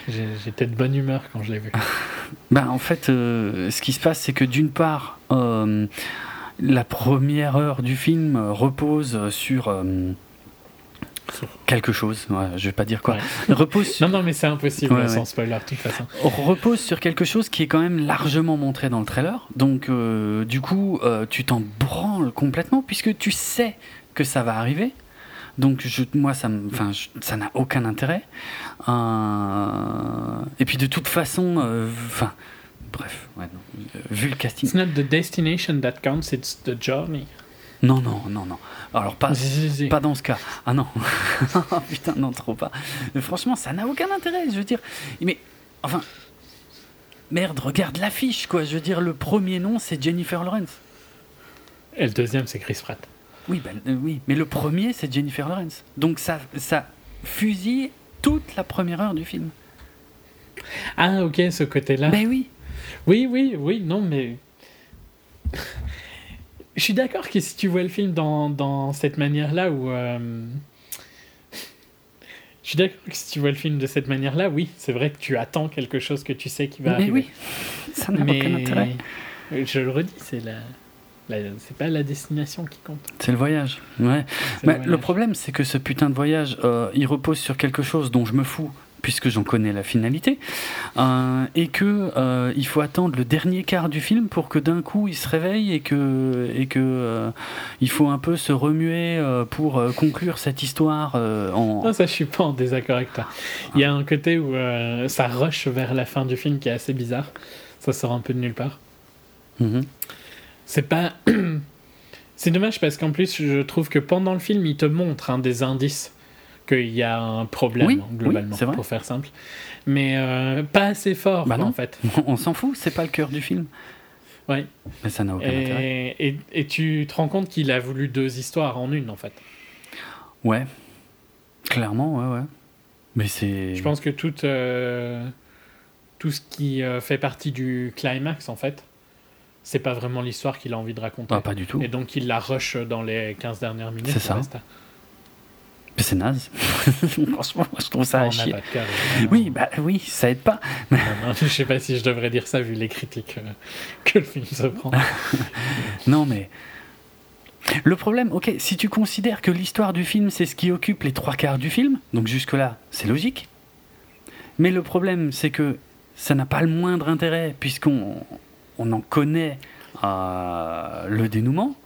J'étais de bonne humeur quand je l'ai vu. ben, en fait, euh, ce qui se passe, c'est que d'une part, euh, la première heure du film repose sur. Euh, Quelque chose, je vais pas dire quoi. Repose Non, non, mais c'est impossible sans spoiler, de toute façon. Repose sur quelque chose qui est quand même largement montré dans le trailer. Donc, euh, du coup, euh, tu t'en branles complètement puisque tu sais que ça va arriver. Donc, je, moi, ça n'a aucun intérêt. Euh, et puis, de toute façon, enfin, bref, vu le casting. It's not the destination that counts, it's the journey. Non, non, non, non. Alors, pas, pas dans ce cas. Ah non. Putain, non, trop pas. Mais franchement, ça n'a aucun intérêt. Je veux dire. Mais, enfin. Merde, regarde l'affiche, quoi. Je veux dire, le premier nom, c'est Jennifer Lawrence. Et le deuxième, c'est Chris Pratt. Oui, ben, euh, oui. Mais le premier, c'est Jennifer Lawrence. Donc, ça, ça fusille toute la première heure du film. Ah, ok, ce côté-là. Ben oui. Oui, oui, oui, non, mais. Je suis d'accord que si tu vois le film dans, dans cette manière-là, où. Euh, je suis d'accord que si tu vois le film de cette manière-là, oui, c'est vrai que tu attends quelque chose que tu sais qui va arriver. Mais oui, ça n'a aucun intérêt. Je le redis, c'est la, c'est pas la destination qui compte. C'est le voyage. Ouais. Mais le, problème, c'est que ce putain de voyage, euh, il repose sur quelque chose dont je me fous puisque j'en connais la finalité, euh, et que euh, il faut attendre le dernier quart du film pour que d'un coup il se réveille et que et que euh, il faut un peu se remuer pour conclure cette histoire. en... Non, ça je suis pas en désaccord avec toi. Il y a un côté où ça rush vers la fin du film qui est assez bizarre. Ça sort un peu de nulle part. Mm-hmm. C'est pas. C'est dommage parce qu'en plus je trouve que pendant le film il te montre hein, des indices qu'il y a un problème globalement, pour faire simple. Mais euh, pas assez fort, bah en fait. On s'en fout, c'est pas le cœur du film. Ouais. Mais ça n'a aucun et, intérêt. Et, tu te rends compte qu'il a voulu deux histoires en une, en fait. Ouais. Clairement, ouais, ouais. Mais c'est. Je pense que toute. Euh, tout ce qui euh, fait partie du climax, en fait, c'est pas vraiment l'histoire qu'il a envie de raconter. Ah, pas du tout. Et donc il la rush dans les 15 dernières minutes. C'est ça. C'est naze. Franchement, moi, je trouve ça à chier. Oui, bah oui, ça aide pas. Non, non, je sais pas si je devrais dire ça vu les critiques euh, que le film se prend. Non, mais. Le problème, ok, si tu considères que l'histoire du film, c'est ce qui occupe les trois quarts du film, donc jusque-là, c'est logique. Mais le problème, c'est que ça n'a pas le moindre intérêt, puisqu'on on en connaît euh, le dénouement.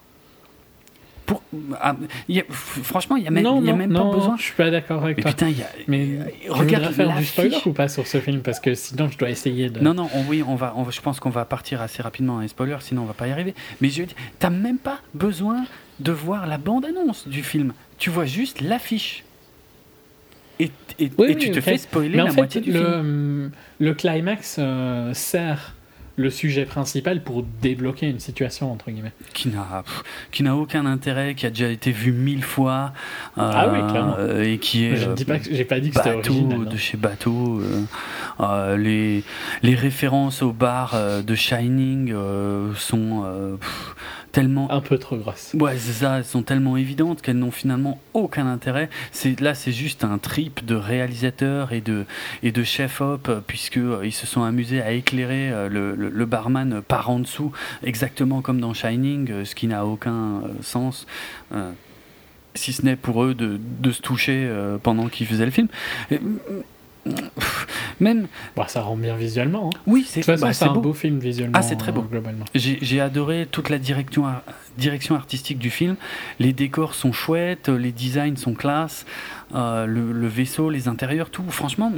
Pour, ah, il y a- franchement, il n'y a même, non, y a non, même non, pas besoin. je suis pas d'accord avec Mais toi. putain, y a. Mais regarde regarde faire du spoiler ou pas sur ce film? Parce que sinon je dois essayer de. Non, non, on- oui, on va, on je pense qu'on va partir assez rapidement à un spoiler, sinon on va pas y arriver. Mais je t'as même pas besoin de voir la bande-annonce du film. Tu vois juste l'affiche. Et, et- Oui, et oui, tu te fais spoiler Mais en la fait, moitié du le, film. le climax euh, sert le sujet principal pour débloquer une situation entre guillemets. Qui n'a, qui n'a aucun intérêt, qui a déjà été vu mille fois. Ah oui, clairement. euh, Et qui est. je ne dis pas que j'ai pas dit que c'était original. hein. de chez Bateau, euh, euh, les, les références au bar de Shining sont pff, tellement Un peu trop grosse. Ouais, c'est ça, elles sont tellement évidentes qu'elles n'ont finalement aucun intérêt. Là, c'est juste un trip de réalisateurs et de et de chef op puisque euh, ils se sont amusés à éclairer euh, le, le- le barman par en dessous, exactement comme dans Shining, euh, ce qui n'a aucun euh, sens. euh, si ce n'est pour eux de, de se toucher euh, pendant qu'ils faisaient le film. Même, Bon, ça rend bien visuellement. hein. oui, c'est bah, un beau. beau film visuellement. Ah, c'est très beau. globalement. J'ai adoré toute la direction, direction artistique du film. Les décors sont chouettes, les designs sont classe, euh, le, le vaisseau, les intérieurs, tout. Franchement,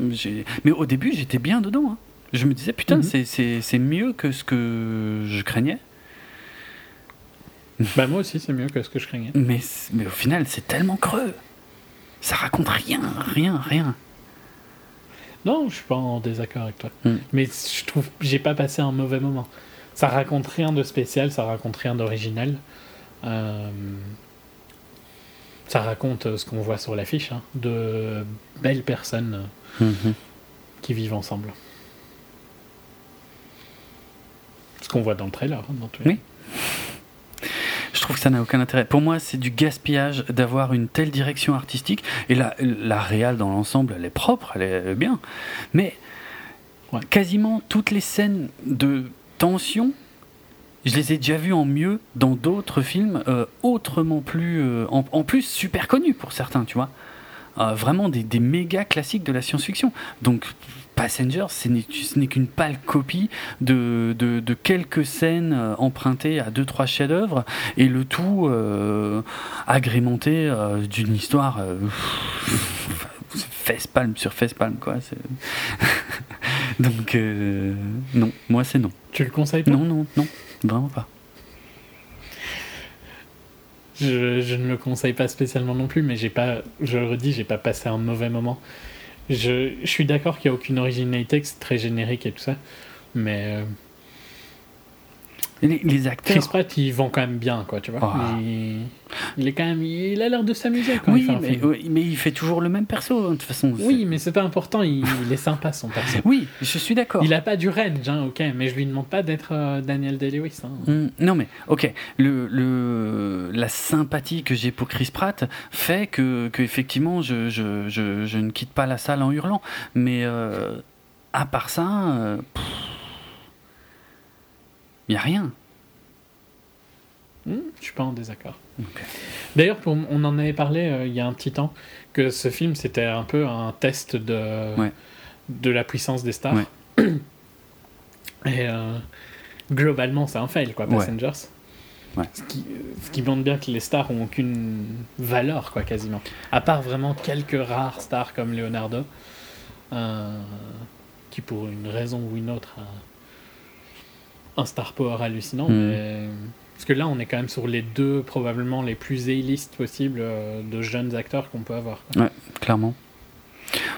mais au début, j'étais bien dedans. hein. Je me disais, putain, Mhm. c'est- c'est mieux que ce que je craignais. Bah moi aussi, c'est mieux que ce que je craignais. Mais, mais au final, c'est tellement creux. Ça raconte rien, rien, rien. Non, je suis pas en désaccord avec toi. Mm. Mais je trouve que j'ai pas passé un mauvais moment. Ça raconte rien de spécial, ça raconte rien d'original. Euh, Ça raconte euh, ce qu'on voit sur l'affiche, hein, de belles personnes euh, Mhm. qui vivent ensemble. Ce qu'on voit dans le trailer, hein, dans tous les Oui. Je trouve que ça n'a aucun intérêt. Pour moi, c'est du gaspillage d'avoir une telle direction artistique. Et la, la réal dans l'ensemble, elle est propre, elle est bien. Mais Ouais. quasiment toutes les scènes de tension, je les ai déjà vues en mieux dans d'autres films, euh, autrement plus. euh, en, en plus, super connus pour certains, tu vois. Euh, vraiment des, des méga classiques de la science-fiction. Donc, Passengers, ce n'est qu'une pâle copie de, de, de quelques scènes euh, empruntées à deux trois chefs-d'œuvre et le tout euh, agrémenté euh, d'une histoire euh, fesse palme sur fesse palme quoi. Donc non, moi c'est non. Tu le conseilles pas? Non non non, vraiment pas. Je, je ne le conseille pas spécialement non plus, mais j'ai pas, je le redis, j'ai pas passé un mauvais moment. Je, suis d'accord qu'il n'y a aucune originalité, que c'est très générique et tout ça, mais euh, Les, les acteurs. Chris Pratt, il vend quand même bien, quoi, tu vois. Ah. Il, il est quand même, il a l'air de s'amuser quand Oui mais, film. oui, mais il fait toujours le même perso hein, de toute façon. Oui, mais c'est pas important, il, il est sympa son perso. Oui, je suis d'accord. Il a pas du range, hein, ok, mais je lui demande pas d'être euh, Daniel Day-Lewis. Hein. Mm, Non mais ok, le, le, la sympathie que j'ai pour Chris Pratt fait que, que effectivement je, je, je, je ne quitte pas la salle en hurlant. Mais euh, à part ça, il n'y a rien. Hmm, je suis pas en désaccord. D'ailleurs, on en avait parlé euh, il y a un petit temps que ce film c'était un peu un test de Ouais. de la puissance des stars. Ouais. Et euh, globalement, c'est un fail, quoi. Passengers. Ouais. Ce, qui, ce qui montre bien que les stars ont aucune valeur, quoi, quasiment. À part vraiment quelques rares stars comme Leonardo, euh, qui pour une raison ou une autre a un star power hallucinant. Mais- Parce que là, on est quand même sur les deux probablement les plus A-list possibles euh, de jeunes acteurs qu'on peut avoir. quoi. Clairement.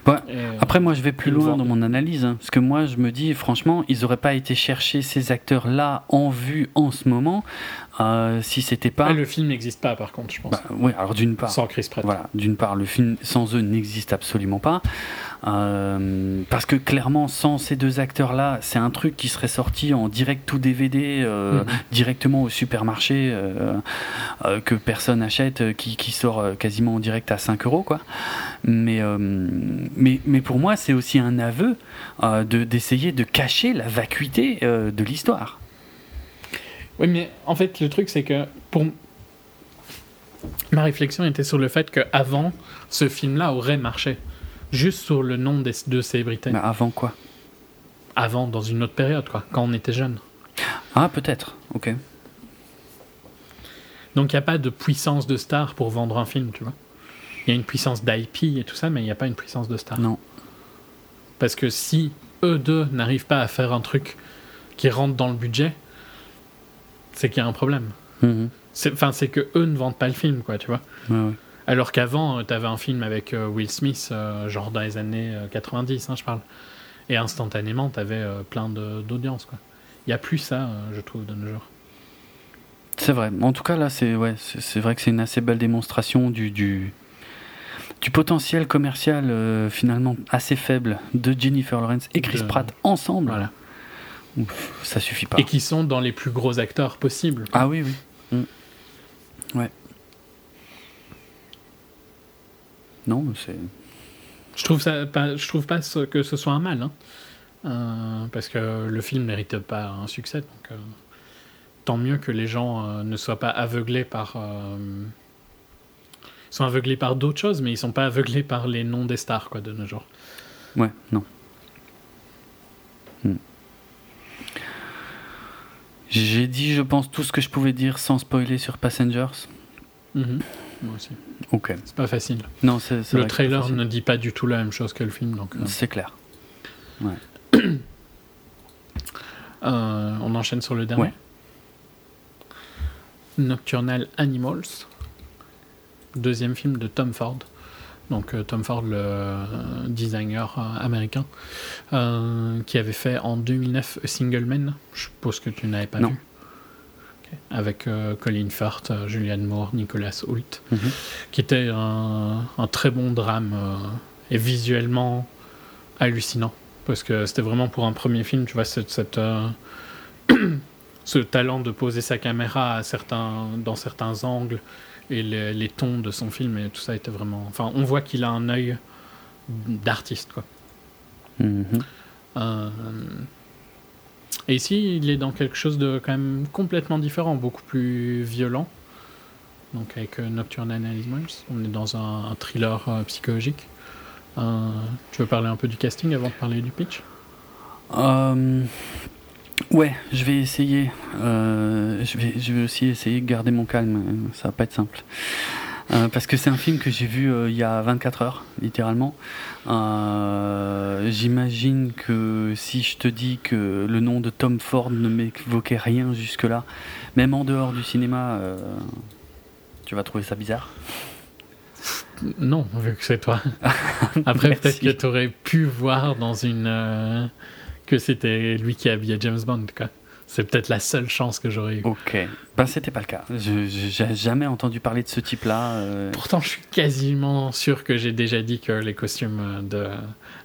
Ouais, Et, euh, Après, moi, je vais plus loin dans mon analyse, hein, parce que moi, je me dis, franchement, ils n'auraient pas été chercher ces acteurs-là en vue en ce moment, Euh, si c'était pas. Ah, le film n'existe pas, par contre, je pense. Bah, oui, alors d'une part. Sans Chris Pratt. Voilà, d'une part, le film sans eux n'existe absolument pas. Euh, parce que clairement, sans ces deux acteurs-là, c'est un truc qui serait sorti en direct ou DVD, euh, mhm. directement au supermarché, que personne achète, qui, qui, sort quasiment en direct à 5 euros, quoi. Mais, mais, mais pour moi, c'est aussi un aveu d'essayer de, de cacher la vacuité de l'histoire. Oui, mais en fait, le truc, c'est que pour. Ma réflexion était sur le fait qu'avant, ce film-là aurait marché. Juste sur le nom des deux célébrités. Mais avant quoi? Avant, dans une autre période, quoi, quand on était jeune. Ah, peut-être, ok. Donc il n'y a pas de puissance de star pour vendre un film, tu vois. Il y a une puissance d'IP et tout ça, mais il n'y a pas une puissance de star. Non. Parce que si eux deux n'arrivent pas à faire un truc qui rentre dans le budget, c'est qu'il y a un problème. Mhm. Enfin, c'est que eux ne vendent pas le film, quoi, tu vois. Alors qu'avant, euh, tu avais un film avec euh, Will Smith, euh, genre dans les années 90, hein, je parle. Et instantanément, tu avais plein d'audience, quoi. Il n'y a plus ça, je trouve, de nos jours. C'est vrai. En tout cas, là, c'est ouais, c'est vrai que c'est une assez belle démonstration du, du, du potentiel commercial finalement assez faible de Jennifer Lawrence et Chris Pratt ensemble. Voilà ça suffit pas. Et qui sont dans les plus gros acteurs possibles. Ah oui, oui. Mm. Ouais. Non, c'est. Je trouve ça, pas, je trouve pas que ce soit un mal, hein. euh, parce que le film mérite pas un succès. Donc, euh, tant mieux que les gens euh, ne soient pas aveuglés par. ils sont aveuglés par d'autres choses, mais ils sont pas aveuglés par les noms des stars, quoi, de nos jours. Ouais, non. J'ai dit, je pense, tout ce que je pouvais dire sans spoiler sur Passengers. Mhm. Moi aussi. Ok. C'est pas facile. Non, c'est. Le trailer ne dit pas du tout la même chose que le film, donc. Euh. C'est clair. Ouais. Euh, on enchaîne sur le dernier. Nocturnal Animals, deuxième film de Tom Ford donc euh, Tom Ford, le euh, designer euh, américain, qui avait fait en 2009 Single Man. Je suppose que tu n'avais pas vu. Avec Colin Firth, Julianne Moore, Nicolas Hoult, mhm. qui était un, très bon drame et visuellement hallucinant. Parce que c'était vraiment pour un premier film, tu vois, cette, cette ce talent de poser sa caméra à certains, dans certains angles et les, tons de son film et tout ça était vraiment. Enfin, on voit qu'il a un œil d'artiste, quoi. Mhm. Euh, et ici, il est dans quelque chose de quand même complètement différent, beaucoup plus violent. Donc avec euh, Nocturnal Animals, on est dans un, thriller euh, psychologique. tu veux parler un peu du casting avant de parler du pitch? Ouais, je vais essayer. Euh, je, vais, je vais aussi essayer de garder mon calme. Ça va pas être simple. Euh, parce que c'est un film que j'ai vu euh, il y a 24 heures, littéralement. J'imagine que si je te dis que le nom de Tom Ford ne m'évoquait rien jusque-là, même en dehors du cinéma, tu vas trouver ça bizarre. Non, vu que c'est toi. Après, peut-être que tu aurais pu voir dans une que c'était lui qui habillait James Bond, quoi. C'est peut-être la seule chance que j'aurais eu. Ok. Ben, c'était pas le cas. Je n'ai jamais entendu parler de ce type-là. Euh. Pourtant, je suis quasiment sûr que j'ai déjà dit que les costumes de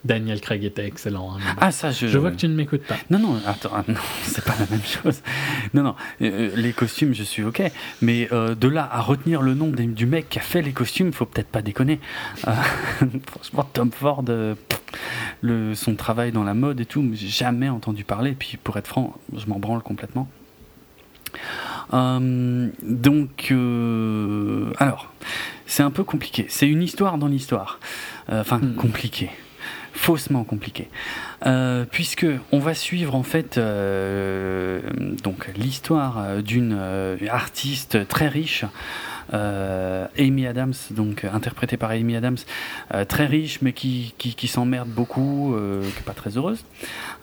Daniel Craig étaient excellents. Hein. Ah, ça, je. Je vois que tu ne m'écoutes pas. Non, non, attends, ah, non, c'est pas la même chose. Non, non, euh, les costumes, je suis ok. Mais euh, de là à retenir le nom du mec qui a fait les costumes, faut peut-être pas déconner. franchement, Tom Ford le, son travail dans la mode et tout, j'ai jamais entendu parler. Puis pour être franc, je m'en branle complètement. Euh, donc, euh, alors, c'est un peu compliqué. C'est une histoire dans l'histoire. Euh, enfin, hmm. compliqué. Faussement compliqué. puisque on va suivre en fait donc l'histoire d'une artiste très riche euh, Amy Adams, donc interprétée par Amy Adams, euh, très riche mais qui, qui, s'emmerde beaucoup, euh, qui n'est pas très heureuse.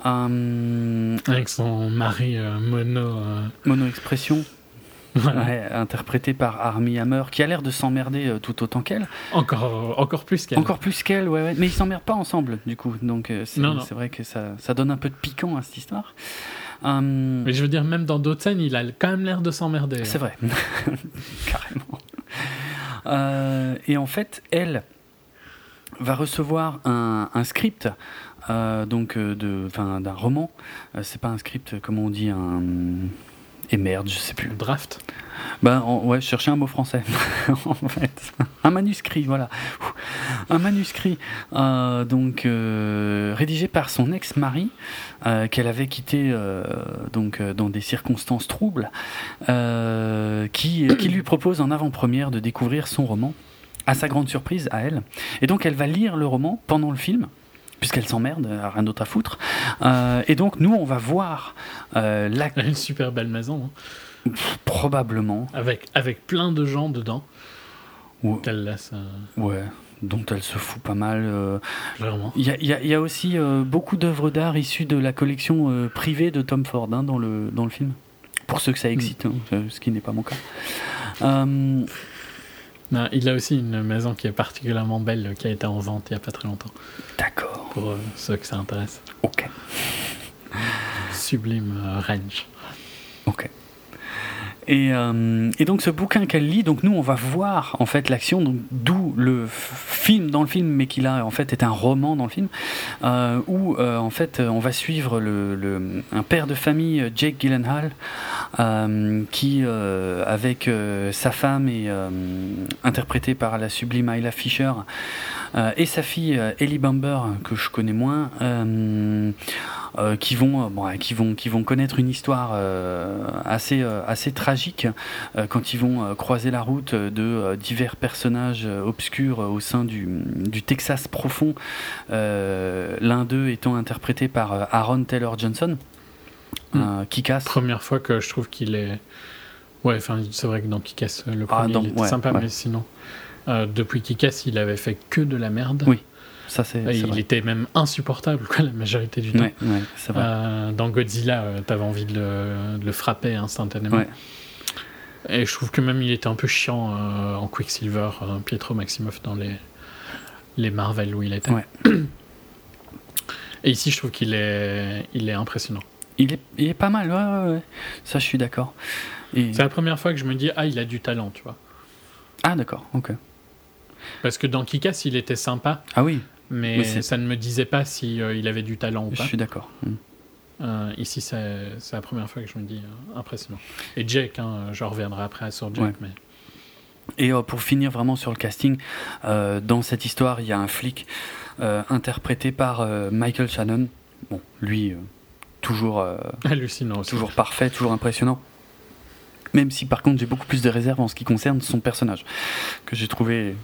Avec son mari mono. Mono-expression. Interprété par Armie Hammer, qui a l'air de s'emmerder tout autant qu'elle. Encore, encore plus qu'elle. Encore plus qu'elle, ouais, ouais. Mais ils s'emmerdent pas ensemble, du coup. Donc c'est vrai que ça, ça, donne un peu de piquant à cette histoire. Mais je veux dire, même dans d'autres scènes, il a quand même l'air de s'emmerder. C'est vrai, carrément. et en fait, elle va recevoir un, un script donc de, d'un roman. c'est pas un script, comment on dit, un et merde, je sais plus. Draft Ben ouais, chercher un mot français. en fait. Un manuscrit, voilà. Un manuscrit, euh, donc euh, rédigé par son ex-mari, euh, qu'elle avait quitté donc dans des circonstances troubles, qui, qui lui propose en avant-première de découvrir son roman. À sa grande surprise, à elle. Et donc elle va lire le roman pendant le film puisqu'elle s'emmerde, rien d'autre à foutre. Euh, et donc nous, on va voir euh, la... Une super belle maison. Hein. Probablement. Avec, avec plein de gens dedans. Laisse. Euh, ouais dont elle se fout pas mal. Il y, y, a aussi beaucoup d'œuvres d'art issues de la collection privée de Tom Ford hein, dans, le, dans le film. Pour ceux que ça excite, hmm. hein, ce qui n'est pas mon cas il a aussi une maison qui est particulièrement belle, qui a été en vente il n'y a pas très longtemps. D'accord. Pour euh, ceux que ça intéresse. Ok. Sublime euh, range. Ok. Euh, et, donc ce bouquin qu'elle lit, donc nous on va voir en fait l'action, donc d'où le film dans le film, mais qu'il a en fait est un roman dans le film, euh, où euh, en fait on va suivre le, un père de famille, Jake Gyllenhaal, qui avec sa femme est interprété par la sublime Ayla Fisher et sa fille Ellie Bamber que je connais moins. Euh, qui vont euh, bon, qui vont qui vont connaître une histoire euh, assez assez tragique quand ils vont croiser la route de divers personnages obscurs au sein du, du Texas profond. L'un d'eux étant interprété par Aaron Taylor Johnson. Hmm. qui casse. Première fois que je trouve qu'il est. Ouais, enfin, c'est vrai que dans Kick-Ass, le ah, premier, il était sympa, mais sinon, depuis Kick-Ass, il avait fait que de la merde. Oui il était même insupportable quoi, la majorité du temps. Euh, dans Godzilla, euh, t'avais envie de le, frapper instantanément. Et je trouve que même il était un peu chiant euh, en Quicksilver, Pietro Maximoff dans les, les Marvel où il était. Et ici, je trouve qu'il est, il est impressionnant. Il est, il est pas mal, ouais, ça je suis d'accord. C'est la première fois que je me dis, ah, il a du talent, tu vois. Ah, d'accord, ok. Parce que dans Kikas, il était sympa. Ah oui mais, ça ne me disait pas si euh, il avait du talent ou pas. Je suis d'accord. Hmm. Euh, ici, c'est la première fois que je me dis euh, impressionnant. Et Jake, hein, je reviendrai après sur Jake. Mais... Et pour finir vraiment sur le casting, dans cette histoire, il y a un flic interprété par Michael Shannon. Bon, lui, toujours, hallucinant, toujours parfait, toujours impressionnant. Même si par contre j'ai beaucoup plus de réserves en ce qui concerne son personnage, que j'ai trouvé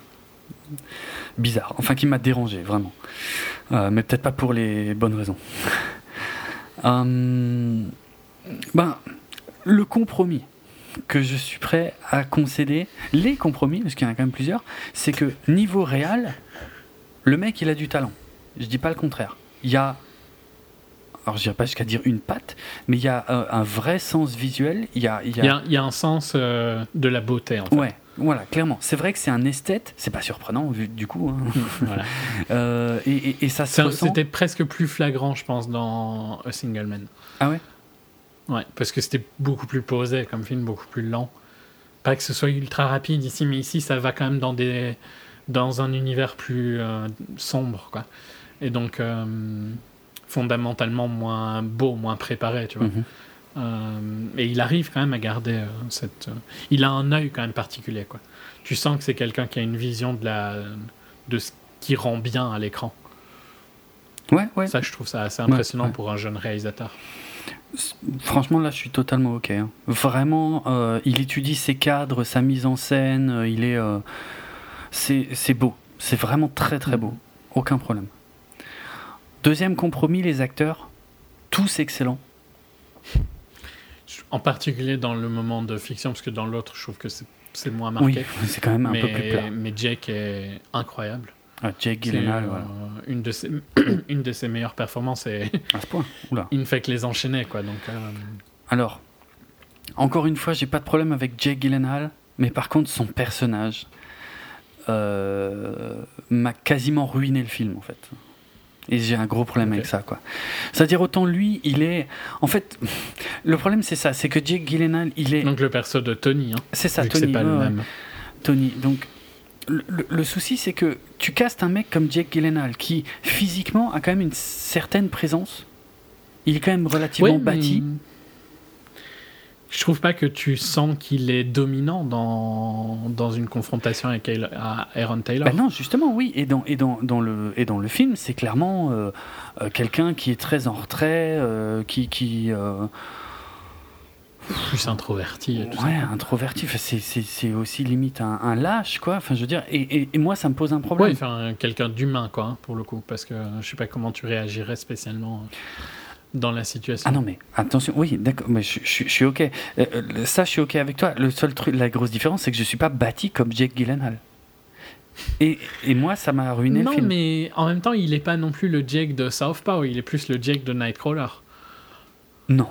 bizarre, enfin qui m'a dérangé vraiment, euh, mais peut-être pas pour les bonnes raisons. Euh, ben, le compromis que je suis prêt à concéder, les compromis, parce qu'il y en a quand même plusieurs, c'est que niveau réel, le mec il a du talent. Je dis pas le contraire. Il y a alors je dirais pas jusqu'à dire une patte, mais il y a euh, un vrai sens visuel. Il y a, il y a... Il y a un sens de la beauté en fait. Ouais, voilà, clairement. C'est vrai que c'est un esthète, c'est pas surprenant vu du coup. Hein. voilà. Euh, et, et, ça C'était presque plus flagrant, je pense, dans A Single Man. Ah ouais? Ouais, parce que c'était beaucoup plus posé comme film, beaucoup plus lent. Pas que ce soit ultra rapide ici, mais ici ça va quand même dans, des, dans un univers plus euh, sombre, quoi. Et donc, euh, fondamentalement moins beau, moins préparé, tu vois. Mhm. Et il arrive quand même à garder euh, cette. Euh, il a un œil quand même particulier, quoi. Tu sens que c'est quelqu'un qui a une vision de la de ce qui rend bien à l'écran. Ouais, ouais. Ça, je trouve ça assez impressionnant pour un jeune réalisateur. Franchement, là, je suis totalement ok. Hein. Vraiment, il étudie ses cadres, sa mise en scène. il est, c'est beau. C'est vraiment très très beau. Mm. Aucun problème. Deuxième compromis, les acteurs, tous excellents en particulier dans le moment de fiction, parce que dans l'autre, je trouve que c'est moins marqué. Oui, c'est quand même un peu plus plat. Mais Jake est incroyable. Ah, Jake Gyllenhaal, voilà. Euh, une, de ses, une de ses meilleures performances et à ce point. il ne fait que les enchaîner. Quoi, donc, euh, Alors, encore une fois, j'ai pas de problème avec Jake Gyllenhaal, mais par contre, son personnage euh, m'a quasiment ruiné le film en fait. Et j'ai un gros problème avec ça, quoi. C'est-à-dire, autant lui, il est. En fait, le problème, c'est ça c'est que Jake Gyllenhaal, il est. Donc le perso de Tony. Hein, c'est ça, Tony. pas le même. Tony. Donc, le, souci, c'est que tu castes un mec comme Jake Gyllenhaal qui, physiquement, a quand même une certaine présence. Il est quand même relativement bâti je trouve pas que tu sens qu'il est dominant dans, dans une confrontation avec Aaron Taylor. Ben non, justement, oui. Et dans, et dans, dans le, et dans le film, c'est clairement euh, euh, quelqu'un qui est très en retrait, euh, qui. qui plus introverti. Et tout ouais, introverti. c'est aussi limite un, lâche, quoi. Enfin, je veux dire, et, et, moi, ça me pose un problème. Ouais, enfin, quelqu'un d'humain, quoi, hein, pour le coup, parce que je sais pas comment tu réagirais spécialement dans la situation. Ah non, mais attention, oui, d'accord, mais je, suis OK. Euh, euh, ça, je suis OK avec toi. Le seul truc, la grosse différence, c'est que je suis pas bâti comme Jake Gyllenhaal. Et, et moi, ça m'a ruiné le film. Non, mais en même temps, il est pas non plus le Jake de Southpaw, il est plus le Jake de Nightcrawler. Non.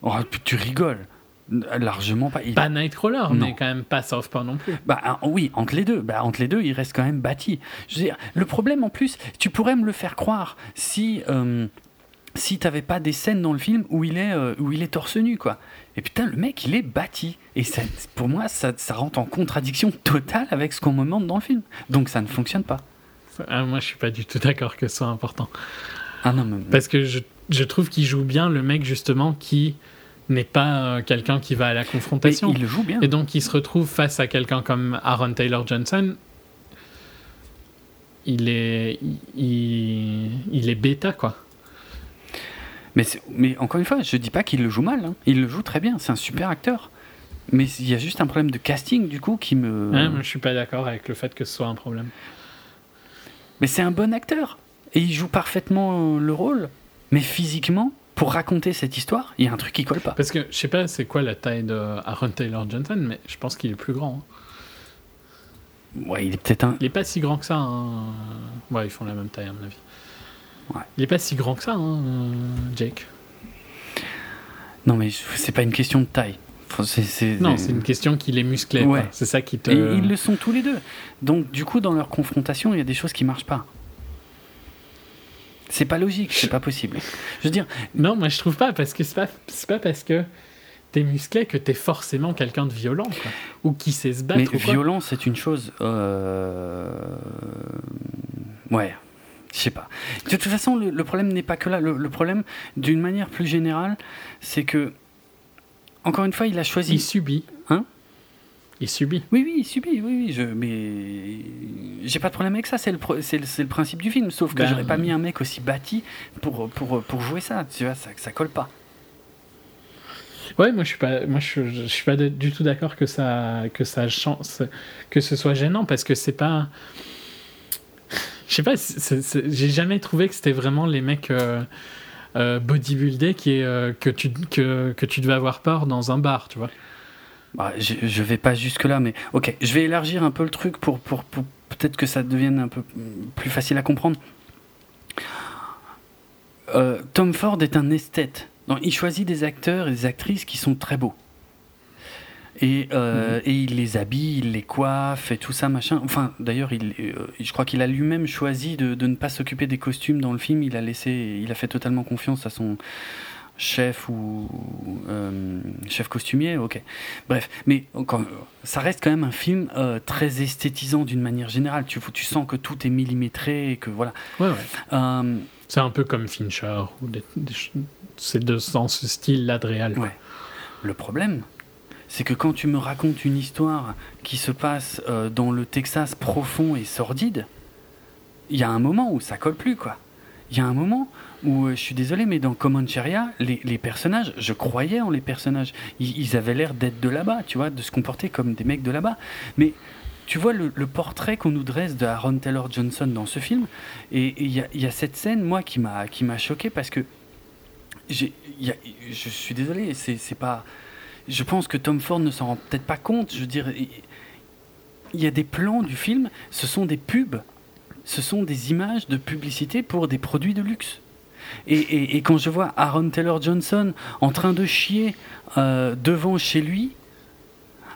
Oh, tu rigoles. Largement pas. Pas Nightcrawler, mais quand même pas Southpaw non plus. Bah oui, entre les deux. Bah, entre les deux, il reste quand même bâti. Je veux dire, le problème en plus, tu pourrais me le faire croire si. Euh, si t'avais pas des scènes dans le film où il est, euh, où il est torse nu, quoi. Et putain, le mec, il est bâti. Et ça, pour moi, ça, ça rentre en contradiction totale avec ce qu'on me demande dans le film. Donc ça ne fonctionne pas. Ah, moi, je suis pas du tout d'accord que ce soit important. Ah non, mais... Parce que je, je trouve qu'il joue bien le mec, justement, qui n'est pas euh, quelqu'un qui va à la confrontation. il le joue bien. Et donc, il se retrouve face à quelqu'un comme Aaron Taylor Johnson. Il est, il, il est bêta, quoi. Mais, mais encore une fois, je dis pas qu'il le joue mal. Hein. Il le joue très bien. C'est un super acteur. Mais il y a juste un problème de casting, du coup, qui me. Ouais, moi, je suis pas d'accord avec le fait que ce soit un problème. Mais c'est un bon acteur. Et il joue parfaitement le rôle. Mais physiquement, pour raconter cette histoire, il y a un truc qui colle pas. Parce que je sais pas c'est quoi la taille de Aaron Taylor Johnson, mais je pense qu'il est plus grand. Hein. Ouais, il est peut-être un. Il est pas si grand que ça. Hein. Ouais, ils font la même taille, à mon avis. Il est pas si grand que ça, hein, euh, Jake. Non, mais c'est pas une question de taille. Non, c'est une question qu'il est musclé. C'est ça qui te. Et ils le sont tous les deux. Donc, du coup, dans leur confrontation, il y a des choses qui marchent pas. C'est pas logique, c'est pas possible. Je veux dire. Non, moi je trouve pas, parce que c'est pas, pas parce que t'es musclé que t'es forcément quelqu'un de violent, Ou qui sait se battre. Mais violent, c'est une chose. Euh... Ouais, je sais pas. De toute façon, le, problème n'est pas que là. Le, problème, d'une manière plus générale, c'est que, encore une fois, il a choisi. Il subit. Hein? Il subit. Oui, oui, il subit. Oui, oui. Je, mais j'ai pas de problème avec ça. C'est le, c'est le, principe du film. Sauf que ben, j'aurais pas mis un mec aussi bâti pour, pour, pour jouer ça. Tu vois, ça, ça colle pas. Ouais, moi je suis pas, moi je, je suis pas du tout d'accord que ça, que ça chance, que ce soit gênant parce que c'est pas je sais pas, j'ai jamais trouvé que c'était vraiment les mecs euh, euh bodybuildés qui euh, que, tu, que, tu devais avoir peur dans un bar, tu vois. Bah, je, je, vais pas jusque-là, mais ok, je vais élargir un peu le truc pour, pour, pour peut-être que ça devienne un peu plus facile à comprendre. Euh, Tom Ford est un esthète. Donc, il choisit des acteurs et des actrices qui sont très beaux. Et, euh, mhm. et, il les habille, il les coiffe et tout ça, machin. Enfin, d'ailleurs, il, euh, je crois qu'il a lui-même choisi de, de, ne pas s'occuper des costumes dans le film. Il a laissé, il a fait totalement confiance à son chef ou euh, chef costumier. Ok. Bref, mais ça reste quand même un film très esthétisant d'une manière générale. Tu, tu sens que tout est millimétré et que voilà. Ouais, ouais. c'est un peu comme Fincher ou c'est dans ce style-là de réal. Ouais. Le problème, c'est que quand tu me racontes une histoire qui se passe euh, dans le Texas profond et sordide, il y a un moment où ça colle plus, quoi. Il y a un moment où, euh, je suis désolé, mais dans Comancheria, les, personnages, je croyais en les personnages. Ils, avaient l'air d'être de là-bas, tu vois, de se comporter comme des mecs de là-bas. Mais tu vois le, portrait qu'on nous dresse de Aaron Taylor Johnson dans ce film, et il y, y, a cette scène, moi, qui m'a choqué parce que je suis désolé, c'est pas je pense que Tom Ford ne s'en rend peut-être pas compte. Je veux il y a des plans du film, ce sont des pubs, ce sont des images de publicité pour des produits de luxe. Et, quand je vois Aaron Taylor Johnson en train de chier euh, devant chez lui,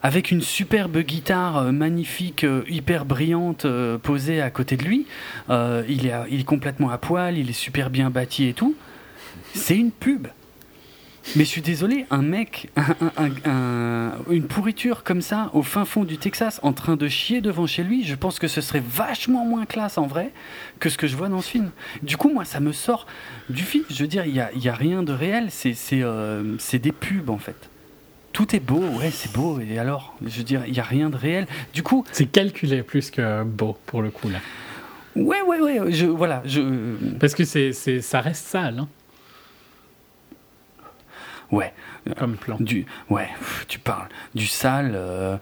avec une superbe guitare euh, magnifique, euh, hyper brillante, posée à côté de lui. il est complètement à poil, il est super bien bâti et tout. C'est une pub. Mais je suis désolé, un mec, une pourriture comme ça, au fin fond du Texas, en train de chier devant chez lui, je pense que ce serait vachement moins classe en vrai que ce que je vois dans ce film. Du coup, moi, ça me sort du film. Je veux dire, il n'y a, y a, rien de réel, c'est des pubs en fait tout est beau, ouais, c'est beau, et alors? Je veux dire, il n'y a rien de réel. Du coup. C'est calculé plus que beau, pour le coup, là. Ouais, ouais, ouais, je, voilà. Je... Parce que c'est, ça reste sale, hein. Ouais. Comme plan. Du, ouais, tu parles. Du sale. Euh,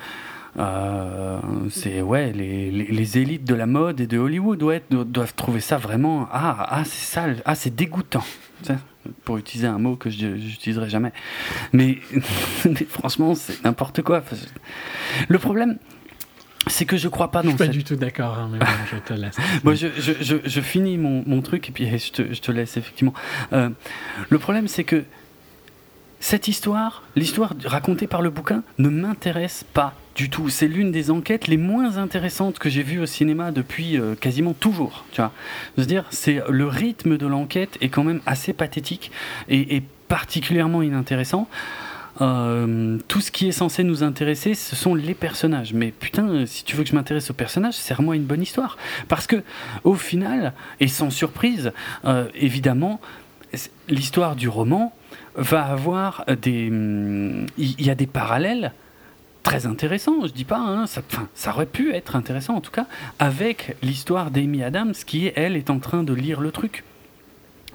euh, c'est ouais les, les, élites de la mode et de Hollywood ouais, doivent trouver ça vraiment ah ah c'est sale ah c'est dégoûtant pour utiliser un mot que je n'utiliserai jamais. Mais, franchement, c'est n'importe quoi. Le problème, c'est que je crois pas dans Je suis pas du tout d'accord, hein, mais je te laisse. Je, je, je, finis mon, mon, truc et puis je te, je te laisse, effectivement. Euh, le problème, c'est que cette histoire, l'histoire racontée par le bouquin, ne m'intéresse pas du tout. C'est l'une des enquêtes les moins intéressantes que j'ai vues au cinéma depuis euh, quasiment toujours. Tu vois, dire, c'est le rythme de l'enquête est quand même assez pathétique et, particulièrement inintéressant. Euh, tout ce qui est censé nous intéresser, ce sont les personnages. Mais putain, si tu veux que je m'intéresse aux personnages, serre-moi une bonne histoire. Parce que, au final, et sans surprise, euh, évidemment, l'histoire du roman, va avoir des. Hum, il y a des parallèles très intéressants, je dis pas, hein, ça, ça aurait pu être intéressant en tout cas, avec l'histoire d'Amy Adams qui, elle, est en train de lire le truc.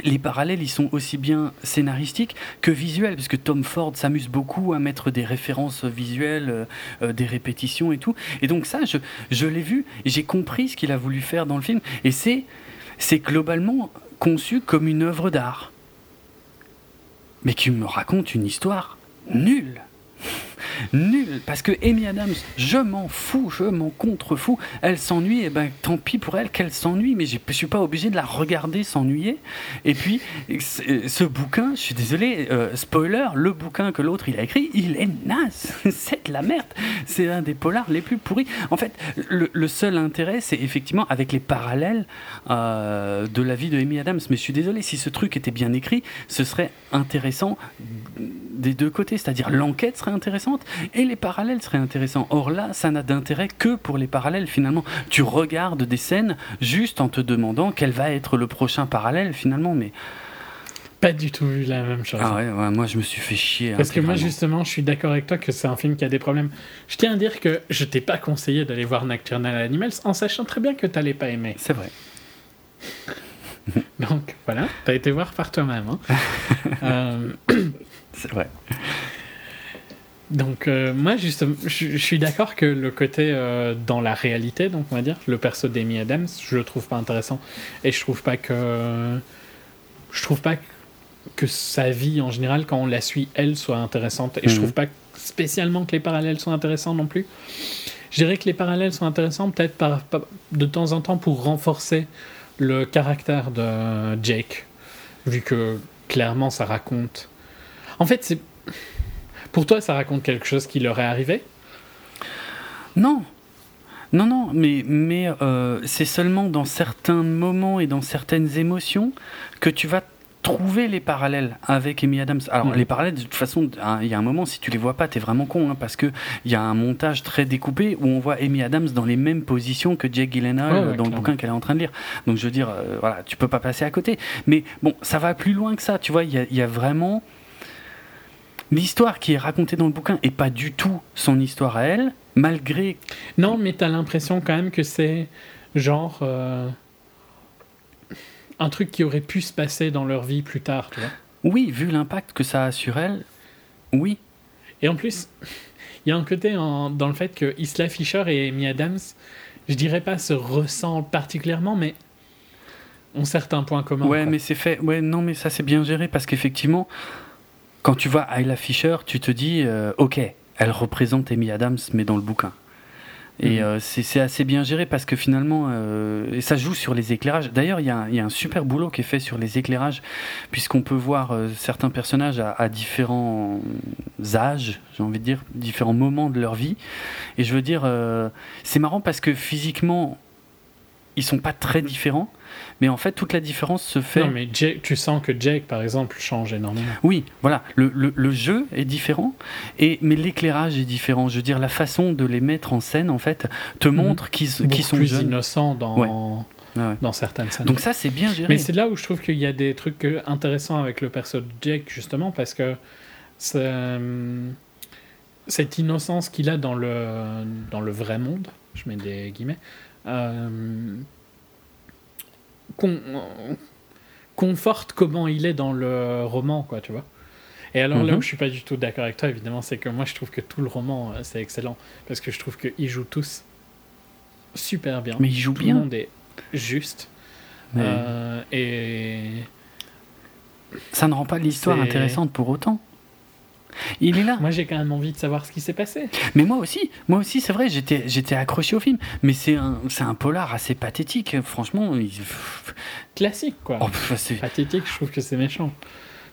Les parallèles, ils sont aussi bien scénaristiques que visuels, puisque Tom Ford s'amuse beaucoup à mettre des références visuelles, euh, euh, des répétitions et tout. Et donc ça, je, je l'ai vu, j'ai compris ce qu'il a voulu faire dans le film. Et c'est globalement conçu comme une œuvre d'art mais qui me raconte une histoire nulle. Nul, parce que Amy Adams, je m'en fous, je m'en contrefous. Elle s'ennuie, et eh ben tant pis pour elle qu'elle s'ennuie, mais je ne suis pas obligé de la regarder s'ennuyer. Et puis, ce bouquin, je suis désolé, euh, spoiler, le bouquin que l'autre il a écrit, il est naze, c'est de la merde. C'est un des polars les plus pourris. En fait, le, seul intérêt, c'est effectivement avec les parallèles euh, de la vie de Amy Adams. Mais je suis désolé, si ce truc était bien écrit, ce serait intéressant des deux côtés, c'est-à-dire l'enquête serait intéressante et les parallèles seraient intéressants. Or là, ça n'a d'intérêt que pour les parallèles finalement. Tu regardes des scènes juste en te demandant quel va être le prochain parallèle finalement, mais pas du tout vu la même chose. Ah ouais, moi je me suis fait chier. Parce que moi justement, je suis d'accord avec toi que c'est un film qui a des problèmes. Je tiens à dire que je t'ai pas conseillé d'aller voir Nocturnal Animals en sachant très bien que tu n'allais pas aimer. C'est vrai. Donc voilà, tu as été voir par toi-même. Hein. euh... C'est vrai. Donc euh, moi justement, je, suis d'accord que le côté euh, dans la réalité, donc on va dire, le perso d'Amy Adams, je le trouve pas intéressant et je trouve pas que je trouve pas que sa vie en général quand on la suit elle soit intéressante et je mhm. trouve pas spécialement que les parallèles soient intéressants non plus. Je dirais que les parallèles sont intéressants peut-être par, de temps en temps pour renforcer le caractère de Jake, vu que clairement ça raconte. En fait, c'est pour toi, ça raconte quelque chose qui leur est arrivé? Non. Non, non, mais, mais euh, c'est seulement dans certains moments et dans certaines émotions que tu vas trouver les parallèles avec Amy Adams. Alors, mm. les parallèles, de toute façon, hein, il y a un moment, si tu les vois pas, tu es vraiment con, hein, parce qu'il y a un montage très découpé où on voit Amy Adams dans les mêmes positions que Jake Gyllenhaal dans le bouquin qu'elle est en train de lire. Donc, je veux dire, euh, voilà, tu peux pas passer à côté. Mais bon, ça va plus loin que ça, tu vois, il y, y a, vraiment l'histoire qui est racontée dans le bouquin est pas du tout son histoire à elle, malgré. Non, mais tu as l'impression quand même que c'est genre euh, un truc qui aurait pu se passer dans leur vie plus tard, tu vois. Oui, vu l'impact que ça a sur elle, oui. Et en plus, il y a un côté dans le fait que Isla Fisher et Amy Adams, je dirais pas se ressemblent particulièrement, mais ont certains points communs. Ouais, mais c'est fait. Ouais, non, mais ça c'est bien géré parce qu'effectivement, quand tu vois Ayla Fisher, tu te dis, euh, ok, elle représente Amy Adams, mais dans le bouquin. Et euh, c'est assez bien géré parce que finalement, euh, et ça joue sur les éclairages. D'ailleurs, il y, y, a un super boulot qui est fait sur les éclairages, puisqu'on peut voir euh, certains personnages à, à différents âges, j'ai envie de dire, différents moments de leur vie. Et je veux dire, c'est marrant parce que physiquement, ils sont pas très différents, mais en fait, toute la différence se fait. Non, mais Jake, tu sens que Jake, par exemple, change énormément. Oui, voilà. Le, le, le jeu est différent, et, mais l'éclairage est différent. Je veux dire, la façon de les mettre en scène, en fait, te mhm. montre qu'ils qu sont plus innocents dans. dans certaines scènes. Donc ça, c'est bien géré. Mais c'est là où je trouve qu'il y a des trucs intéressants avec le perso de Jake, justement, parce que euh, cette innocence qu'il a dans le, dans le vrai monde, je mets des guillemets, euh, conforte comment il est dans le roman, quoi, tu vois. Et alors là où mhm. je suis pas du tout d'accord avec toi, évidemment, c'est que moi je trouve que tout le roman euh, c'est excellent parce que je trouve qu'ils jouent tous super bien. Mais ils jouent tout bien. Le monde est juste. Euh, et ça ne rend pas l'histoire intéressante pour autant. Il est là. Moi, j'ai quand même envie de savoir ce qui s'est passé. Mais moi aussi, moi aussi, c'est vrai, j'étais, j'étais accroché au film. Mais c'est un, c'est un polar assez pathétique, franchement. Classique, quoi. Oh, pathétique, je trouve que c'est méchant.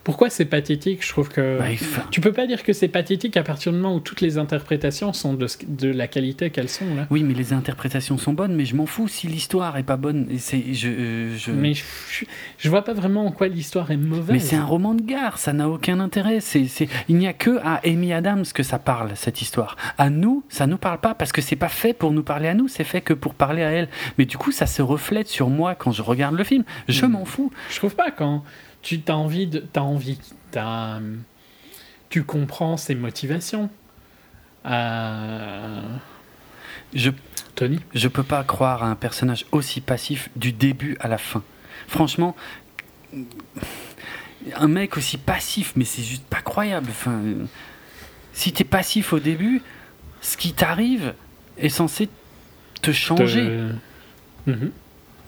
Pourquoi c'est pathétique? Je trouve que. Bah, tu peux pas dire que c'est pathétique à partir du moment où toutes les interprétations sont de, de la qualité qu'elles sont. Là. Oui, mais les interprétations sont bonnes, mais je m'en fous si l'histoire est pas bonne. C'est, je, je... Mais je, je, vois pas vraiment en quoi l'histoire est mauvaise. Mais c'est un roman de gare, ça n'a aucun intérêt. C'est, c'est... Il n'y a que à Amy Adams que ça parle, cette histoire. À nous, ça nous parle pas parce que c'est pas fait pour nous parler à nous, c'est fait que pour parler à elle. Mais du coup, ça se reflète sur moi quand je regarde le film. Je hmm. m'en fous. Je trouve pas quand tu as envie, de, as envie tu comprends ses motivations. Euh... Je, Tony? Je peux pas croire à un personnage aussi passif du début à la fin. Franchement, un mec aussi passif, mais c'est juste pas croyable. Enfin, si t'es passif au début, ce qui t'arrive est censé te changer. Mhm.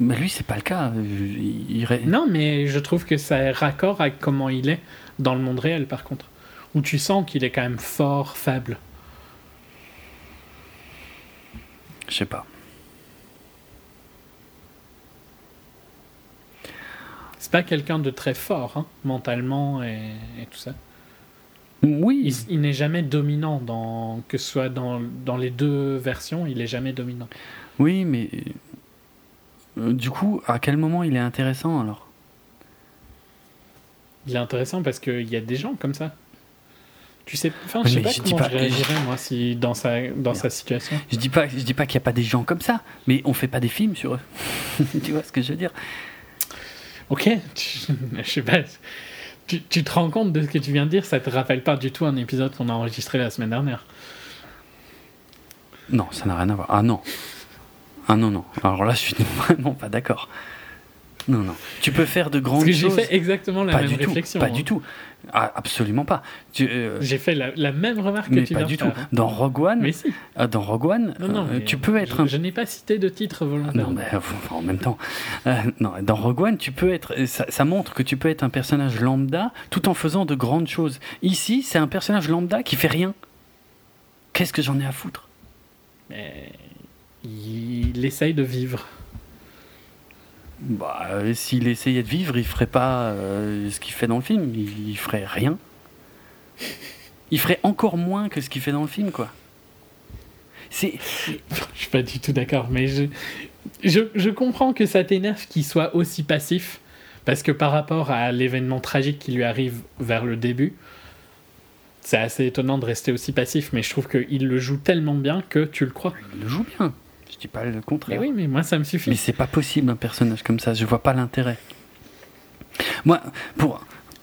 Mais lui, c'est pas le cas. Il... Non, mais je trouve que ça est raccord avec comment il est dans le monde réel, par contre. Où tu sens qu'il est quand même fort, faible. Je sais pas. C'est pas quelqu'un de très fort, hein, mentalement et, tout ça. Oui. Il, n'est jamais dominant, dans, que ce soit dans, dans les deux versions, il est jamais dominant. Oui, mais du coup, à quel moment il est intéressant alors? Il est intéressant parce qu'il y a des gens comme ça. Tu sais, enfin, je sais pas comment je réagirais moi si dans sa dans sa situation. Je dis pas, je dis pas qu'il n'y a pas des gens comme ça, mais on fait pas des films sur eux. tu vois ce que je veux dire? Ok, je sais pas. Tu, tu, te rends compte de ce que tu viens de dire? Ça te rappelle pas du tout un épisode qu'on a enregistré la semaine dernière? Non, ça n'a rien à voir. Ah non, ah non, non. Alors là, je suis vraiment pas d'accord. Non, non. Tu peux faire de grandes choses. J'ai fait exactement la même réflexion. pas hein. du tout. Ah, absolument pas. Euh, J'ai fait la, même remarque que tu pas du tout. Hein. Dans Rogue One, mais si. Euh, dans Rogue One, euh, tu peux être. Je, un... je n'ai pas cité de titre volontairement. Non, mais en même temps, non, dans Rogue One, tu peux être. Ça, ça, montre que tu peux être un personnage lambda tout en faisant de grandes choses. Ici, c'est un personnage lambda qui fait rien. Qu'est-ce que j'en ai à foutre? Mais il essaye de vivre. Bah, s'il essayait de vivre, il ferait pas euh, ce qu'il fait dans le film. Il, ferait rien. Il ferait encore moins que ce qu'il fait dans le film, quoi. C'est. Je suis pas du tout d'accord, mais je, je, je, comprends que ça t'énerve qu'il soit aussi passif, parce que par rapport à l'événement tragique qui lui arrive vers le début, c'est assez étonnant de rester aussi passif, mais je trouve qu'il le joue tellement bien que tu le crois. Il le joue bien. Je dis pas le contraire. Mais oui, mais moi ça me suffit. Mais c'est pas possible un personnage comme ça. Je vois pas l'intérêt. Moi, pour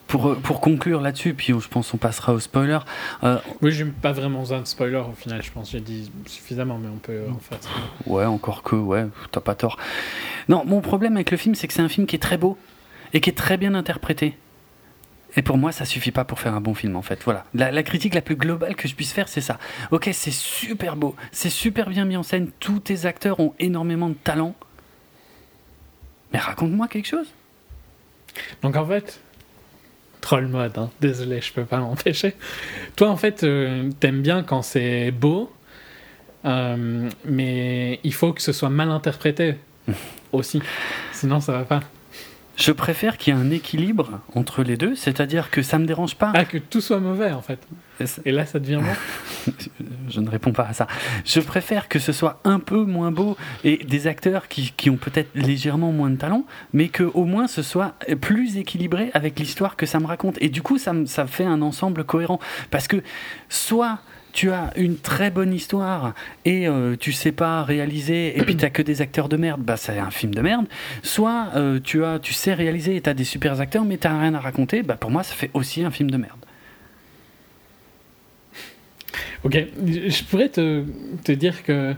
pour, pour conclure là-dessus, puis je pense qu'on passera au spoiler. Euh, oui, j'ai pas vraiment besoin de spoiler au final. Je pense que j'ai dit suffisamment, mais on peut en faire. Ouais, encore que, ouais, t'as pas tort. Non, mon problème avec le film, c'est que c'est un film qui est très beau et qui est très bien interprété. Et pour moi, ça suffit pas pour faire un bon film, en fait. Voilà. La, critique la plus globale que je puisse faire, c'est ça. Ok, c'est super beau, c'est super bien mis en scène, tous tes acteurs ont énormément de talent. Mais raconte-moi quelque chose. Donc en fait, troll mode, hein. désolé, je peux pas m'empêcher. Toi, en fait, euh, t'aimes bien quand c'est beau, Euh, mais il faut que ce soit mal interprété aussi. Sinon, ça va pas. Je préfère qu'il y ait un équilibre entre les deux, c'est-à-dire que ça me dérange pas. Ah, que tout soit mauvais en fait. Et là, ça devient bon Je ne réponds pas à ça. Je préfère que ce soit un peu moins beau et des acteurs qui, qui ont peut-être légèrement moins de talent, mais que au moins ce soit plus équilibré avec l'histoire que ça me raconte. Et du coup, ça, ça fait un ensemble cohérent. Parce que soit tu as une très bonne histoire et euh, tu sais pas réaliser et puis tu que des acteurs de merde, bah c'est un film de merde. Soit euh, tu as tu sais réaliser et tu as des super acteurs mais tu rien à raconter, bah pour moi ça fait aussi un film de merde. Ok, je pourrais te, te dire que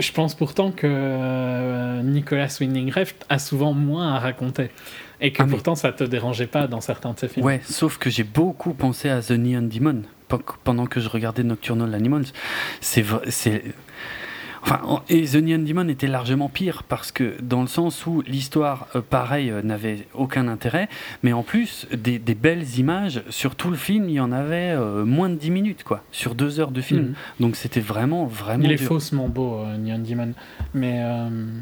je pense pourtant que euh, Nicolas Winding Refn a souvent moins à raconter. Et que ah, pourtant, ça te dérangeait pas dans certains de ses films. Ouais, sauf que j'ai beaucoup pensé à The Neon Demon pendant que je regardais Nocturnal Animals. C'est. Enfin, et The Neon Demon était largement pire parce que dans le sens où l'histoire, euh, pareil, euh, n'avait aucun intérêt, mais en plus des, belles images sur tout le film, il y en avait euh, moins de 10 minutes, quoi, sur deux heures de film. Mhm. Donc c'était vraiment, vraiment. Il est faussement beau, Neon Demon, mais.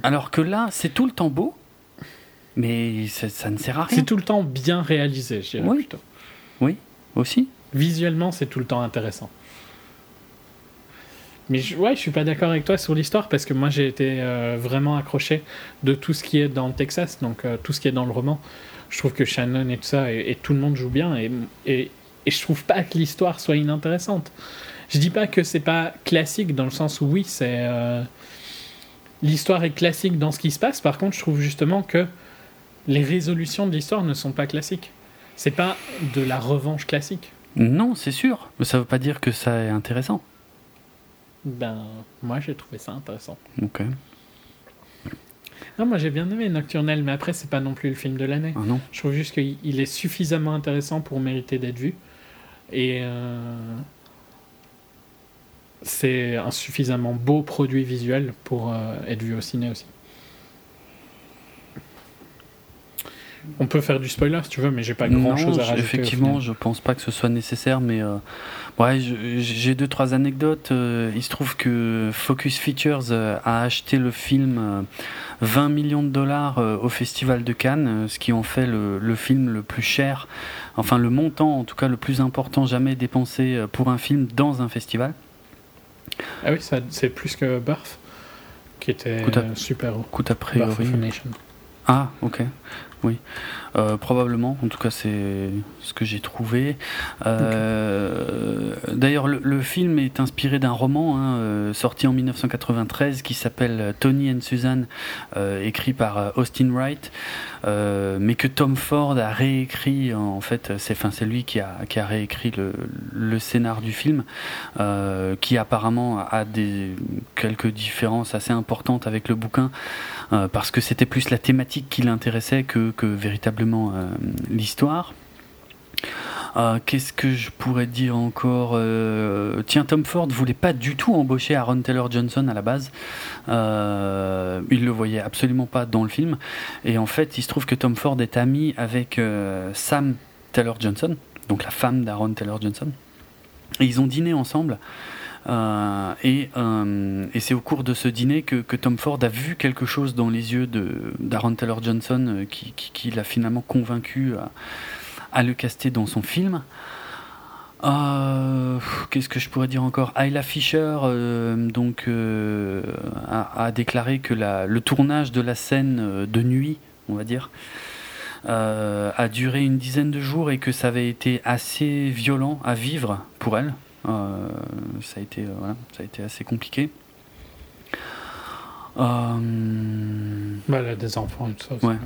Alors que là, c'est tout le temps beau, mais ça, ne sert à rien. C'est tout le temps bien réalisé, je dirais oui. plutôt. Oui, aussi. Visuellement, c'est tout le temps intéressant. Mais je, ouais, je suis pas d'accord avec toi sur l'histoire parce que moi j'ai été euh, vraiment accroché de tout ce qui est dans le Texas, donc euh, tout ce qui est dans le roman. Je trouve que Shannon et tout ça et, tout le monde joue bien et, et, je trouve pas que l'histoire soit inintéressante. Je dis pas que c'est pas classique dans le sens où oui, c'est euh, l'histoire est classique dans ce qui se passe. Par contre, je trouve justement que les résolutions de l'histoire ne sont pas classiques. C'est pas de la revanche classique. Non, c'est sûr. Mais ça veut pas dire que ça est intéressant. Ben, moi j'ai trouvé ça intéressant. Ok. Non, moi j'ai bien aimé Nocturnal, mais après c'est pas non plus le film de l'année. Ah non. Je trouve juste qu'il est suffisamment intéressant pour mériter d'être vu. Et euh, c'est un suffisamment beau produit visuel pour euh, être vu au ciné aussi. On peut faire du spoiler si tu veux, mais j'ai pas grand chose à rajouter. Effectivement, je pense pas que ce soit nécessaire, mais euh, ouais, j'ai deux trois anecdotes. Euh, il se trouve que Focus Features euh, a acheté le film 20 millions de dollars au Festival de Cannes, ce qui en fait le, film le plus cher, enfin le montant en tout cas le plus important jamais dépensé pour un film dans un festival. Ah oui, c'est plus que Birth, qui était super haut. Coûte a priori. Ah, ok. Oui, euh, probablement. En tout cas, c'est ce que j'ai trouvé. Euh, d'ailleurs, le, film est inspiré d'un roman hein, euh, sorti en 1993 qui s'appelle Tony and Suzanne, écrit par Austin Wright, mais que Tom Ford a réécrit. En fait, c'est enfin, lui qui a, qui a réécrit le, le scénar du film, qui apparemment a des quelques différences assez importantes avec le bouquin. Parce que c'était plus la thématique qui l'intéressait que, véritablement euh, l'histoire. Euh, qu'est-ce que je pourrais dire encore Tiens, Tom Ford voulait pas du tout embaucher Aaron Taylor Johnson à la base. il le voyait absolument pas dans le film. Et en fait, il se trouve que Tom Ford est ami avec Sam Taylor Johnson, donc la femme d'Aaron Taylor Johnson. Et ils ont dîné ensemble. Euh, euh, et, c'est au cours de ce dîner que, Tom Ford a vu quelque chose dans les yeux d'Aaron Taylor Johnson euh, qui, l'a finalement convaincu à, le caster dans son film. Qu'est-ce que je pourrais dire encore? Ayla Fisher donc, a, déclaré que le tournage de la scène de nuit, on va dire, a duré une dizaine de jours et que ça avait été assez violent à vivre pour elle. Euh, ça, a été, euh, ça a été assez compliqué. Euh... Bah, elle a des enfants et tout ça. Ouais,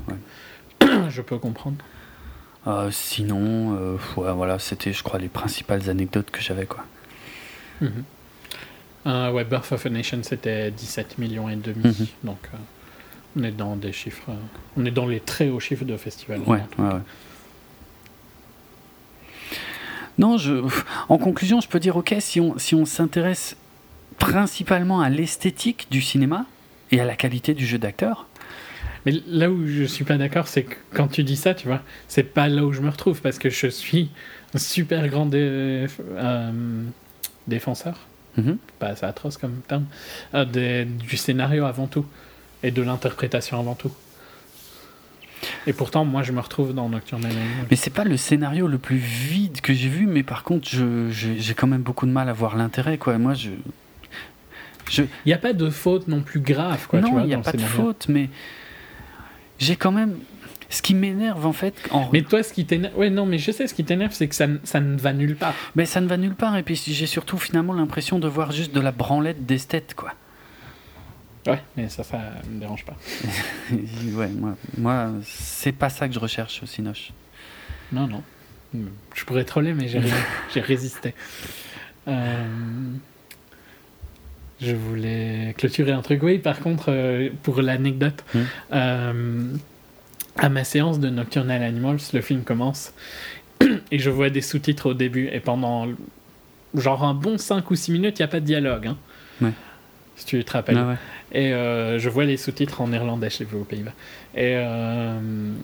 Je peux comprendre. Euh, sinon, voilà, c'était, je crois, les principales anecdotes que j'avais, quoi. Mm ouais, Birth of a Nation, c'était 17 millions et demi. Mhm. Donc, on est dans des chiffres, on est dans les très hauts chiffres de festival. Ouais, ouais, ouais. Non, je, en conclusion, je peux dire, ok, si on, si on s'intéresse principalement à l'esthétique du cinéma et à la qualité du jeu d'acteur. Mais là où je suis pas d'accord, c'est que quand tu dis ça, tu vois, c'est pas là où je me retrouve parce que je suis un super grand euh, défenseur Mhm. pas assez atroce comme terme, euh, des- du scénario avant tout et de l'interprétation avant tout. Et pourtant, moi, je me retrouve dans Nocturnal Animals. Mais c'est pas le scénario le plus vide que j'ai vu, mais par contre, je- je- j'ai quand même beaucoup de mal à voir l'intérêt, quoi. Moi, je. je Il n'y a pas de faute non plus grave, quoi. non, il n'y a pas de faute, mais j'ai quand même. Ce qui m'énerve, en fait, en... Mais toi, ce qui t'énerve. Ouais, non, mais je sais, ce qui t'énerve, c'est que ça, ça ne va nulle part. Mais ça ne va nulle part, et puis j'ai surtout finalement l'impression de voir juste de la branlette d'esthète, quoi. Ouais, mais ça, ça me dérange pas. ouais, moi, moi c'est pas ça que je recherche au Cinoche. Non, non. Je pourrais troller, mais j'ai j'ai résisté. Euh, Je voulais clôturer un truc. Oui, par contre, euh, pour l'anecdote, Hmm. euh, à ma séance de Nocturnal Animals, le film commence et je vois des sous-titres au début. Et pendant genre un bon 5 ou 6 minutes, il n'y a pas de dialogue. hein. Ouais. Si tu te rappelles. Ah ouais. Et euh, je vois les sous-titres en néerlandais, l'ai vu aux Pays-Bas. Et euh,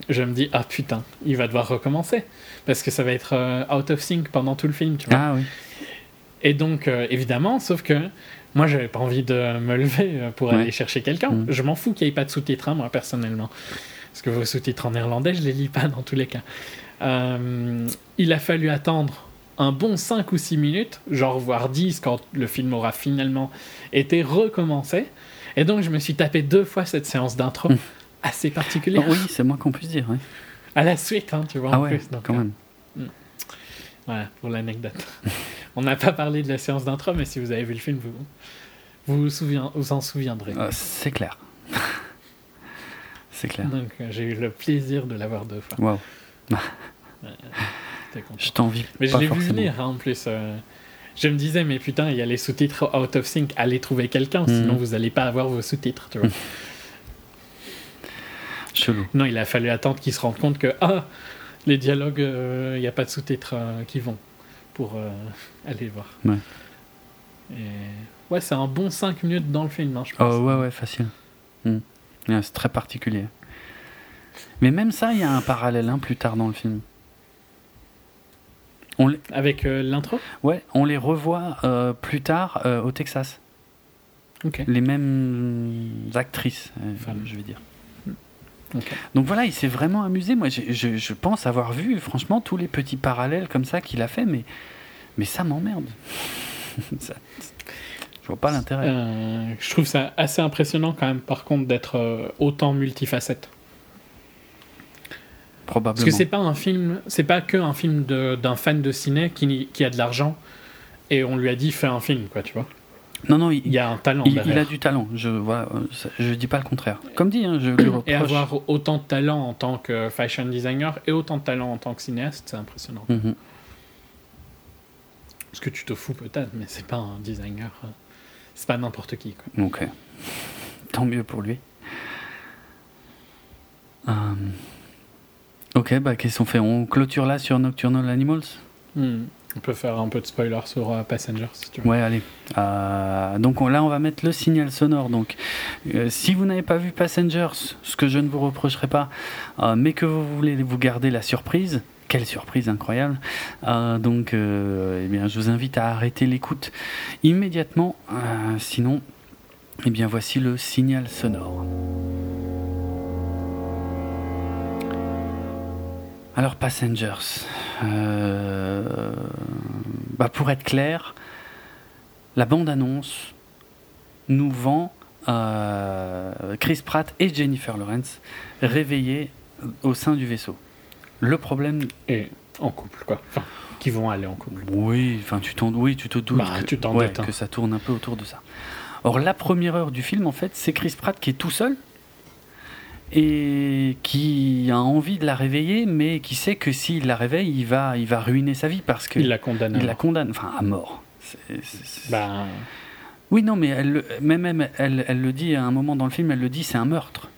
je me dis, ah putain, il va devoir recommencer. Parce que ça va être euh, out of sync pendant tout le film, tu vois. Ah oui. Et donc, évidemment, sauf que moi, j'avais pas envie de me lever pour Ouais. aller chercher quelqu'un. Mm. Je m'en fous qu'il n'y ait pas de sous-titres, hein, moi, personnellement. Parce que vos sous-titres en néerlandais, je les lis pas dans tous les cas. Il a fallu attendre un bon 5 ou 6 minutes, genre voire 10 quand le film aura finalement été recommencé. Et donc, je me suis tapé deux fois cette séance d'intro Mm. assez particulière. oui, c'est moins qu'on puisse dire. ouais. À la suite, hein, tu vois, Ah en ouais, plus. Donc, quand euh, même. Voilà, pour l'anecdote. On n'a pas parlé de la séance d'intro, mais si vous avez vu le film, vous vous, vous, souvien- vous en souviendrez. Euh, c'est clair. c'est clair. Donc euh, j'ai eu le plaisir de l'avoir deux fois. Waouh. Content. Je t'envie Mais je l'ai vu venir hein, en plus. euh, je me disais, mais putain, il y a les sous-titres out of sync, allez trouver quelqu'un, sinon Mhm. vous allez pas avoir vos sous-titres. Tu vois. Chelou. non, il a fallu attendre qu'ils se rendent compte que, ah, les dialogues, euh, il n'y a pas de sous-titres euh, qui vont pour euh, aller voir. Ouais. Et... Ouais, c'est un bon 5 minutes dans le film, hein, je pense. Oh ouais, ouais, facile. Ouais, c'est très particulier. Mais même ça, il y a un parallèle hein, plus tard dans le film. On Avec euh, l'intro? Ouais, on les revoit euh, plus tard euh, au Texas. Les mêmes actrices, je vais dire. Ok. Donc voilà, il s'est vraiment amusé. Moi, je, je pense avoir vu, franchement, tous les petits parallèles comme ça qu'il a fait, mais, mais ça m'emmerde. Ça- je vois pas l'intérêt. Je trouve ça assez impressionnant quand même, par contre, d'être autant multifacette. Parce que c'est pas un film, c'est pas que un film d'un fan de ciné qui, qui a de l'argent et on lui a dit fais un film, quoi, tu vois. Non, non, il, Il y a un talent il- a du talent. Je vois, je dis pas le contraire. Comme dit, hein, je reproche. Et avoir autant de talent en tant que fashion designer et autant de talent en tant que cinéaste, c'est impressionnant. Mhm. Parce que tu te fous peut-être, mais c'est pas un designer. euh, C'est pas n'importe qui, quoi. Ok. Tant mieux pour lui. Euh, Ok, bah qu'est-ce qu'on fait? On clôture là sur Nocturnal Animals? Hmm. On peut faire un peu de spoiler sur euh, Passenger si tu veux. Ouais, allez. Euh, donc on- là, on va mettre le signal sonore. Donc, euh, si vous n'avez pas vu Passengers, ce que je ne vous reprocherai pas, euh, mais que vous voulez vous garder la surprise, quelle surprise incroyable Euh, Donc, euh, eh bien, je vous invite à arrêter l'écoute immédiatement. Euh, sinon, eh bien, voici le signal sonore. Alors, Passengers. Euh, bah, pour être clair, la bande-annonce nous vend euh, Chris Pratt et Jennifer Lawrence réveillés au sein du vaisseau. Le problème, Et en couple, quoi. Enfin, qui vont aller en couple. oui, enfin tu t'en, oui, tu te doutes Bah, que, tu ouais, hein. que ça tourne un peu autour de ça. Or la première heure du film, en fait, c'est Chris Pratt qui est tout seul et qui a envie de la réveiller, mais qui sait que s'il la réveille, il va, il va ruiner sa vie parce que Il la condamne. il la condamne, enfin à mort. Bah, Oui, non, mais elle, le- même, même elle, elle le dit à un moment dans le film, elle le dit, c'est un meurtre.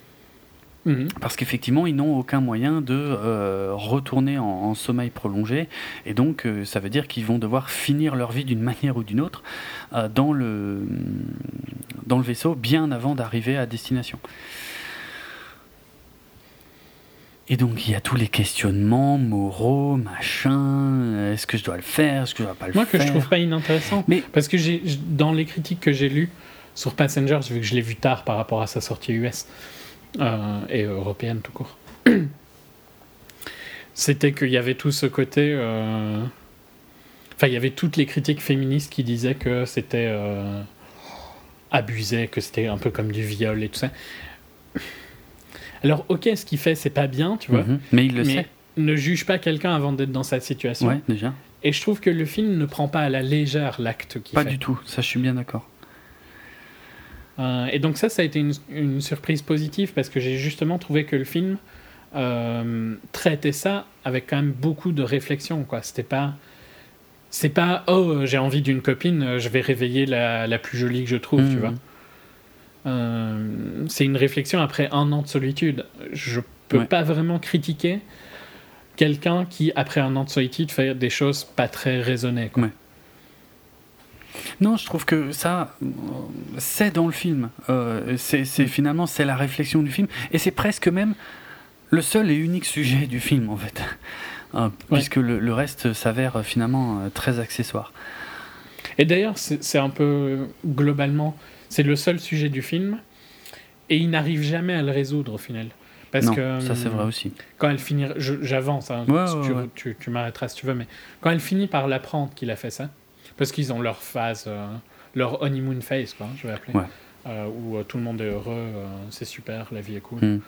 mhm. Parce qu'effectivement, ils n'ont aucun moyen de euh, retourner en, en sommeil prolongé. Et donc, euh, ça veut dire qu'ils vont devoir finir leur vie d'une manière ou d'une autre euh, dans, le, dans le vaisseau bien avant d'arriver à destination. Et donc il y a tous les questionnements moraux, machin. Est-ce que je dois le faire Est-ce que je dois pas le Moi, faire que je trouve pas inintéressant. Mais- Parce que j'ai, dans les critiques que j'ai lues sur Passengers, vu que je l'ai vu tard par rapport à sa sortie US euh, et européenne tout court, c'était qu'il y avait tout ce côté. euh, Enfin, il y avait toutes les critiques féministes qui disaient que c'était euh, abusé, que c'était un peu comme du viol et tout ça. Alors, ok, ce qu'il fait, c'est pas bien, tu vois. Mhm. Mais il le mais sait. ne juge pas quelqu'un avant d'être dans cette situation. Ouais, déjà. Et je trouve que le film ne prend pas à la légère l'acte qu'il Pas fait. du tout. Ça, je suis bien d'accord. Euh, et donc ça, ça a été une, une surprise positive parce que j'ai justement trouvé que le film euh, traitait ça avec quand même beaucoup de réflexion. Quoi. C'était pas, c'est pas oh j'ai envie d'une copine, euh, je vais réveiller la, la plus jolie que je trouve, tu Mhm. vois. Euh, c'est une réflexion après un an de solitude. Je peux Ouais. pas vraiment critiquer quelqu'un qui après un an de solitude fait des choses pas très raisonnées. Quoi. Ouais. Non, je trouve que ça, c'est dans le film. Euh, c'est finalement c'est la réflexion du film, et c'est presque même le seul et unique sujet du film en fait, Euh, puisque le, le reste s'avère finalement très accessoire. Et d'ailleurs, c'est un peu globalement, c'est le seul sujet du film, et il n'arrive jamais à le résoudre au final. Parce non, que ça c'est hum, vrai aussi. quand elle finit, j'avance, hein, Ouais, si ouais, tu, ouais. tu- tu m'arrêteras si tu veux, mais quand elle finit par l'apprendre qu'il a fait ça, parce qu'ils ont leur phase, euh, leur honeymoon phase, quoi, je vais appeler, euh, où euh, tout le monde est heureux, c'est super, la vie est cool, Mm.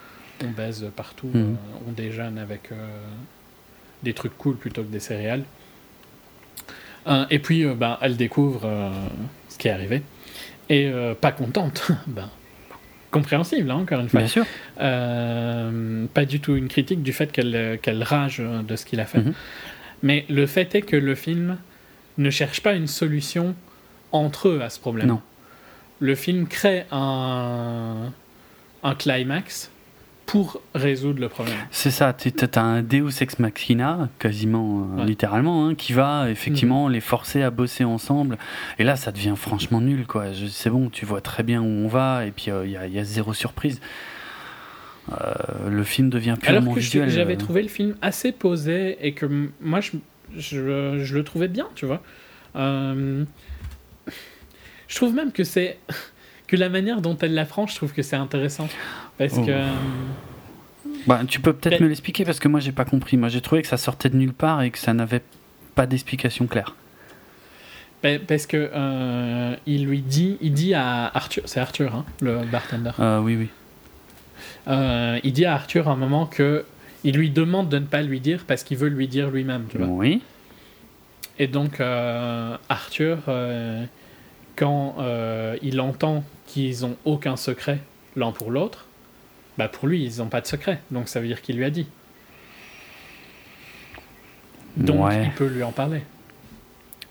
on baise partout, Mm. euh, on déjeune avec des trucs cool plutôt que des céréales. Et puis, ben, elle découvre ce qui est arrivé. Et euh, pas contente. ben, compréhensible, hein, encore une fois. Bien sûr. Euh, pas du tout une critique du fait qu'elle euh, qu'elle rage de ce qu'il a fait. Mhm. Mais le fait est que le film ne cherche pas une solution entre eux à ce problème. Non. Le film crée un, un climax pour résoudre le problème. C'est ça, tu as un Deus ex machina, quasiment euh, Ouais. Mm. littéralement, hein, qui va effectivement les forcer à bosser ensemble. Et là, ça devient franchement nul, quoi. C'est bon, tu vois très bien où on va, et puis il y, a- y a zéro surprise. Euh, le film devient Alors purement que je- visuel. j'avais euh. trouvé le film assez posé et que moi je, je, je le trouvais bien, tu vois. Euh, je trouve même que c'est que la manière dont elle l'apprend, je trouve que c'est intéressant parce Oh. que euh, Bah, tu peux peut-être Mais- me l'expliquer parce que moi j'ai pas compris. Moi j'ai trouvé que ça sortait de nulle part et que ça n'avait pas d'explication claire. pa- parce que euh, il lui dit, il dit à Arthur, c'est Arthur, hein, le bartender. Euh, oui, oui. Euh, il dit à Arthur à un moment que il lui demande de ne pas lui dire parce qu'il veut lui dire lui-même, tu vois. Oui. Et donc, euh, Arthur, euh, quand euh, il entend qu'ils ont aucun secret l'un pour l'autre, bah pour lui, ils n'ont pas de secret. Donc, ça veut dire qu'il lui a dit. Donc, Ouais. il peut lui en parler.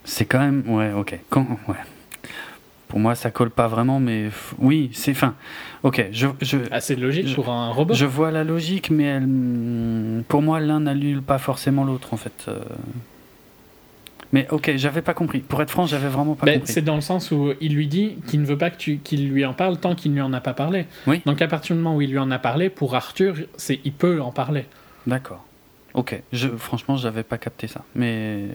C'est quand même. Ouais, ok. Quand... Ouais. Pour moi, ça colle pas vraiment, mais oui, c'est. Fin. Ok, je, je, Assez logique Je- pour un robot. je vois la logique, mais elle, pour moi, l'un n'annule pas forcément l'autre, en fait. euh. Mais ok, j'avais pas compris. Pour être franc, j'avais vraiment pas Ben, compris. c'est dans le sens où il lui dit qu'il ne veut pas qu'il lui en parle tant qu'il ne lui en a pas parlé. Oui. Donc à partir du moment où il lui en a parlé, pour Arthur, c'est il peut en parler. D'accord. Ok. Je, franchement, j'avais pas capté ça. Mais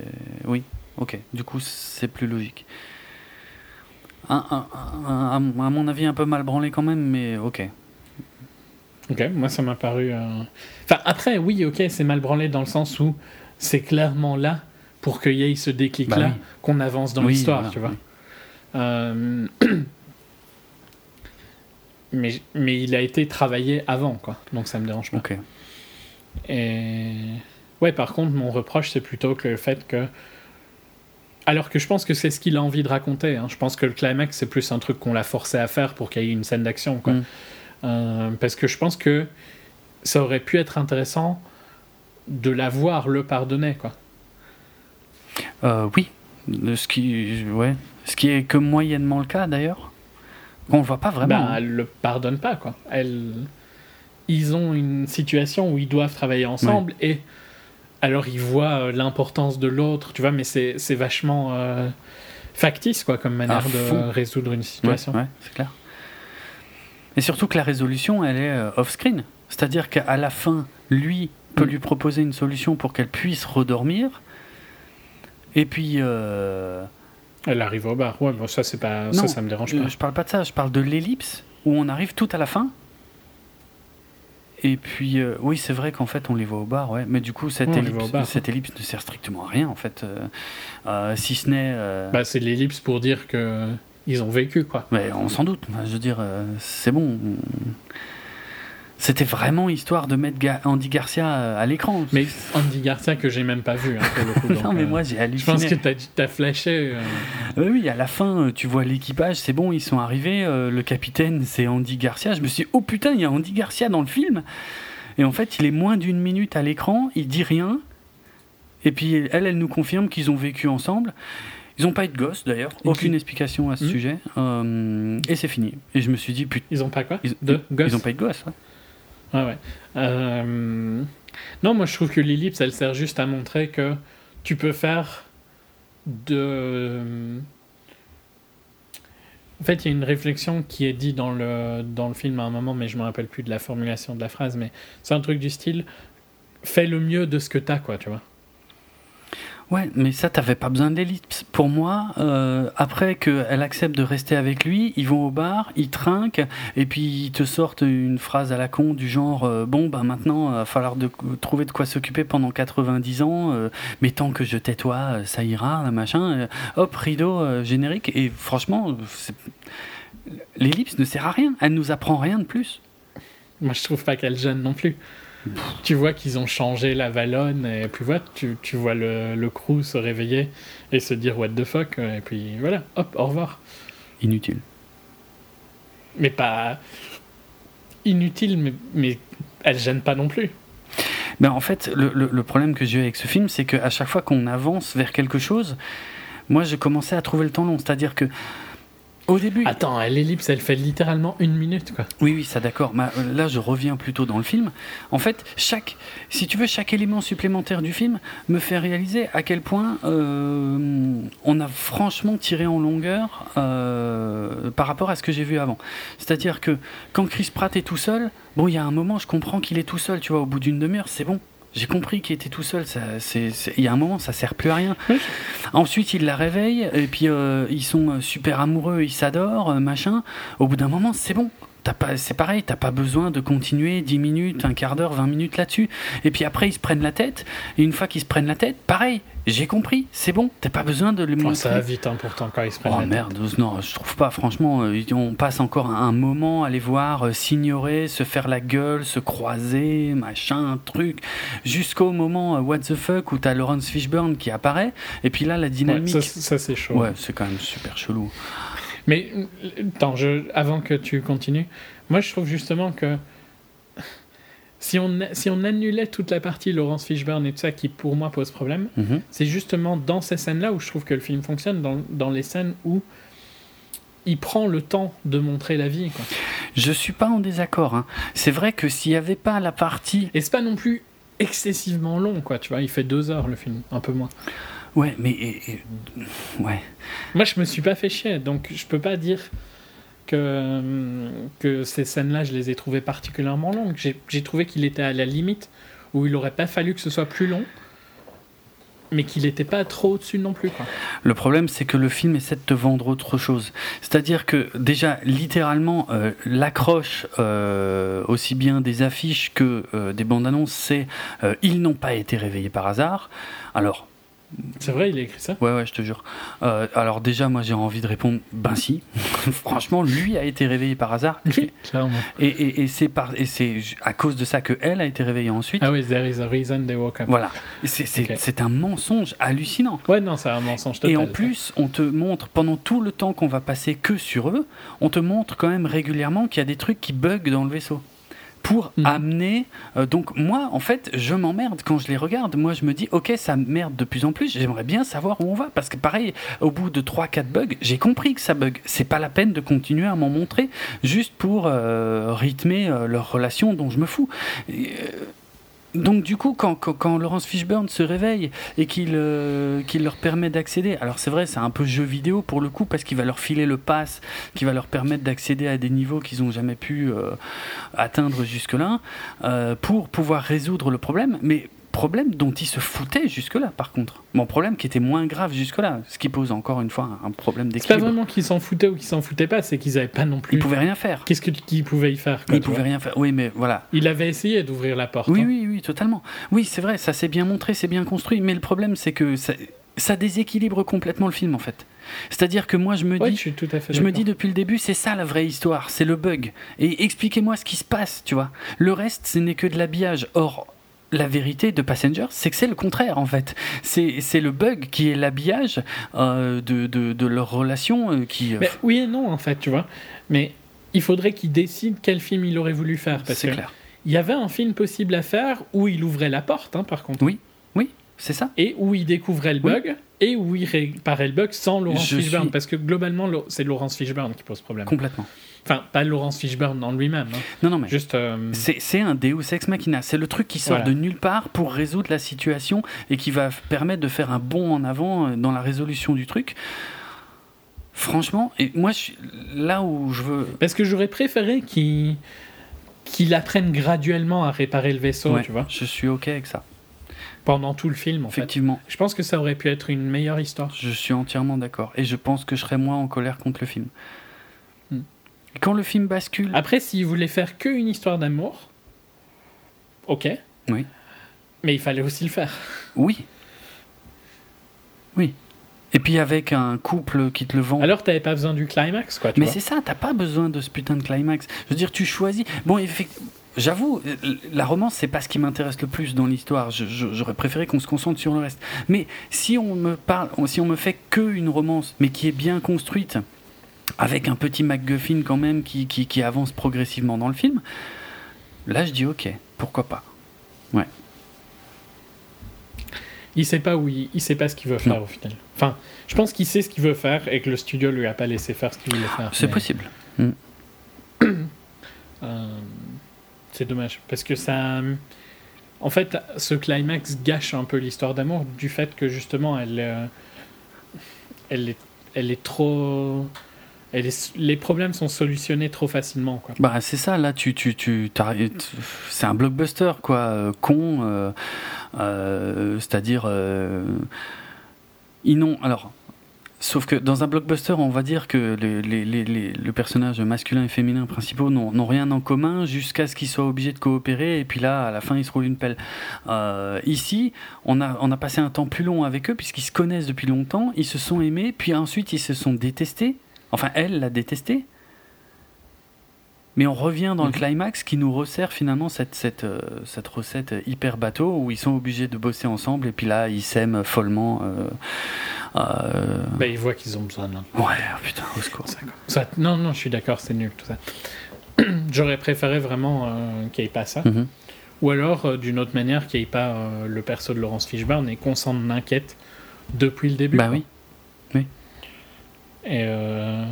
oui. Ok. Du coup, c'est plus logique. Un, un- un- un- à mon avis, un peu mal branlé quand même, mais ok. Ok, moi ça m'a paru. euh, Enfin, après, oui, ok, c'est mal branlé dans le sens où c'est clairement là pour qu'il y ait ce déclic-là Bah oui. qu'on avance dans Oui, l'histoire, voilà, tu vois. oui. Euh, mais, mais il a été travaillé avant, quoi. Donc ça me dérange pas. Et ouais, par contre, mon reproche, c'est plutôt que le fait que. Alors que je pense que c'est ce qu'il a envie de raconter. hein. Je pense que le climax, c'est plus un truc qu'on l'a forcé à faire pour qu'il y ait une scène d'action. quoi. Mm. Euh, parce que je pense que ça aurait pu être intéressant de la voir le pardonner. Quoi. Euh, oui. Ce qui, ouais. Ce qui est que moyennement le cas d'ailleurs. On le voit pas vraiment. Hein. elle le pardonne pas. Quoi. Elle... Ils ont une situation où ils doivent travailler ensemble et alors ils voient euh, l'importance de l'autre, tu vois, mais c'est c'est vachement euh, factice quoi, comme manière de résoudre une situation. ouais, c'est clair. Et surtout que la résolution, elle est off-screen. C'est-à-dire qu'à la fin, lui peut mm. lui proposer une solution pour qu'elle puisse redormir. Et puis. Euh, elle arrive au bar. Ouais, bon, ça, c'est pas. ça, ça me dérange pas. Je parle pas de ça, je parle de l'ellipse où on arrive tout à la fin. Et puis, euh, oui, c'est vrai qu'en fait, on les voit au bar, ouais. Mais du coup, cette, ellipse, cette ellipse ne sert strictement à rien, en fait. Euh, si ce n'est. Bah, c'est l'ellipse pour dire que ils ont vécu, quoi. Mais on s'en doute. Je veux dire, c'est bon. C'était vraiment histoire de mettre Andy Garcia euh, à l'écran. Mais Andy Garcia que j'ai même pas vu. Hein, non, mais moi j'ai halluciné. Je pense que tu as, flashé. Euh. Oui, à la fin, euh, tu vois l'équipage, c'est bon, ils sont arrivés. le capitaine, c'est Andy Garcia. Je me suis dit, oh putain, il y a Andy Garcia dans le film. Et en fait, il est moins d'une minute à l'écran, il dit rien. Et puis elle, elle nous confirme qu'ils ont vécu ensemble. Ils n'ont pas eu de gosse d'ailleurs, aucune explication à ce hmm. sujet. et c'est fini. Et je me suis dit, putain. Ils ont pas quoi Ils n'ont pas eu de gosse. Ouais. Ouais, ouais. Euh, non, moi je trouve que l'ellipse, elle sert juste à montrer que tu peux faire de. En fait, il y a une réflexion qui est dit dans le, dans le film à un moment, mais je me rappelle plus de la formulation de la phrase, mais c'est un truc du style fais le mieux de ce que tu as, quoi, tu vois. Ouais, mais ça, t'avais pas besoin d'ellipse. Pour moi, euh, après qu'elle accepte de rester avec lui, ils vont au bar, ils trinquent, et puis ils te sortent une phrase à la con du genre euh, Bon, bah maintenant, il va falloir de, trouver de quoi s'occuper pendant 90 ans, euh, mais tant que je tais toi, ça ira, machin. hop, rideau générique, et franchement, l'ellipse ne sert à rien, elle nous apprend rien de plus. Moi, je trouve pas qu'elle gêne non plus tu vois qu'ils ont changé la vallonne et puis voilà, tu, tu vois le, le, crew se réveiller et se dire what the fuck et puis voilà, hop, au revoir. Inutile. Mais pas inutile, mais, mais elle gêne pas non plus. Ben en fait, le, le, le problème que j'ai eu avec ce film, c'est qu'à chaque fois qu'on avance vers quelque chose, moi j'ai commencé à trouver le temps long. C'est-à-dire que au début. Attends, l'ellipse, elle fait littéralement une minute, quoi. Oui, oui, ça d'accord. Là, je reviens plutôt dans le film. En fait, chaque, si tu veux, chaque élément supplémentaire du film me fait réaliser à quel point euh, on a franchement tiré en longueur euh, par rapport à ce que j'ai vu avant. C'est-à-dire que quand Chris Pratt est tout seul, bon, il y a un moment, je comprends qu'il est tout seul, tu vois, au bout d'une demi-heure, c'est bon. J'ai compris qu'il était tout seul. Il y a un moment, ça sert plus à rien. Ensuite, il la réveille et puis euh, ils sont super amoureux, ils s'adorent, euh, machin. Au bout d'un moment, c'est bon c'est pareil, t'as pas besoin de continuer 10 minutes, un quart d'heure, 20 minutes là-dessus. Et puis après, ils se prennent la tête. Et une fois qu'ils se prennent la tête, pareil, j'ai compris, c'est bon, t'as pas besoin de le montrer. ça va vite, hein, pourtant, quand ils se prennent oh, la merde, non, je trouve pas, franchement, euh, on passe encore un moment à les voir euh, s'ignorer, se faire la gueule, se croiser, machin, truc, jusqu'au moment euh, what the fuck où t'as Laurence Fishburne qui apparaît. Et puis là, la dynamique. ça c'est chaud. Ouais, c'est quand même super chelou. Mais attends, je, avant que tu continues, moi je trouve justement que si on, si on annulait toute la partie Laurence Fishburne et tout ça qui pour moi pose problème, mhm. c'est justement dans ces scènes-là où je trouve que le film fonctionne, dans, dans les scènes où il prend le temps de montrer la vie. Quoi. Je suis pas en désaccord. Hein. C'est vrai que s'il n'y avait pas la partie. Et c'est pas non plus excessivement long, quoi. Tu vois, il fait deux heures le film, un peu moins. Ouais, mais. ouais. Moi, je me suis pas fait chier, donc je peux pas dire que, que ces scènes-là, je les ai trouvées particulièrement longues. J'ai trouvé qu'il était à la limite où il aurait pas fallu que ce soit plus long, mais qu'il n'était pas trop au-dessus non plus. Quoi. Le problème, c'est que le film essaie de te vendre autre chose. C'est-à-dire que, déjà, littéralement, euh, l'accroche, euh, aussi bien des affiches que euh, des bandes annonces, c'est Ils n'ont pas été réveillés par hasard. Alors, c'est vrai, il a écrit ça Ouais, ouais, je te jure. Euh, alors déjà, moi j'ai envie de répondre, ben si. Franchement, lui a été réveillé par hasard. Clairement. Et, et, et c'est par, et c'est à cause de ça que elle a été réveillée ensuite. Ah oui, there is a reason they woke up. Voilà. C'est un mensonge hallucinant. Ouais, non, c'est un mensonge total. Et en plus, on te montre, pendant tout le temps qu'on va passer que sur eux, on te montre quand même régulièrement qu'il y a des trucs qui bug dans le vaisseau pour mhm. amener. Euh, donc moi, en fait, je m'emmerde quand je les regarde. Moi, je me dis, ok, ça merde de plus en plus. J'aimerais bien savoir où on va parce que pareil, au bout de 3-4 bugs, j'ai compris que ça bug. C'est pas la peine de continuer à m'en montrer juste pour euh, rythmer euh, leur relation dont je me fous. Donc du coup, quand, quand, Laurence Fishburne se réveille et qu'il euh, leur permet d'accéder, alors c'est vrai, c'est un peu jeu vidéo pour le coup, parce qu'il va leur filer le pass, qui va leur permettre d'accéder à des niveaux qu'ils n'ont jamais pu euh, atteindre jusque-là, euh, pour pouvoir résoudre le problème. Mais problème dont ils se foutaient jusque-là, par contre. Mon problème qui était moins grave jusque-là, ce qui pose encore une fois un problème d'équilibre. C'est pas vraiment qu'ils s'en foutaient ou qu'ils s'en foutaient pas, c'est qu'ils avaient pas non plus. Ils pouvaient rien faire. Qu'est-ce qu'ils pouvaient y faire Ils pouvaient rien faire. Oui, mais voilà. Il avait essayé d'ouvrir la porte. Oui, hein. oui, oui, totalement. Oui, c'est vrai, ça s'est bien montré, c'est bien construit, mais le problème c'est que ça, ça déséquilibre complètement le film en fait. C'est-à-dire que moi je me dis, je, suis tout à fait je me dis depuis le début, c'est ça la vraie histoire, c'est le bug. Et expliquez-moi ce qui se passe, tu vois. Le reste, ce n'est que de l'habillage. Or, la vérité de Passengers, c'est que c'est le contraire en fait. C'est le bug qui est l'habillage euh, de, de, de, leur relation euh, qui. Euh, Mais oui et non en fait, tu vois. Mais il faudrait qu'il décide quel film il aurait voulu faire. C'est clair. Il y avait un film possible à faire où il ouvrait la porte, hein, par contre. Oui, oui, c'est ça. Et où il découvrait le bug et où il réparait le bug sans Laurence Fishburne. Parce que globalement, c'est Laurence Fishburne qui pose problème. Complètement. Enfin, pas Laurence Fishburne en lui-même. Hein. Non, non, mais. Juste. Euh, c'est un Deus Ex Machina. C'est le truc qui sort de nulle part pour résoudre la situation et qui va permettre de faire un bond en avant euh, dans la résolution du truc. Franchement, et moi, je là où je veux. Parce que j'aurais préféré qu'il qu'il apprenne graduellement à réparer le vaisseau, tu vois. Je suis OK avec ça. Pendant tout le film, en Effectivement. Je pense que ça aurait pu être une meilleure histoire. Je suis entièrement d'accord. Et je pense que je serais moins en colère contre le film. Quand le film bascule. Après, s'il voulait faire que une histoire d'amour, ok. Oui. Mais il fallait aussi le faire. Oui. Oui. Et puis avec un couple qui te le vend. Alors t'avais pas besoin du climax, quoi. Mais c'est ça, t'as pas besoin de ce putain de climax. Je veux dire, tu choisis. Bon, effectivement. J'avoue, la romance, c'est pas ce qui m'intéresse le plus dans l'histoire. J'aurais préféré qu'on se concentre sur le reste. Mais si on me parle, si on me fait que une romance, mais qui est bien construite, avec un petit MacGuffin quand même qui, qui, avance progressivement dans le film, là je dis ok, pourquoi pas. Ouais. Il sait pas où il, sait pas ce qu'il veut faire au final. Enfin, je pense qu'il sait ce qu'il veut faire et que le studio lui a pas laissé faire ce qu'il voulait faire. C'est possible. Hmm. Euh, c'est dommage parce que ça. En fait, ce climax gâche un peu l'histoire d'amour du fait que justement elle, euh, elle est, elle est trop et les, problèmes sont solutionnés trop facilement. Bah, c'est ça, là, tu, tu, tu, c'est un blockbuster, quoi, euh, con, euh, euh, c'est-à-dire. ils n'ont. Alors. Sauf que dans un blockbuster, on va dire que les, les, les, le personnage masculin et féminin principaux n'ont rien en commun jusqu'à ce qu'ils soient obligés de coopérer et puis là, à la fin, ils se roulent une pelle. ici, on a, on a passé un temps plus long avec eux puisqu'ils se connaissent depuis longtemps, ils se sont aimés, puis ensuite ils se sont détestés Enfin, elle l'a détesté. Mais on revient dans le mhm. climax qui nous resserre finalement cette, cette, euh, cette, recette hyper bateau où ils sont obligés de bosser ensemble et puis là ils s'aiment follement. Euh, euh... Bah, ils voient qu'ils ont besoin d'un. Ouais, putain, au secours. Ça, non, non, je suis d'accord, c'est nul tout ça. J'aurais préféré vraiment euh, qu'il n'y ait pas ça. Mhm. Ou alors, d'une autre manière, qu'il n'y ait pas le perso de Laurence Fishburne et qu'on s'en inquiète depuis le début. Bah. Oui. Et euh,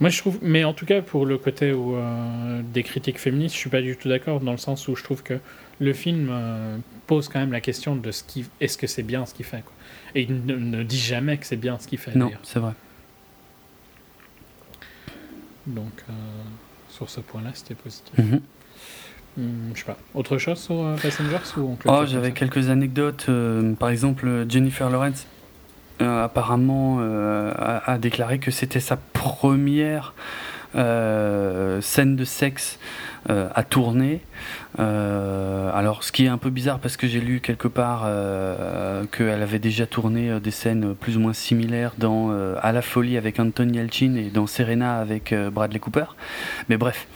Moi, je trouve, mais en tout cas, pour le côté où, euh, des critiques féministes, je suis pas du tout d'accord, dans le sens où je trouve que le film euh, pose quand même la question de ce qui, est-ce que c'est bien ce qu'il fait, quoi. Et il ne, dit jamais que c'est bien ce qu'il fait. Non, c'est vrai. Donc, sur ce point-là, c'était positif. Mhm. Hmm, je sais pas. Autre chose sur Passengers ou Oh, j'avais quelques anecdotes. par exemple, Jennifer Lawrence apparemment euh, a, déclaré que c'était sa première euh, scène de sexe à tourner. alors, ce qui est un peu bizarre parce que j'ai lu quelque part qu'elle avait déjà tourné des scènes plus ou moins similaires dans À la folie avec Anton Yelchin et dans Serena avec Bradley Cooper. Mais bref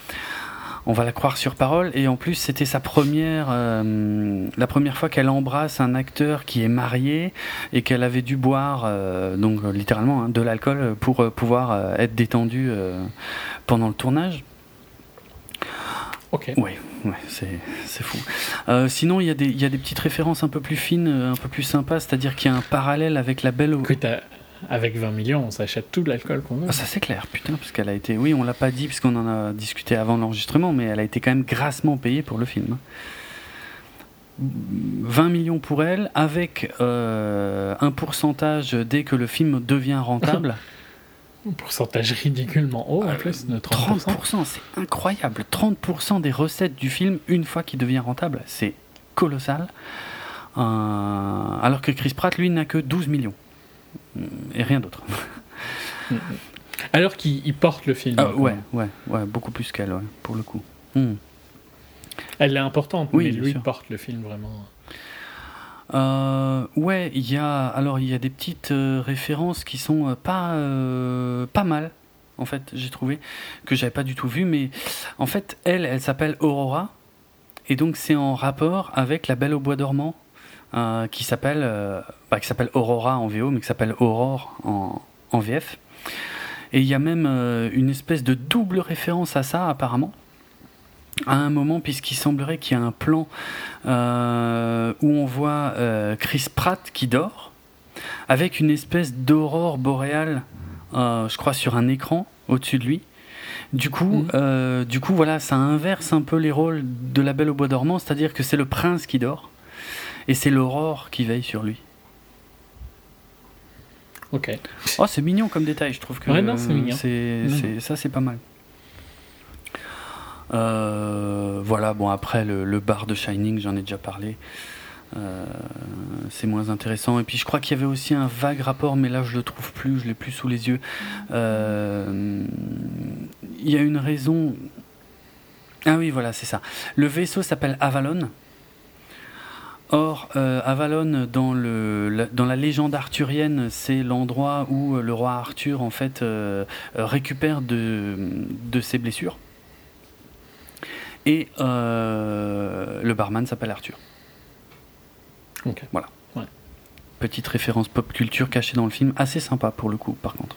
on va la croire sur parole. Et en plus, c'était sa première, euh, la première fois qu'elle embrasse un acteur qui est marié et qu'elle avait dû boire, euh, donc littéralement, hein, de l'alcool pour euh, pouvoir être détendue pendant le tournage. Ok. Oui, ouais, c'est fou. sinon, il y, y, a des petites références un peu plus fines, un peu plus sympas, c'est-à-dire qu'il y a un parallèle avec la belle. Que avec 20 millions, on s'achète tout l'alcool qu'on veut. Ah, ça c'est clair, putain, parce qu'elle a été, oui, on l'a pas dit puisqu'on en a discuté avant l'enregistrement, mais elle a été quand même grassement payée pour le film. 20 millions pour elle, avec euh, un pourcentage dès que le film devient rentable. un pourcentage ridiculement haut en plus, de 30%. 30% c'est incroyable. 30% des recettes du film, une fois qu'il devient rentable, c'est colossal. Euh, alors que Chris Pratt, lui, n'a que 12 millions. Et rien d'autre. alors qu'il porte le film. Ah, ouais, ouais, ouais, beaucoup plus qu'elle, pour le coup. Elle est importante, oui, mais lui porte le film vraiment. Euh, ouais, il y a alors il y a des petites euh, références qui sont euh, pas pas mal en fait, j'ai trouvé que j'avais pas du tout vu mais en fait, elle elle s'appelle Aurora et donc c'est en rapport avec La Belle au bois dormant qui s'appelle bah, qui s'appelle Aurora en VO mais qui s'appelle Aurore en, en VF. Et il y a même une espèce de double référence à ça apparemment à un moment, puisqu'il semblerait qu'il y a un plan euh, où on voit euh, Chris Pratt qui dort, avec une espèce d'aurore boréale, euh, je crois, sur un écran au-dessus de lui. Du coup, mhm. du coup, voilà, ça inverse un peu les rôles de la Belle au bois dormant, c'est-à-dire que c'est le prince qui dort et c'est l'aurore qui veille sur lui. Ok. Oh, c'est mignon comme détail, je trouve que. Ouais, non, c'est mignon. ça, c'est pas mal. Euh, voilà, bon, après, le, bar de Shining, j'en ai déjà parlé. Euh, c'est moins intéressant. Et puis je crois qu'il y avait aussi un vague rapport, mais là je le trouve plus, je l'ai plus sous les yeux. Euh, il y a une raison. Ah oui, voilà, c'est ça. Le vaisseau s'appelle Avalon. Or, Avalon, dans, le, la, dans la légende arthurienne, c'est l'endroit où le roi Arthur en fait récupère de, de ses blessures. Et euh, le barman s'appelle Arthur. Ok. Voilà. Petite référence pop culture cachée dans le film, assez sympa pour le coup, par contre.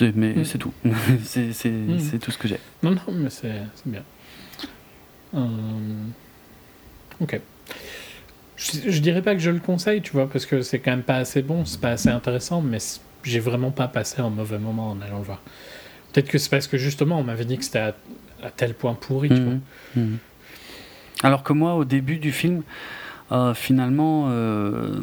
mais mm. c'est tout. Mm. c'est tout ce que j'ai. Non, non, mais c'est bien. Euh, ok. Je, je, dirais pas que je le conseille, tu vois, parce que c'est quand même pas assez bon, c'est pas assez intéressant, mais j'ai vraiment pas passé un mauvais moment en allant le voir. Peut-être que c'est parce que justement, on m'avait dit que c'était à, tel point pourri. Mhm. Mhm. Alors que moi, au début du film, euh, finalement, euh,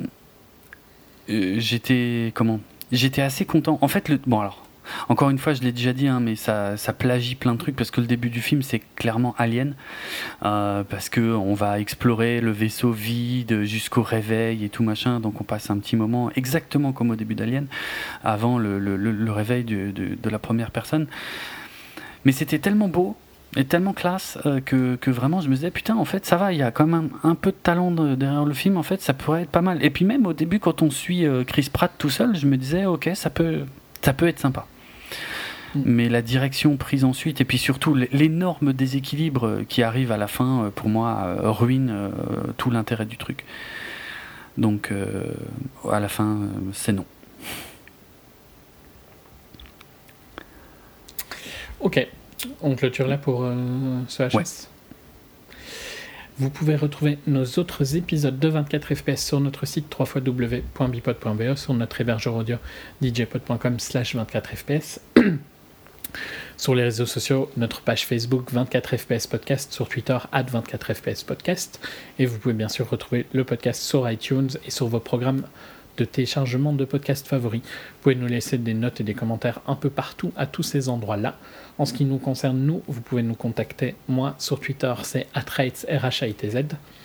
euh, j'étais comment J'étais assez content. En fait, le, bon alors, encore une fois, je l'ai déjà dit, hein, mais ça, plagie plein de trucs parce que le début du film, c'est clairement Alien. Euh, parce que on va explorer le vaisseau vide jusqu'au réveil et tout machin. Donc on passe un petit moment exactement comme au début d'Alien, avant le, réveil de, la première personne. Mais c'était tellement beau et tellement classe euh, que, que, vraiment je me disais putain en fait ça va il y a quand même un, peu de talent derrière le film en fait ça pourrait être pas mal et puis même au début quand on suit euh, Chris Pratt tout seul je me disais ok ça peut ça peut être sympa mais la direction prise ensuite, et puis surtout l'énorme déséquilibre qui arrive à la fin, euh, pour moi, euh, ruine euh, tout l'intérêt du truc. Donc, à la fin, c'est non. Ok, on clôture là pour ce HS. Vous pouvez retrouver nos autres épisodes de 24 FPS sur notre site www.bipod.be, sur notre hébergeur audio djpod.com slash 24 FPS. Sur les réseaux sociaux, notre page Facebook 24fps podcast, sur Twitter 24fps podcast. Et vous pouvez bien sûr retrouver le podcast sur iTunes et sur vos programmes de téléchargement de podcasts favoris. Vous pouvez nous laisser des notes et des commentaires un peu partout à tous ces endroits-là. En ce qui nous concerne, nous, vous pouvez nous contacter. Moi, sur Twitter, c'est atraitz,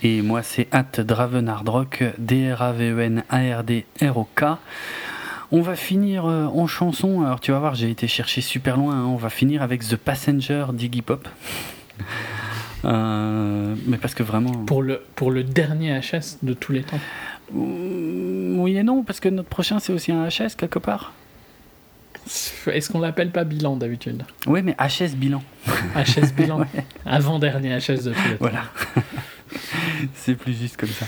Et moi, c'est @dravenardrock, D-R-A-V-E-N-A-R-D-R-O-K. On va finir euh, en chanson. Alors tu vas voir, j'ai été chercher super loin. Hein. On va finir avec The Passenger d'Iggy Pop. Euh, mais parce que vraiment. Pour le, pour le dernier HS de tous les temps Oui et non, parce que notre prochain c'est aussi un HS quelque part. Est-ce qu'on l'appelle pas bilan d'habitude? Oui, mais HS bilan. HS bilan. Avant-dernier HS de tous les temps. Voilà. c'est plus juste comme ça.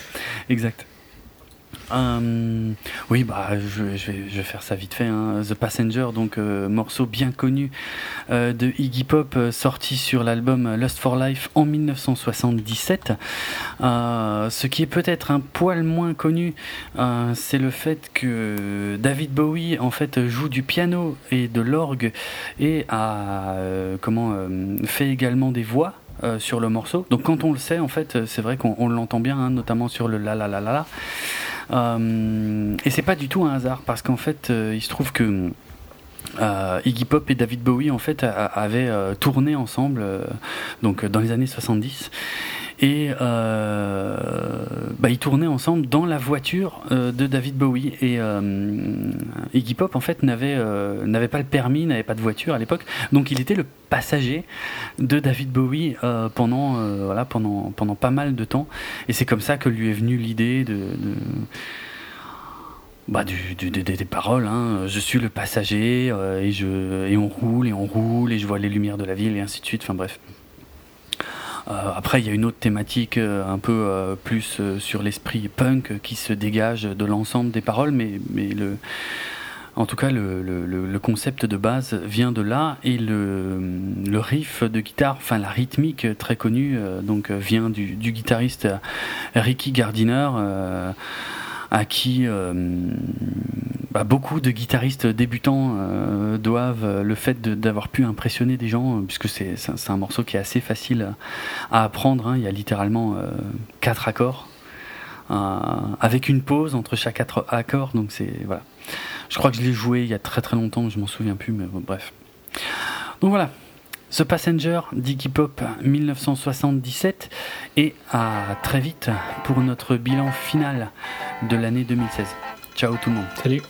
Exact. Euh, oui, bah, je, vais, faire ça vite fait. Hein. The Passenger, donc euh, morceau bien connu euh, de Iggy Pop, sorti sur l'album Lust for Life en 1977. ce qui est peut-être un poil moins connu, c'est le fait que David Bowie en fait joue du piano et de l'orgue et a comment fait également des voix. sur le morceau. Donc quand on le sait, en fait, c'est vrai qu'on l'entend bien, hein, notamment sur le la la la la la. Euh, et c'est pas du tout un hasard parce qu'en fait, euh, il se trouve que euh, Iggy Pop et David Bowie en fait avaient tourné ensemble donc dans les années 70 et euh, bah, ils tournaient ensemble dans la voiture euh, de David Bowie. Et euh, Iggy Pop, en fait, n'avait n'avait pas le permis, n'avait pas de voiture à l'époque. Donc il était le passager de David Bowie pendant, voilà, pendant, pendant pas mal de temps. Et c'est comme ça que lui est venue l'idée de, bah, des paroles, hein. je suis le passager et, je, et on roule et on roule et je vois les lumières de la ville et ainsi de suite, enfin bref. Euh, après, il y a une autre thématique euh, un peu euh, plus sur l'esprit punk qui se dégage de l'ensemble des paroles, mais, mais le, en tout cas, le, le, concept de base vient de là et le, le, riff de guitare, enfin la rythmique très connue, donc vient du, du guitariste Ricky Gardiner à qui euh, bah, beaucoup de guitaristes débutants euh, doivent le fait d'avoir pu impressionner des gens, puisque c'est un morceau qui est assez facile à apprendre. Hein. Il y a littéralement euh, quatre accords. avec une pause entre chaque quatre accords, donc c'est voilà. Je crois que je l'ai joué il y a très très longtemps, je m'en souviens plus, mais bref. Donc voilà, The Passenger d'Iggy Pop 1977 et à très vite pour notre bilan final de l'année 2016. Ciao tout le monde. Salut.